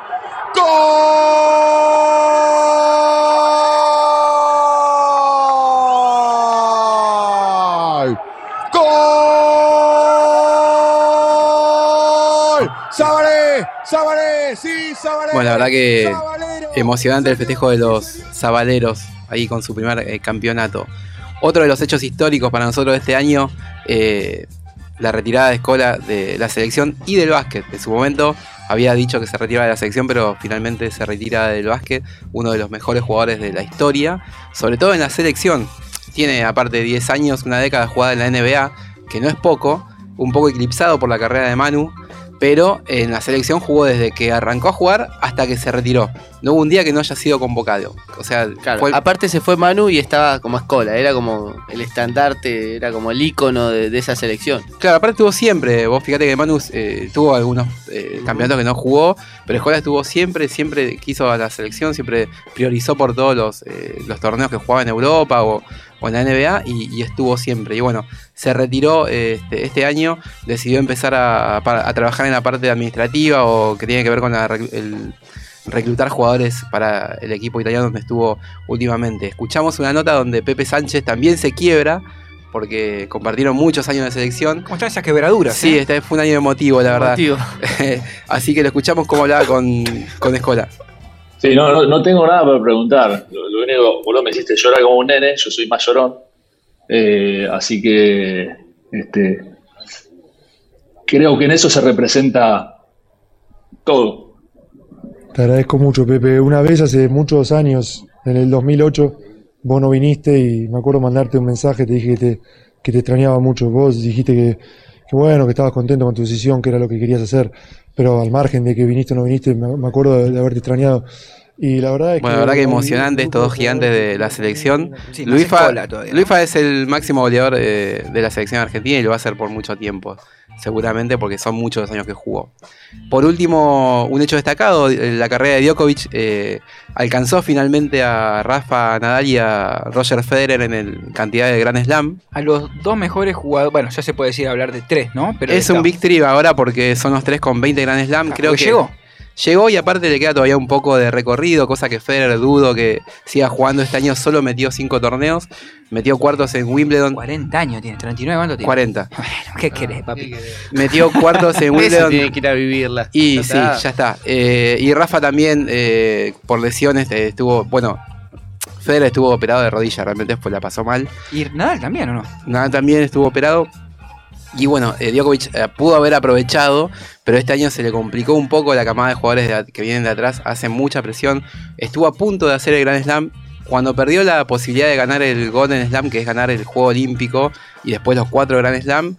¡Gol! ¡Gol! ¡Sabalé! ¡Sabalé! ¡Sí, Sabalé! Bueno, la verdad que emocionante el festejo de los Zabaleros ahí con su primer eh, campeonato. Otro de los hechos históricos para nosotros de este año, eh, la retirada de Escola de la selección y del básquet. En su momento había dicho que se retiraba de la selección, pero finalmente se retira del básquet, uno de los mejores jugadores de la historia, sobre todo en la selección. Tiene aparte de 10 años, una década jugada en la NBA, que no es poco, un poco eclipsado por la carrera de Manu, pero en la selección jugó desde que arrancó a jugar hasta que se retiró. No hubo un día que no haya sido convocado. O sea, Claro, fue el- aparte se fue Manu y estaba como escola, era como el estandarte, era como el icono de, de esa selección. Claro, aparte estuvo siempre. Vos fíjate que Manu eh, tuvo algunos eh, campeonatos que no jugó, pero Escola estuvo siempre, siempre quiso a la selección, siempre priorizó por todos los, eh, los torneos que jugaba en Europa o, en la NBA y, y estuvo siempre. Y bueno, se retiró este, este año, decidió empezar a, a trabajar en la parte administrativa o que tiene que ver con la el reclutar jugadores para el equipo italiano donde estuvo últimamente. Escuchamos una nota donde Pepe Sánchez también se quiebra porque compartieron muchos años de selección. ¿Cómo están esas quebraduras? Sí, eh? este fue un año emotivo, la verdad. Así que lo escuchamos cómo hablaba con, con Escola. Sí, no, no, no tengo nada para preguntar. Lo, lo único, vos me hiciste llorar como un nene, yo soy más llorón. Eh, así que este, creo que en eso se representa todo. Te agradezco mucho, Pepe. Una vez hace muchos años, en el 2008, vos no viniste y me acuerdo mandarte un mensaje, te dije que te, que te extrañaba mucho. Vos dijiste que bueno, que estabas contento con tu decisión, que era lo que querías hacer, pero al margen de que viniste o no viniste, me, acuerdo de haberte extrañado. Y la verdad es Bueno, que... la verdad que emocionante estos dos gigantes de la selección. Sí, Luifa, es el máximo goleador eh, de la selección argentina y lo va a hacer por mucho tiempo, seguramente porque son muchos los años que jugó. Por último, un hecho destacado, eh, la carrera de Djokovic eh, alcanzó finalmente a Rafa Nadal y a Roger Federer en el cantidad de Grand Slam. A los dos mejores jugadores, bueno, ya se puede decir hablar de tres, ¿no? Pero es un Big Three ahora porque son los tres con 20 Grand Slam. Creo porque que llegó. Llegó y aparte le queda todavía un poco de recorrido, cosa que Federer dudo que siga jugando este año. Solo metió cinco torneos, metió cuartos en Wimbledon. 40 años tiene, 39, ¿cuánto tiene? 40. Bueno, ¿qué querés, papi? Metió cuartos en Wimbledon. tiene que ir a vivirla. Y Ya sí, está. ya está. Eh, y Rafa también, eh, por lesiones, eh, estuvo. Bueno, Federer estuvo operado de rodilla, realmente después la pasó mal. ¿Y Nadal también o no? Nadal también estuvo operado. Y bueno, eh, Djokovic eh, pudo haber aprovechado, pero este año se le complicó un poco la camada de jugadores de que vienen de atrás, hacen mucha presión. Estuvo a punto de hacer el Grand Slam. Cuando perdió la posibilidad de ganar el Golden Slam, que es ganar el Juego Olímpico, y después los cuatro Grand Slam,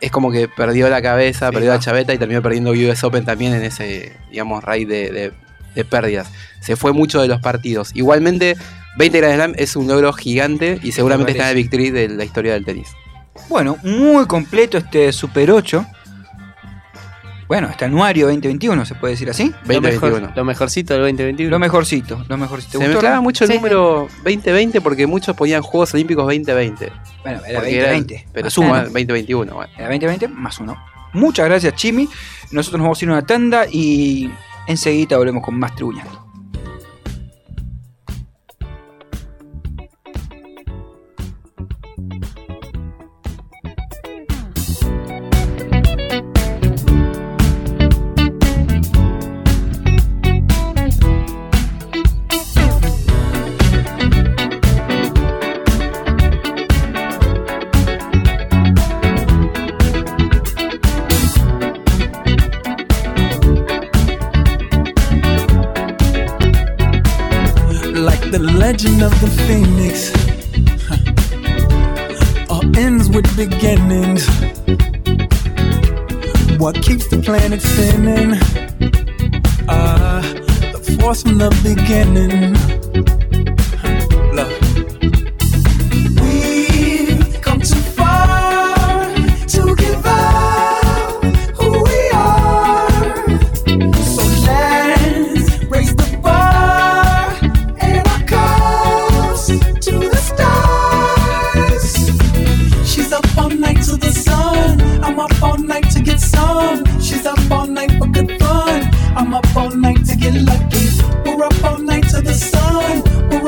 es como que perdió la cabeza, perdió la chaveta y terminó perdiendo US Open también en ese, digamos, raid de, de- de pérdidas. Se fue mucho de los partidos. Igualmente, 20 Grand Slam es un logro gigante y seguramente está en el victory de la historia del tenis. Bueno, muy completo este Super 8. Bueno, este anuario 2021, se puede decir así. Lo, mejor- lo mejorcito del 2021. Lo mejorcito, lo mejorcito. ¿Te Se gustó, mezclaba no? mucho el Sí. número 2020 porque muchos ponían Juegos Olímpicos 2020. Bueno, era Porque 2020. pero más suma uno. 2021. Bueno. Era 2020 más uno. Muchas gracias, Chimi. Nosotros nos vamos a ir a una tanda y enseguida volvemos con más tribuñando.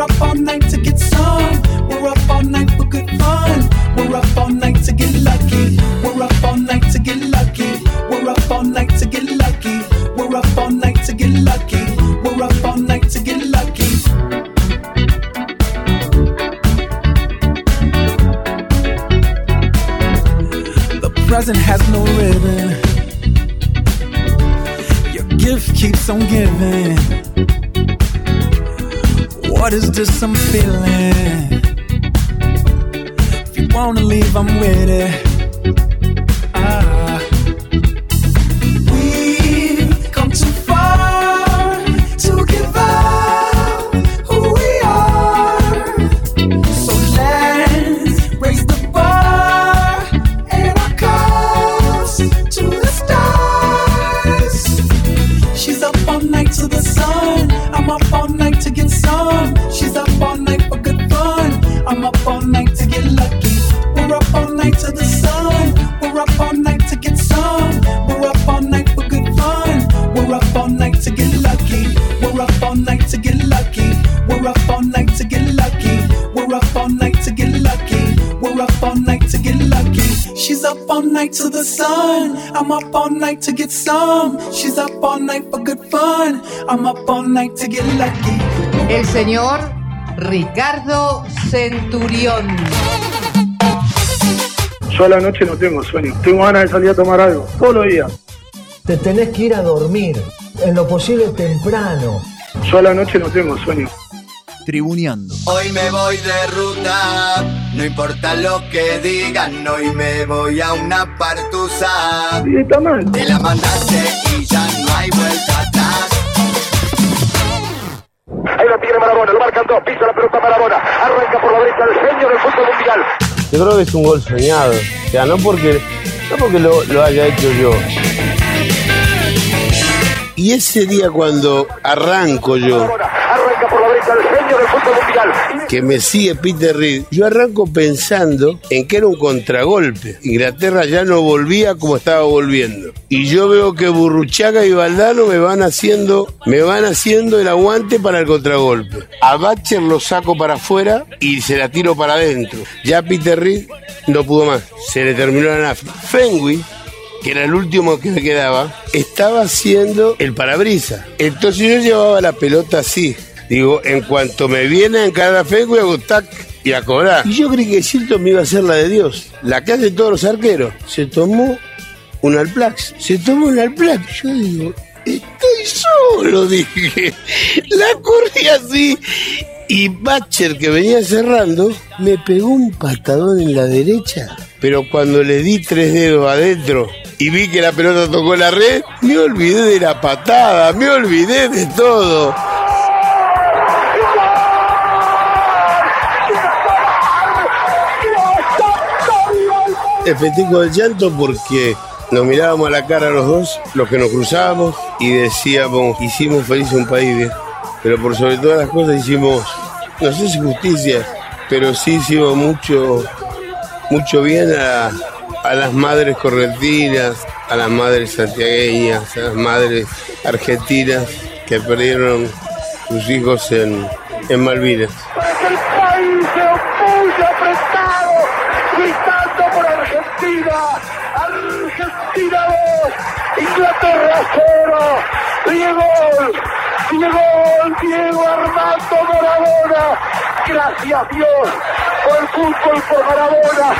Up all night some feeling. Ricardo Centurión. Yo a la noche no tengo sueño. Tengo ganas de salir a tomar algo. Todos los días. Te tenés que ir a dormir, en lo posible temprano. Yo a la noche no tengo sueño. Tribuneando. Hoy me voy de ruta, no importa lo que digan, hoy me voy a una partusa. Sí, está mal. Te la mandaste y ya no hay vuelta Yo creo que es un gol soñado. O sea, no porque, no porque lo, lo haya hecho yo. Y ese día cuando arranco yo, que me sigue Peter Reed, yo arranco pensando en que era un contragolpe. Inglaterra ya no volvía como estaba volviendo. Y yo veo que Burruchaga y Valdano me van haciendo, me van haciendo el aguante para el contragolpe. A Batcher lo saco para afuera y se la tiro para adentro. Ya Peter Reed no pudo más. Se le terminó la nafta. Fenwick que era el último que me quedaba, estaba haciendo el parabrisas. Entonces yo llevaba la pelota así. Digo, en cuanto me viene a encarar a Fenwick, hago tac y a cobrar. Y yo creí que Silton me iba a hacer la de Dios, la que hacen todos los arqueros. Se tomó un Alplax, se tomó un Alplax. Yo digo, estoy solo, dije. La corrí así. Y Batcher, que venía cerrando, me pegó un patadón en la derecha. Pero cuando le di tres dedos adentro y vi que la pelota tocó la red, me olvidé de la patada, me olvidé de todo. El festejo del llanto porque nos mirábamos a la cara los dos, los que nos cruzábamos, y decíamos, hicimos feliz un país, viejo. pero por sobre todas las cosas hicimos, no sé si justicia, pero sí hicimos mucho, mucho bien a, a las madres correntinas, a las madres santiagueñas, a las madres argentinas que perdieron sus hijos en, en Malvinas. Diego, Diego, Diego Armando Maradona. Gracias Dios por el fútbol, por Maradona,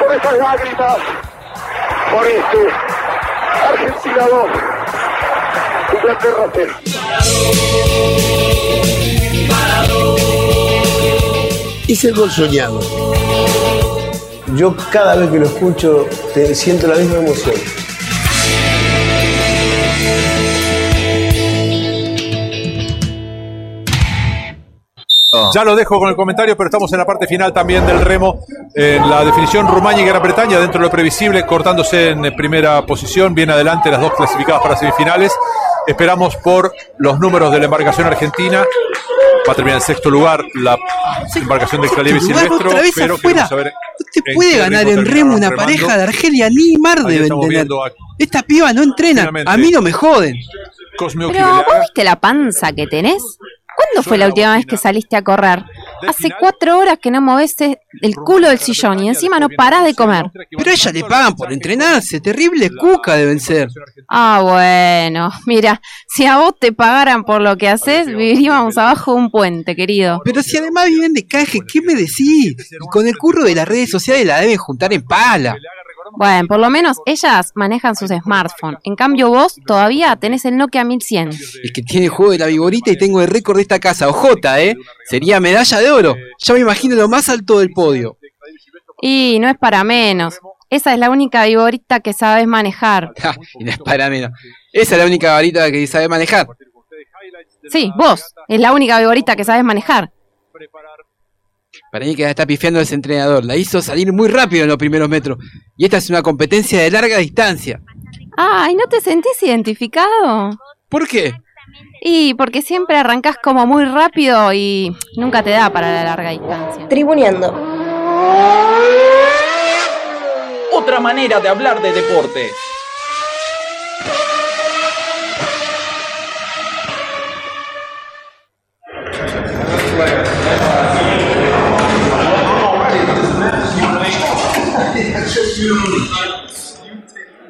por esas lágrimas, por este Argentina 2, Inglaterra 0. Es el gol soñado. Yo cada vez que lo escucho te- siento la misma emoción. Ya lo dejo con el comentario, pero estamos en la parte final también del remo. En la definición, Rumania y Gran Bretaña, dentro de lo previsible, cortándose en primera posición, bien adelante las dos clasificadas para semifinales. Esperamos por los números de la embarcación argentina. Va a terminar en sexto lugar la embarcación de Sexto lugar, Silvestro, otra vez pero afuera. queremos saber No te en puede ganar en remo una remando. pareja de Argelia, ni Mar deben tener. Esta piba no entrena, a mí no me joden. Cosme Pero vos viste la panza que tenés. ¿Cuándo fue la última vez que saliste a correr? Hace cuatro horas que no moves el culo del sillón y encima no parás de comer. Pero a ella le pagan por entrenarse, terrible cuca deben ser. Ah, bueno, mira, si a vos te pagaran por lo que haces, viviríamos abajo de un puente, querido. Pero si además viven de caje, ¿qué me decís? Y con el curro de las redes sociales la deben juntar en pala. Bueno, por lo menos ellas manejan sus smartphones. En cambio vos todavía tenés el Nokia 1100. Es que tiene juego de la vigorita y tengo el récord de esta casa. Ojota, ¿eh? Sería medalla de oro. Ya me imagino lo más alto del podio. Y no es para menos. Esa es la única vigorita que sabes manejar. y no es para menos. Esa es la única varita que sabes manejar. Sí, vos. Es la única vigorita que sabes manejar. Para mí que está pifiando ese entrenador. La hizo salir muy rápido en los primeros metros. Y esta es una competencia de larga distancia. Ay, ¿no te sentís identificado? ¿Por qué? Y porque siempre arrancás como muy rápido y nunca te da para la larga distancia. Tribuneando. Otra manera de hablar de deporte.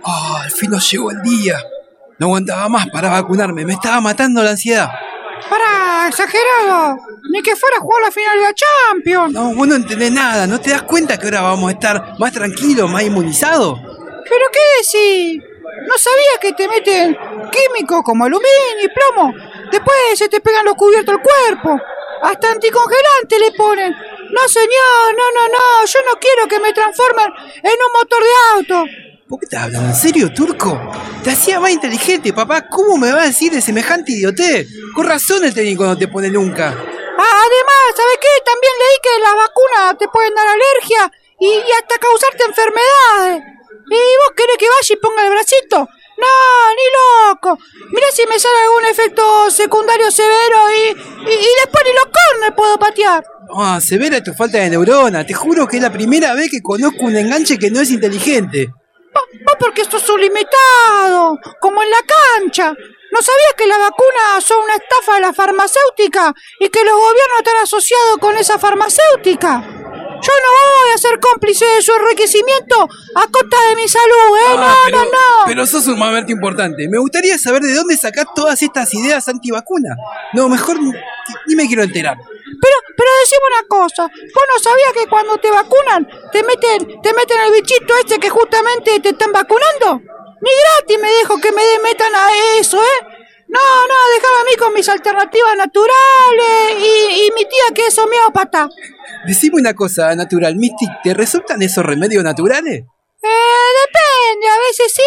Oh, al fin nos llegó el día. No aguantaba más para vacunarme, me estaba matando la ansiedad. ¡Para, exagerado! Ni que fuera a jugar la final de la Champions. No, vos no entendés nada. ¿No te das cuenta que ahora vamos a estar más tranquilos, más inmunizados? ¿Pero qué decís? ¿No sabías que te meten químicos como aluminio y plomo? Después se te pegan los cubiertos al cuerpo. Hasta anticongelante le ponen. No, señor, no, no, no. Yo no quiero que me transformen en un motor de auto. ¿Por qué te hablan en serio, turco? Te hacía más inteligente, papá. ¿Cómo me va a decir de semejante idiote? Con razón el técnico no te pone nunca. Ah, además, ¿sabes qué? También leí que las vacunas te pueden dar alergia y, y hasta causarte enfermedades. ¿Y vos querés que vaya y ponga el bracito? No, ni loco. Mira si me sale algún efecto secundario severo y, y, y después ni los corners puedo patear. Ah, severa tu falta de neurona. Te juro que es la primera vez que conozco un enganche que no es inteligente. Vos porque sos un limitado, como en la cancha. ¿No sabías que las vacunas son una estafa de la farmacéutica y que los gobiernos están asociados con esa farmacéutica? Yo no voy a ser cómplice de su enriquecimiento a costa de mi salud, ¿eh? Ah, no, pero, no, no. Pero sos un mamerte importante. Me gustaría saber de dónde sacás todas estas ideas antivacunas. No, mejor ni, ni me quiero enterar. Pero, pero decime una cosa, ¿vos no sabías que cuando te vacunan te meten, te meten el bichito ese que justamente te están vacunando? Ni gratis me dejo que me metan a eso, ¿eh? No, no, déjame a mí con mis alternativas naturales y, y mi tía que es homeópata. Decime una cosa, natural, Mystic, ¿te resultan esos remedios naturales? Eh, depende, a veces sí,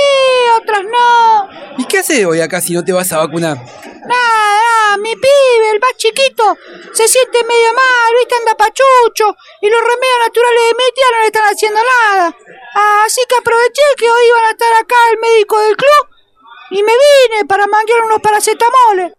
otras no. ¿Y qué haces hoy acá si no te vas a vacunar? Nada, mi pibe, el más chiquito, se siente medio mal, viste, anda pachucho, y los remedios naturales de mi tía no le están haciendo nada. Así que aproveché que hoy iban a estar acá el médico del club y me vine para manguear unos paracetamoles.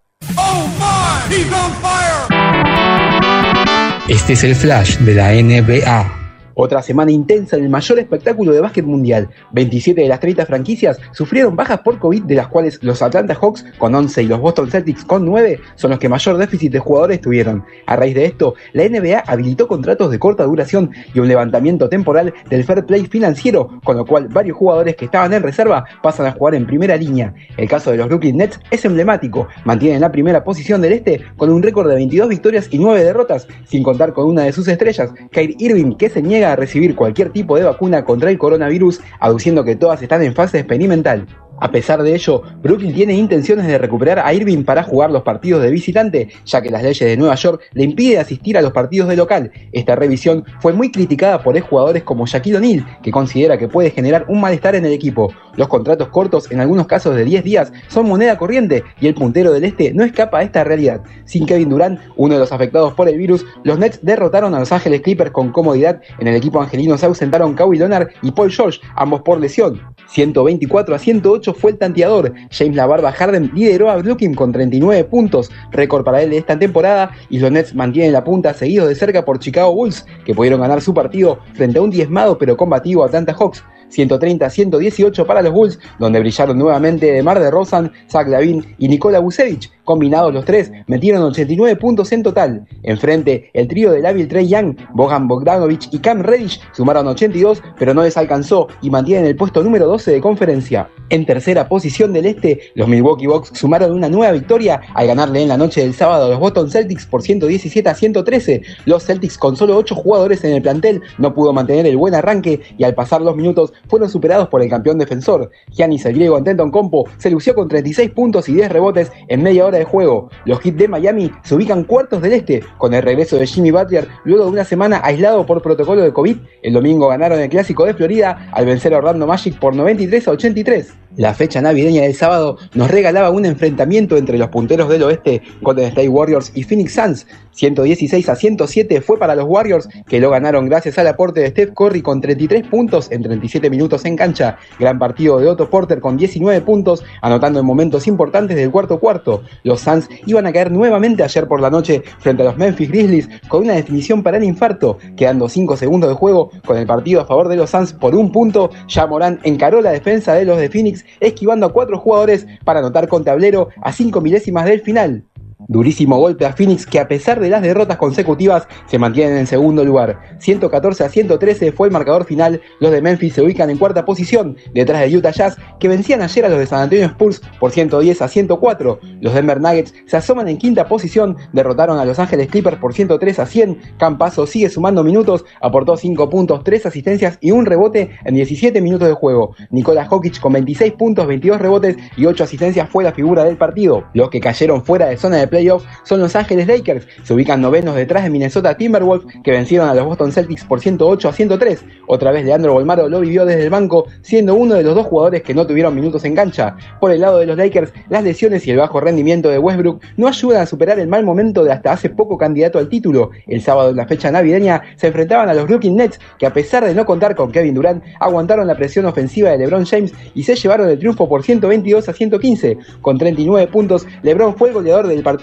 Este es el flash de la NBA. Otra semana intensa en el mayor espectáculo de básquet mundial. 27 de las 30 franquicias sufrieron bajas por COVID, de las cuales los Atlanta Hawks con 11 y los Boston Celtics con 9 son los que mayor déficit de jugadores tuvieron. A raíz de esto, la NBA habilitó contratos de corta duración y un levantamiento temporal del fair play financiero, con lo cual varios jugadores que estaban en reserva pasan a jugar en primera línea. El caso de los Brooklyn Nets es emblemático. Mantienen la primera posición del este con un récord de 22 victorias y 9 derrotas, sin contar con una de sus estrellas, Kyrie Irving, que se niega a recibir cualquier tipo de vacuna contra el coronavirus, aduciendo que todas están en fase experimental. A pesar de ello, Brooklyn tiene intenciones de recuperar a Irving para jugar los partidos de visitante, ya que las leyes de Nueva York le impiden asistir a los partidos de local. Esta revisión fue muy criticada por exjugadores como Shaquille O'Neal, que considera que puede generar un malestar en el equipo. Los contratos cortos, en algunos casos de 10 días, son moneda corriente y el puntero del este no escapa a esta realidad. Sin Kevin Durant, uno de los afectados por el virus, los Nets derrotaron a Los Ángeles Clippers con comodidad. En el equipo angelino se ausentaron Kawhi Leonard y Paul George, ambos por lesión. 124 a 108 fue el tanteador. James La Barba Harden lideró a Brooklyn con 39 puntos, récord para él de esta temporada, y los Nets mantienen la punta seguidos de cerca por Chicago Bulls, que pudieron ganar su partido frente a un diezmado pero combativo Atlanta Hawks. 130-118 para los Bulls, donde brillaron nuevamente DeMar DeRozan, Zach Lavin y Nikola Vucevic. Combinados los tres, metieron 89 puntos en total. Enfrente, el trío de hábil Trey Young, Bogan Bogdanovic y Cam Reddish sumaron 82, pero no les alcanzó y mantienen el puesto número 12 de conferencia. En tercera posición del este, los Milwaukee Bucks sumaron una nueva victoria al ganarle en la noche del sábado a los Boston Celtics por 117 a 113. Los Celtics con solo 8 jugadores en el plantel no pudo mantener el buen arranque y al pasar los minutos fueron superados por el campeón defensor. Giannis el griego Antenton Compo se lució con 36 puntos y 10 rebotes en media hora de juego. Los Heat de Miami se ubican cuartos del este con el regreso de Jimmy Butler luego de una semana aislado por protocolo de COVID. El domingo ganaron el clásico de Florida al vencer a Orlando Magic por 93 a 83. La fecha navideña del sábado nos regalaba un enfrentamiento entre los punteros del oeste, Golden State Warriors y Phoenix Suns. 116 a 107 fue para los Warriors, que lo ganaron gracias al aporte de Steph Curry con 33 puntos en 37 minutos en cancha. Gran partido de Otto Porter con 19 puntos, anotando en momentos importantes del cuarto cuarto. Los Suns iban a caer nuevamente ayer por la noche frente a los Memphis Grizzlies con una definición para el infarto, quedando 5 segundos de juego con el partido a favor de los Suns por un punto. Ya Morán encaró la defensa de los de Phoenix esquivando a cuatro jugadores para anotar con tablero a cinco milésimas del final. Durísimo golpe a Phoenix que a pesar de las derrotas consecutivas se mantienen en segundo lugar. 114 a 113 fue el marcador final. Los de Memphis se ubican en cuarta posición detrás de Utah Jazz que vencían ayer a los de San Antonio Spurs por 110 a 104. Los Denver Nuggets se asoman en quinta posición, derrotaron a Los Ángeles Clippers por 103 a 100. Campazo sigue sumando minutos, aportó 5 puntos, 3 asistencias y un rebote en 17 minutos de juego. Nicolás Jokic con 26 puntos, 22 rebotes y 8 asistencias fue la figura del partido. Los que cayeron fuera de zona de playoff son Los Ángeles Lakers. Se ubican novenos detrás de Minnesota Timberwolves, que vencieron a los Boston Celtics por 108 a 103. Otra vez Leandro Bolmaro lo vivió desde el banco, siendo uno de los dos jugadores que no tuvieron minutos en cancha. Por el lado de los Lakers, las lesiones y el bajo rendimiento de Westbrook no ayudan a superar el mal momento de hasta hace poco candidato al título. El sábado en la fecha navideña se enfrentaban a los Brooklyn Nets, que a pesar de no contar con Kevin Durant, aguantaron la presión ofensiva de LeBron James y se llevaron el triunfo por 122 a 115. Con 39 puntos, LeBron fue el goleador del partido,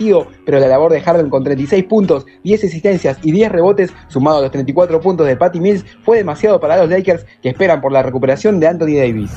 pero la labor de Harden con 36 puntos, 10 asistencias y 10 rebotes, sumado a los 34 puntos de Patty Mills, fue demasiado para los Lakers que esperan por la recuperación de Anthony Davis.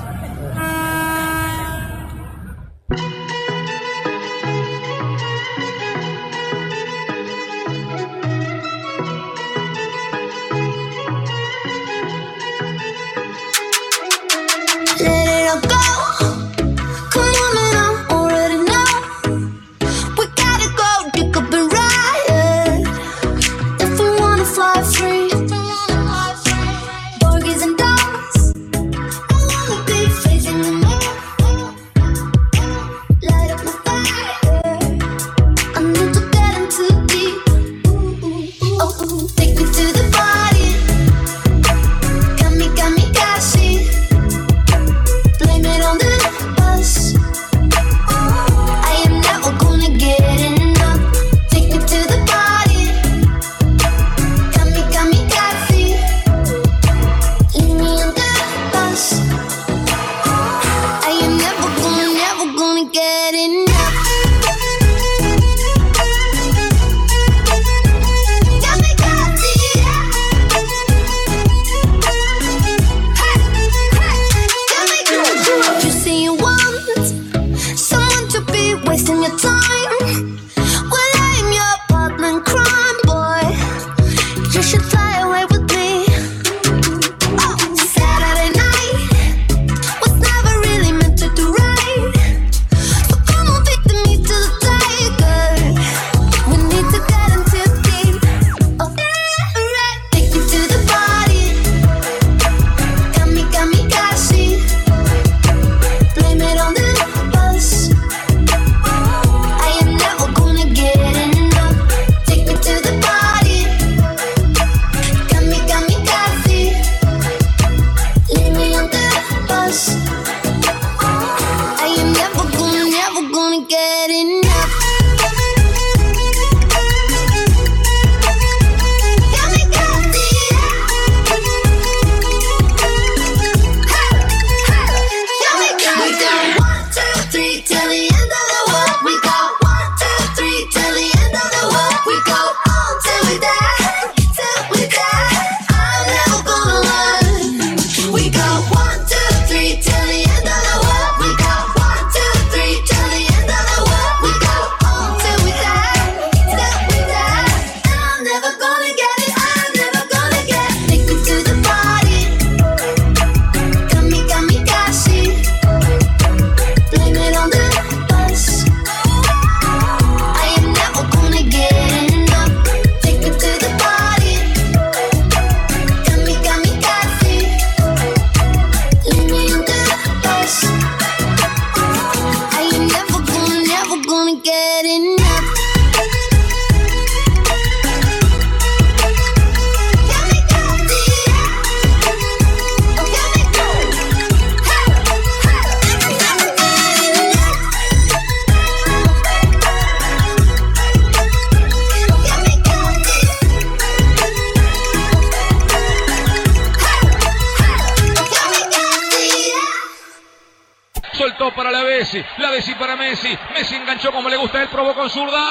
Zurda.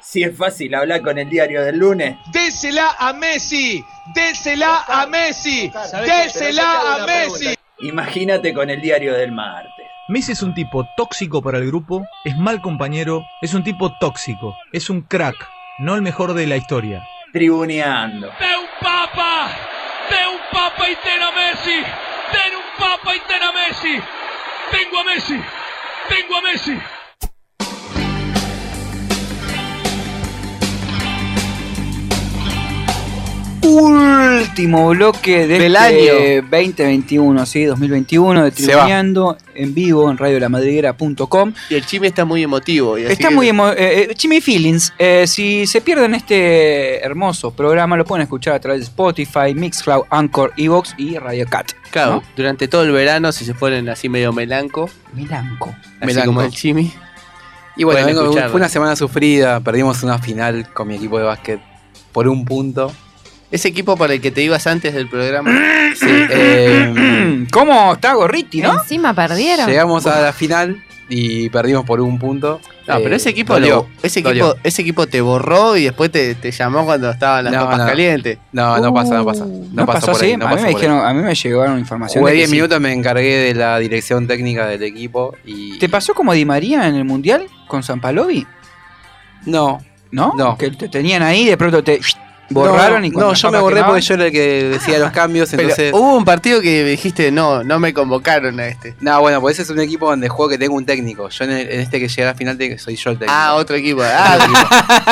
Si es fácil hablar con el diario del lunes. Désela a Messi, désela a Messi, désela a Messi. Imagínate con el diario del martes. Messi es un tipo tóxico para el grupo, es mal compañero, es un tipo tóxico, es un crack, no el mejor de la historia. Tribuneando. De un papa, de un papa y ten a Messi, ten un papa y ten a Messi. Tengo a Messi, tengo a Messi. Último bloque de Del este año. 2021, sí, 2021, de. Tribuneando en vivo en radiolamadriguera.com. Y el Chimi está muy emotivo. y Está que- muy emo eh, eh, Chimi Feelings. eh, si se pierden este hermoso programa, lo pueden escuchar a través de Spotify, Mixcloud, Anchor, Evox y Radio Cat. Claro, ¿no? durante todo el verano, si se ponen así medio melanco, Melanco. así Melanco. como el Chimi. Y bueno, vengo- fue una semana sufrida, perdimos una final con mi equipo de básquet por un punto. Ese equipo para el que te ibas antes del programa. Sí, eh, ¿Cómo está Gorriti, no? Encima perdieron. llegamos a la final y perdimos por un punto. No, Eh, pero ese equipo, dolió, lo- ese, equipo ese equipo te borró y después te, te llamó cuando estaban las No, papas no. calientes. No, no pasa, no pasa. No, Uh, ¿No pasó pasó por así? ahí. no a, mí me por dijeron, a mí me llegaron información. Jugué de que 10 sí. minutos, me encargué de la dirección técnica del equipo y. ¿Te pasó como Di María en el Mundial con San Palovi? No. ¿No? No. Que te tenían ahí, de pronto te borraron no, y No, yo me borré quemaban- porque yo era el que decía los cambios, Pero entonces. hubo un partido que dijiste, no, no me convocaron a este. No, bueno, pues ese es un equipo donde juego que tengo un técnico. Yo en, el- en este que llega a la final soy yo el técnico. Ah, otro equipo. Ah,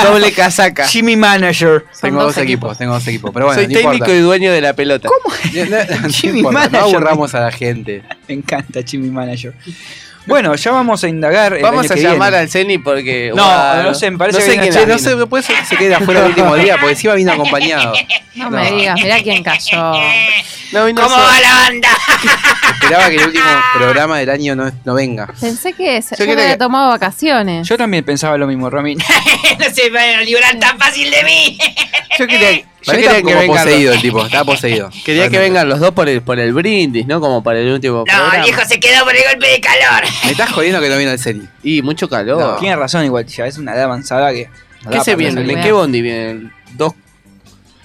doble casaca. Jimmy Manager. tengo dos, equipos. tengo dos equipos. Pero bueno, Soy no técnico importa. y dueño de la pelota. ¿Cómo? No, Jimmy importa, no Manager. aburramos a la gente. Me encanta Jimmy Manager. Bueno, ya vamos a indagar. el Vamos año a que llamar viene. al Ceni porque. No, guau, no sé, me parece no que sé quién Che, no sé, puede ser que se quede afuera el último día, porque encima vino acompañado. No, me digas, mirá quién cayó. No vino ¿Cómo va la banda? Esperaba que el último programa del año no, no venga. Pensé que se, Yo yo me había que- tomado vacaciones. Yo también pensaba lo mismo, Romín. no se van a librar tan fácil de mí. Yo quería, yo quería que vengan. poseído el tipo, está poseído. Quería que vengan los dos por el, por el brindis, ¿no? Como para el último No, programa. el viejo se quedó por el golpe de calor. Me estás jodiendo que no vino el serie. Y mucho calor. Tiene razón igual, ya es una edad avanzada que... no ¿Qué se viene? ¿En qué bondi viene? Dos.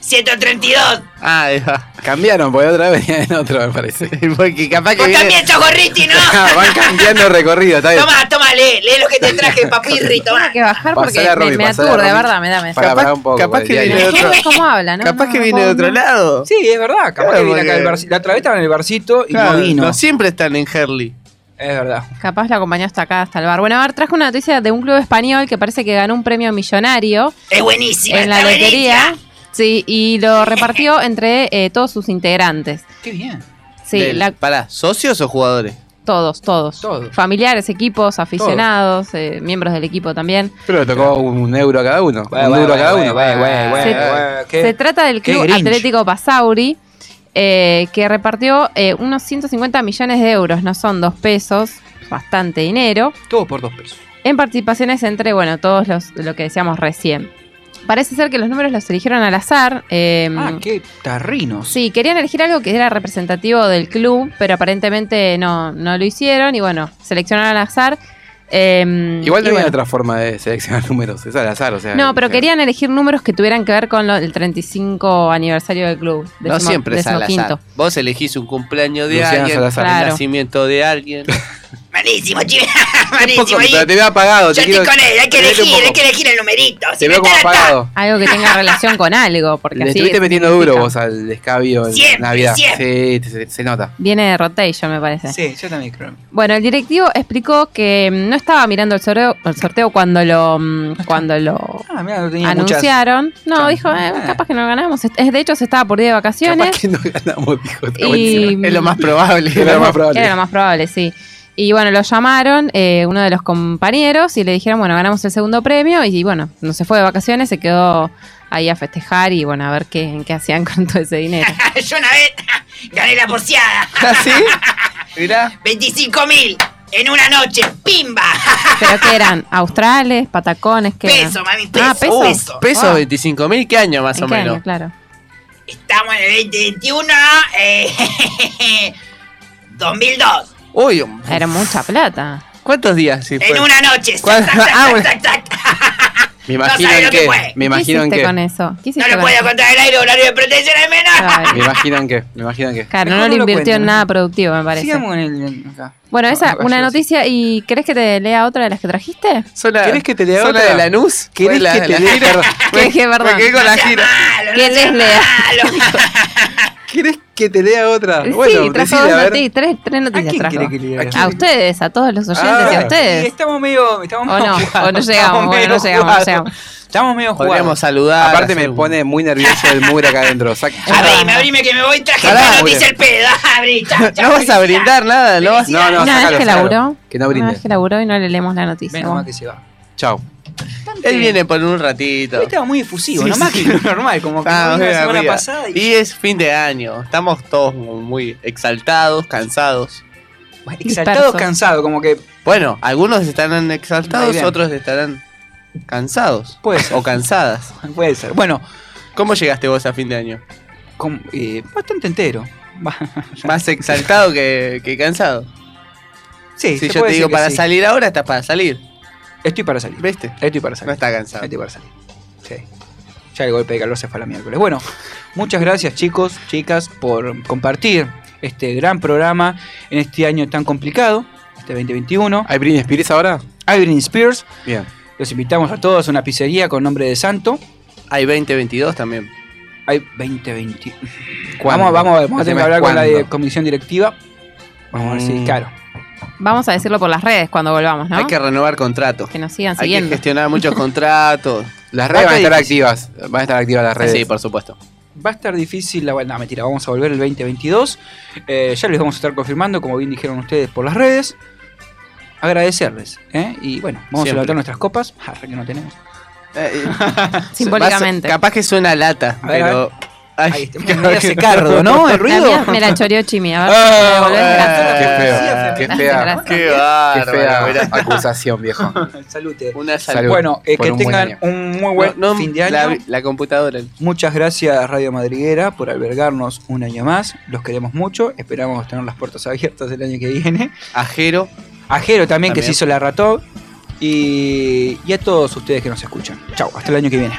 132. Ah, ahí va. Cambiaron, porque otra vez venía en otro, me parece. Porque capaz que Vos viene. también sos gorriti, ¿no? Van cambiando recorrido, está bien. Toma, toma, lee, lee lo que te traje, papirri, toma. Tengo que bajar porque me, me aturde, Romy. verdad, me da, me para un poco. capaz que viene de otro- ¿Cómo, cómo habla, no? Capaz No, que no viene de otro no. lado. Sí, es verdad. Capaz Claro, que viene acá el barcito. La otra vez estaba en el barcito y Claro, no vino. no siempre están en Herley. Es verdad. Capaz la acompañó hasta acá, hasta el bar. Bueno, a ver, traje una noticia de un club español que parece que ganó un premio millonario Es buenísima. en la lotería. buenísima. Sí, y lo repartió entre eh, todos sus integrantes. Qué bien. Sí, Del- la- Pará, ¿socios o jugadores? todos, todos, Todos. Familiares, equipos, aficionados, eh, miembros del equipo también. Pero le tocó un euro a cada uno. Bueno, un bueno, euro a cada bueno, uno. bueno, bueno, bueno, Se- bueno, qué- Se trata del qué Club Grinch. Atlético Pasauri, eh, que repartió eh, unos 150 millones de euros, no son dos pesos, bastante dinero, Todo por dos pesos. en participaciones entre, bueno, todos los, lo que decíamos recién. Parece ser que los números los eligieron al azar. eh, Ah, qué tarrinos. Sí, querían elegir algo que era representativo del club, pero aparentemente no, no lo hicieron y bueno, seleccionaron al azar. eh, Igual no había bueno. otra forma de seleccionar números, es al azar, o sea. No, pero o sea, querían elegir números que tuvieran que ver con lo- el 35 aniversario del club. No siempre es al azar. Vos elegís un cumpleaños de alguien, Salazar. el Claro. nacimiento de alguien. Buenísimo, chico. Buenísimo. pero te veo apagado, Yo te estoy quiero. con él, hay que un elegir, hay que elegir el numerito. Si Te veo como está, no está. apagado. Algo que tenga relación con algo, porque Le así estuviste metiendo duro significa- vos al escabio en Siempre, Navidad. siempre. Sí, se, se nota. Viene de rotation, me parece. Sí, yo también creo. Bueno, el directivo explicó que mm, no estaba mirando el sorteo, el sorteo cuando lo mm, cuando lo Ah, mira, no tenía muchas. anunciaron. No, dijo, eh, Ah. capaz que no ganamos. Es, de hecho, se estaba por día de vacaciones. Capaz que no ganamos, dijo. está Y- buenísimo. Es lo más probable. Es lo más probable. Era lo más probable, sí. Y bueno, lo llamaron eh, uno de los compañeros y le dijeron, bueno, ganamos el segundo premio. Y, bueno, no se fue de vacaciones, se quedó ahí a festejar y bueno, a ver qué, qué hacían con todo ese dinero. Yo una vez gané la porciada. ¿Sí? Mirá. 25 mil en una noche. ¡Pimba! ¿Pero qué eran? ¿Australes? ¿Patacones? ¿Qué eran? Peso, mami, peso. Ah, peso. Peso. Peso Wow. 25 mil, ¿qué año más ¿En o qué menos? año? Claro. Estamos en el 2021. Eh, 2002. Uy, Era mucha plata. ¿cuántos días? Sí? En una noche. ¿Cuál- Tac, tac, Ah, tac, bueno. tac, tac. Me No imagino en que. Me ¿Qué imagino en qué. con eso? ¿Qué hiciste No lo puedo contar el aire, horario de protección al menos. Me imagino en qué. Me imagino en qué. Claro, Mejor no lo no lo invirtió en nada productivo, me parece. Sigamos en el. Acá. Bueno, esa, una noticia. ¿Y querés que te lea otra de las que trajiste? Sola- ¿Querés que te lea otra? de Lanús? ¿Querés la- que te la lea? gira. ¿Qué, qué, perdón? Me quedé con la gira. ¿Qué les lea? ¿Querés que te lea otra? sí, Bueno, trajo decile, dos a ver. noticias, tres, tres noticias quién trajo. quiere que lea? A ustedes, a todos los oyentes Ah, y a Sí, ustedes. estamos medio. Estamos O medio no, jugados, o no llegamos, estamos bueno, medio no llegamos, no. Estamos medio Podríamos jugados. saludar. Aparte me pone muy nervioso el mugre acá adentro. Abrime, abrime que me voy. Traje esta noticia el pedo. Abrí, chao, chao, No vas a brindar nada, ¿no? vas- No, no, Una vez sacalo, que laburó, Que no una brinde. vez que laburó y no le leemos la noticia. Menos mal que se va. Chao. Él viene por un ratito. Hoy estaba muy efusivo, Sí, nomás sí. que lo normal, como que Ah, la semana mira. pasada y. Y es fin de año. Estamos todos muy exaltados, cansados. Exaltado, dispersos. cansado, como que. Bueno, algunos estarán exaltados, otros estarán cansados. Puede ser. O cansadas. Puede ser. Bueno, ¿Cómo llegaste vos a fin de año? con- eh, bastante entero. Más exaltado que, que cansado. Sí, si se yo puede te digo para sí. salir ahora, estás para salir. Estoy para salir. ¿Viste? Estoy para salir. No está cansado. Estoy para salir. Sí. Ya el golpe de calor se fue a la miércoles. Bueno, muchas gracias chicos, chicas, por compartir este gran programa en este año tan complicado, este 2021. ¿Hay Britney Spears ahora? Hay Britney Spears. Bien. Los invitamos a todos a una pizzería con nombre de santo. Hay 2022 también. Hay 2020. ¿Cuándo? Vamos, vamos, vamos a tener que hablar con la comisión directiva. Vamos a ver si, Mm. claro. Vamos a decirlo por las redes cuando volvamos, ¿no? Hay que renovar contratos. Que nos sigan Hay que siguiendo. gestionar muchos contratos. Las redes van a estar difícil. activas. Van a estar activas las redes. Sí, por supuesto. Va a estar difícil la no, mentira, vamos a volver el 2022. Eh, ya les vamos a estar confirmando, como bien dijeron ustedes por las redes. Agradecerles. ¿eh? Y bueno, vamos Siempre. a levantar nuestras copas. Ah, que no tenemos. Eh, Simbólicamente. vas- capaz que suena lata, A ver, a pero. Ay, Ahí me hace cardo, ¿no? El La ruido. mía me la choreó Chimi. A ver, Ah, ¿me bueno. Gracias. Qué feo. Gracias, Qué fea. gracias. Qué fea acusación, viejo. Salute. Una Salud. salud. Bueno, eh, que un tengan un muy buen No, no, fin de año. La, la computadora. Muchas gracias Radio Madriguera por albergarnos un año más. Los queremos mucho. Esperamos tener las puertas abiertas el año que viene. Ajero. A Jero también, que También. se hizo la rató. Y, y a todos ustedes que nos escuchan. Chau, hasta el año que viene.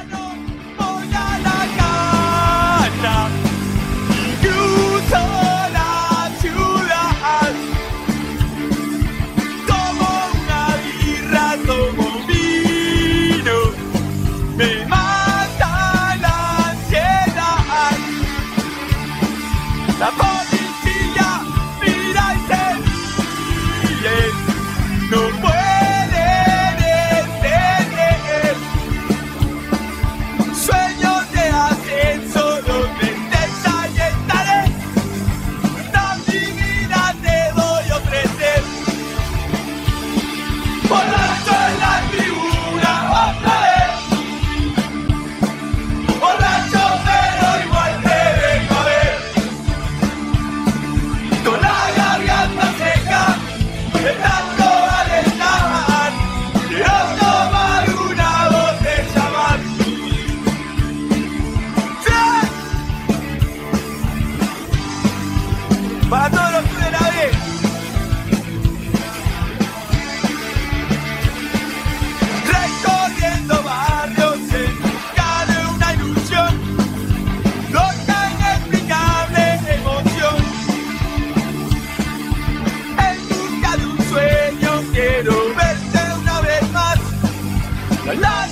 Me mata la ansiedad. La busca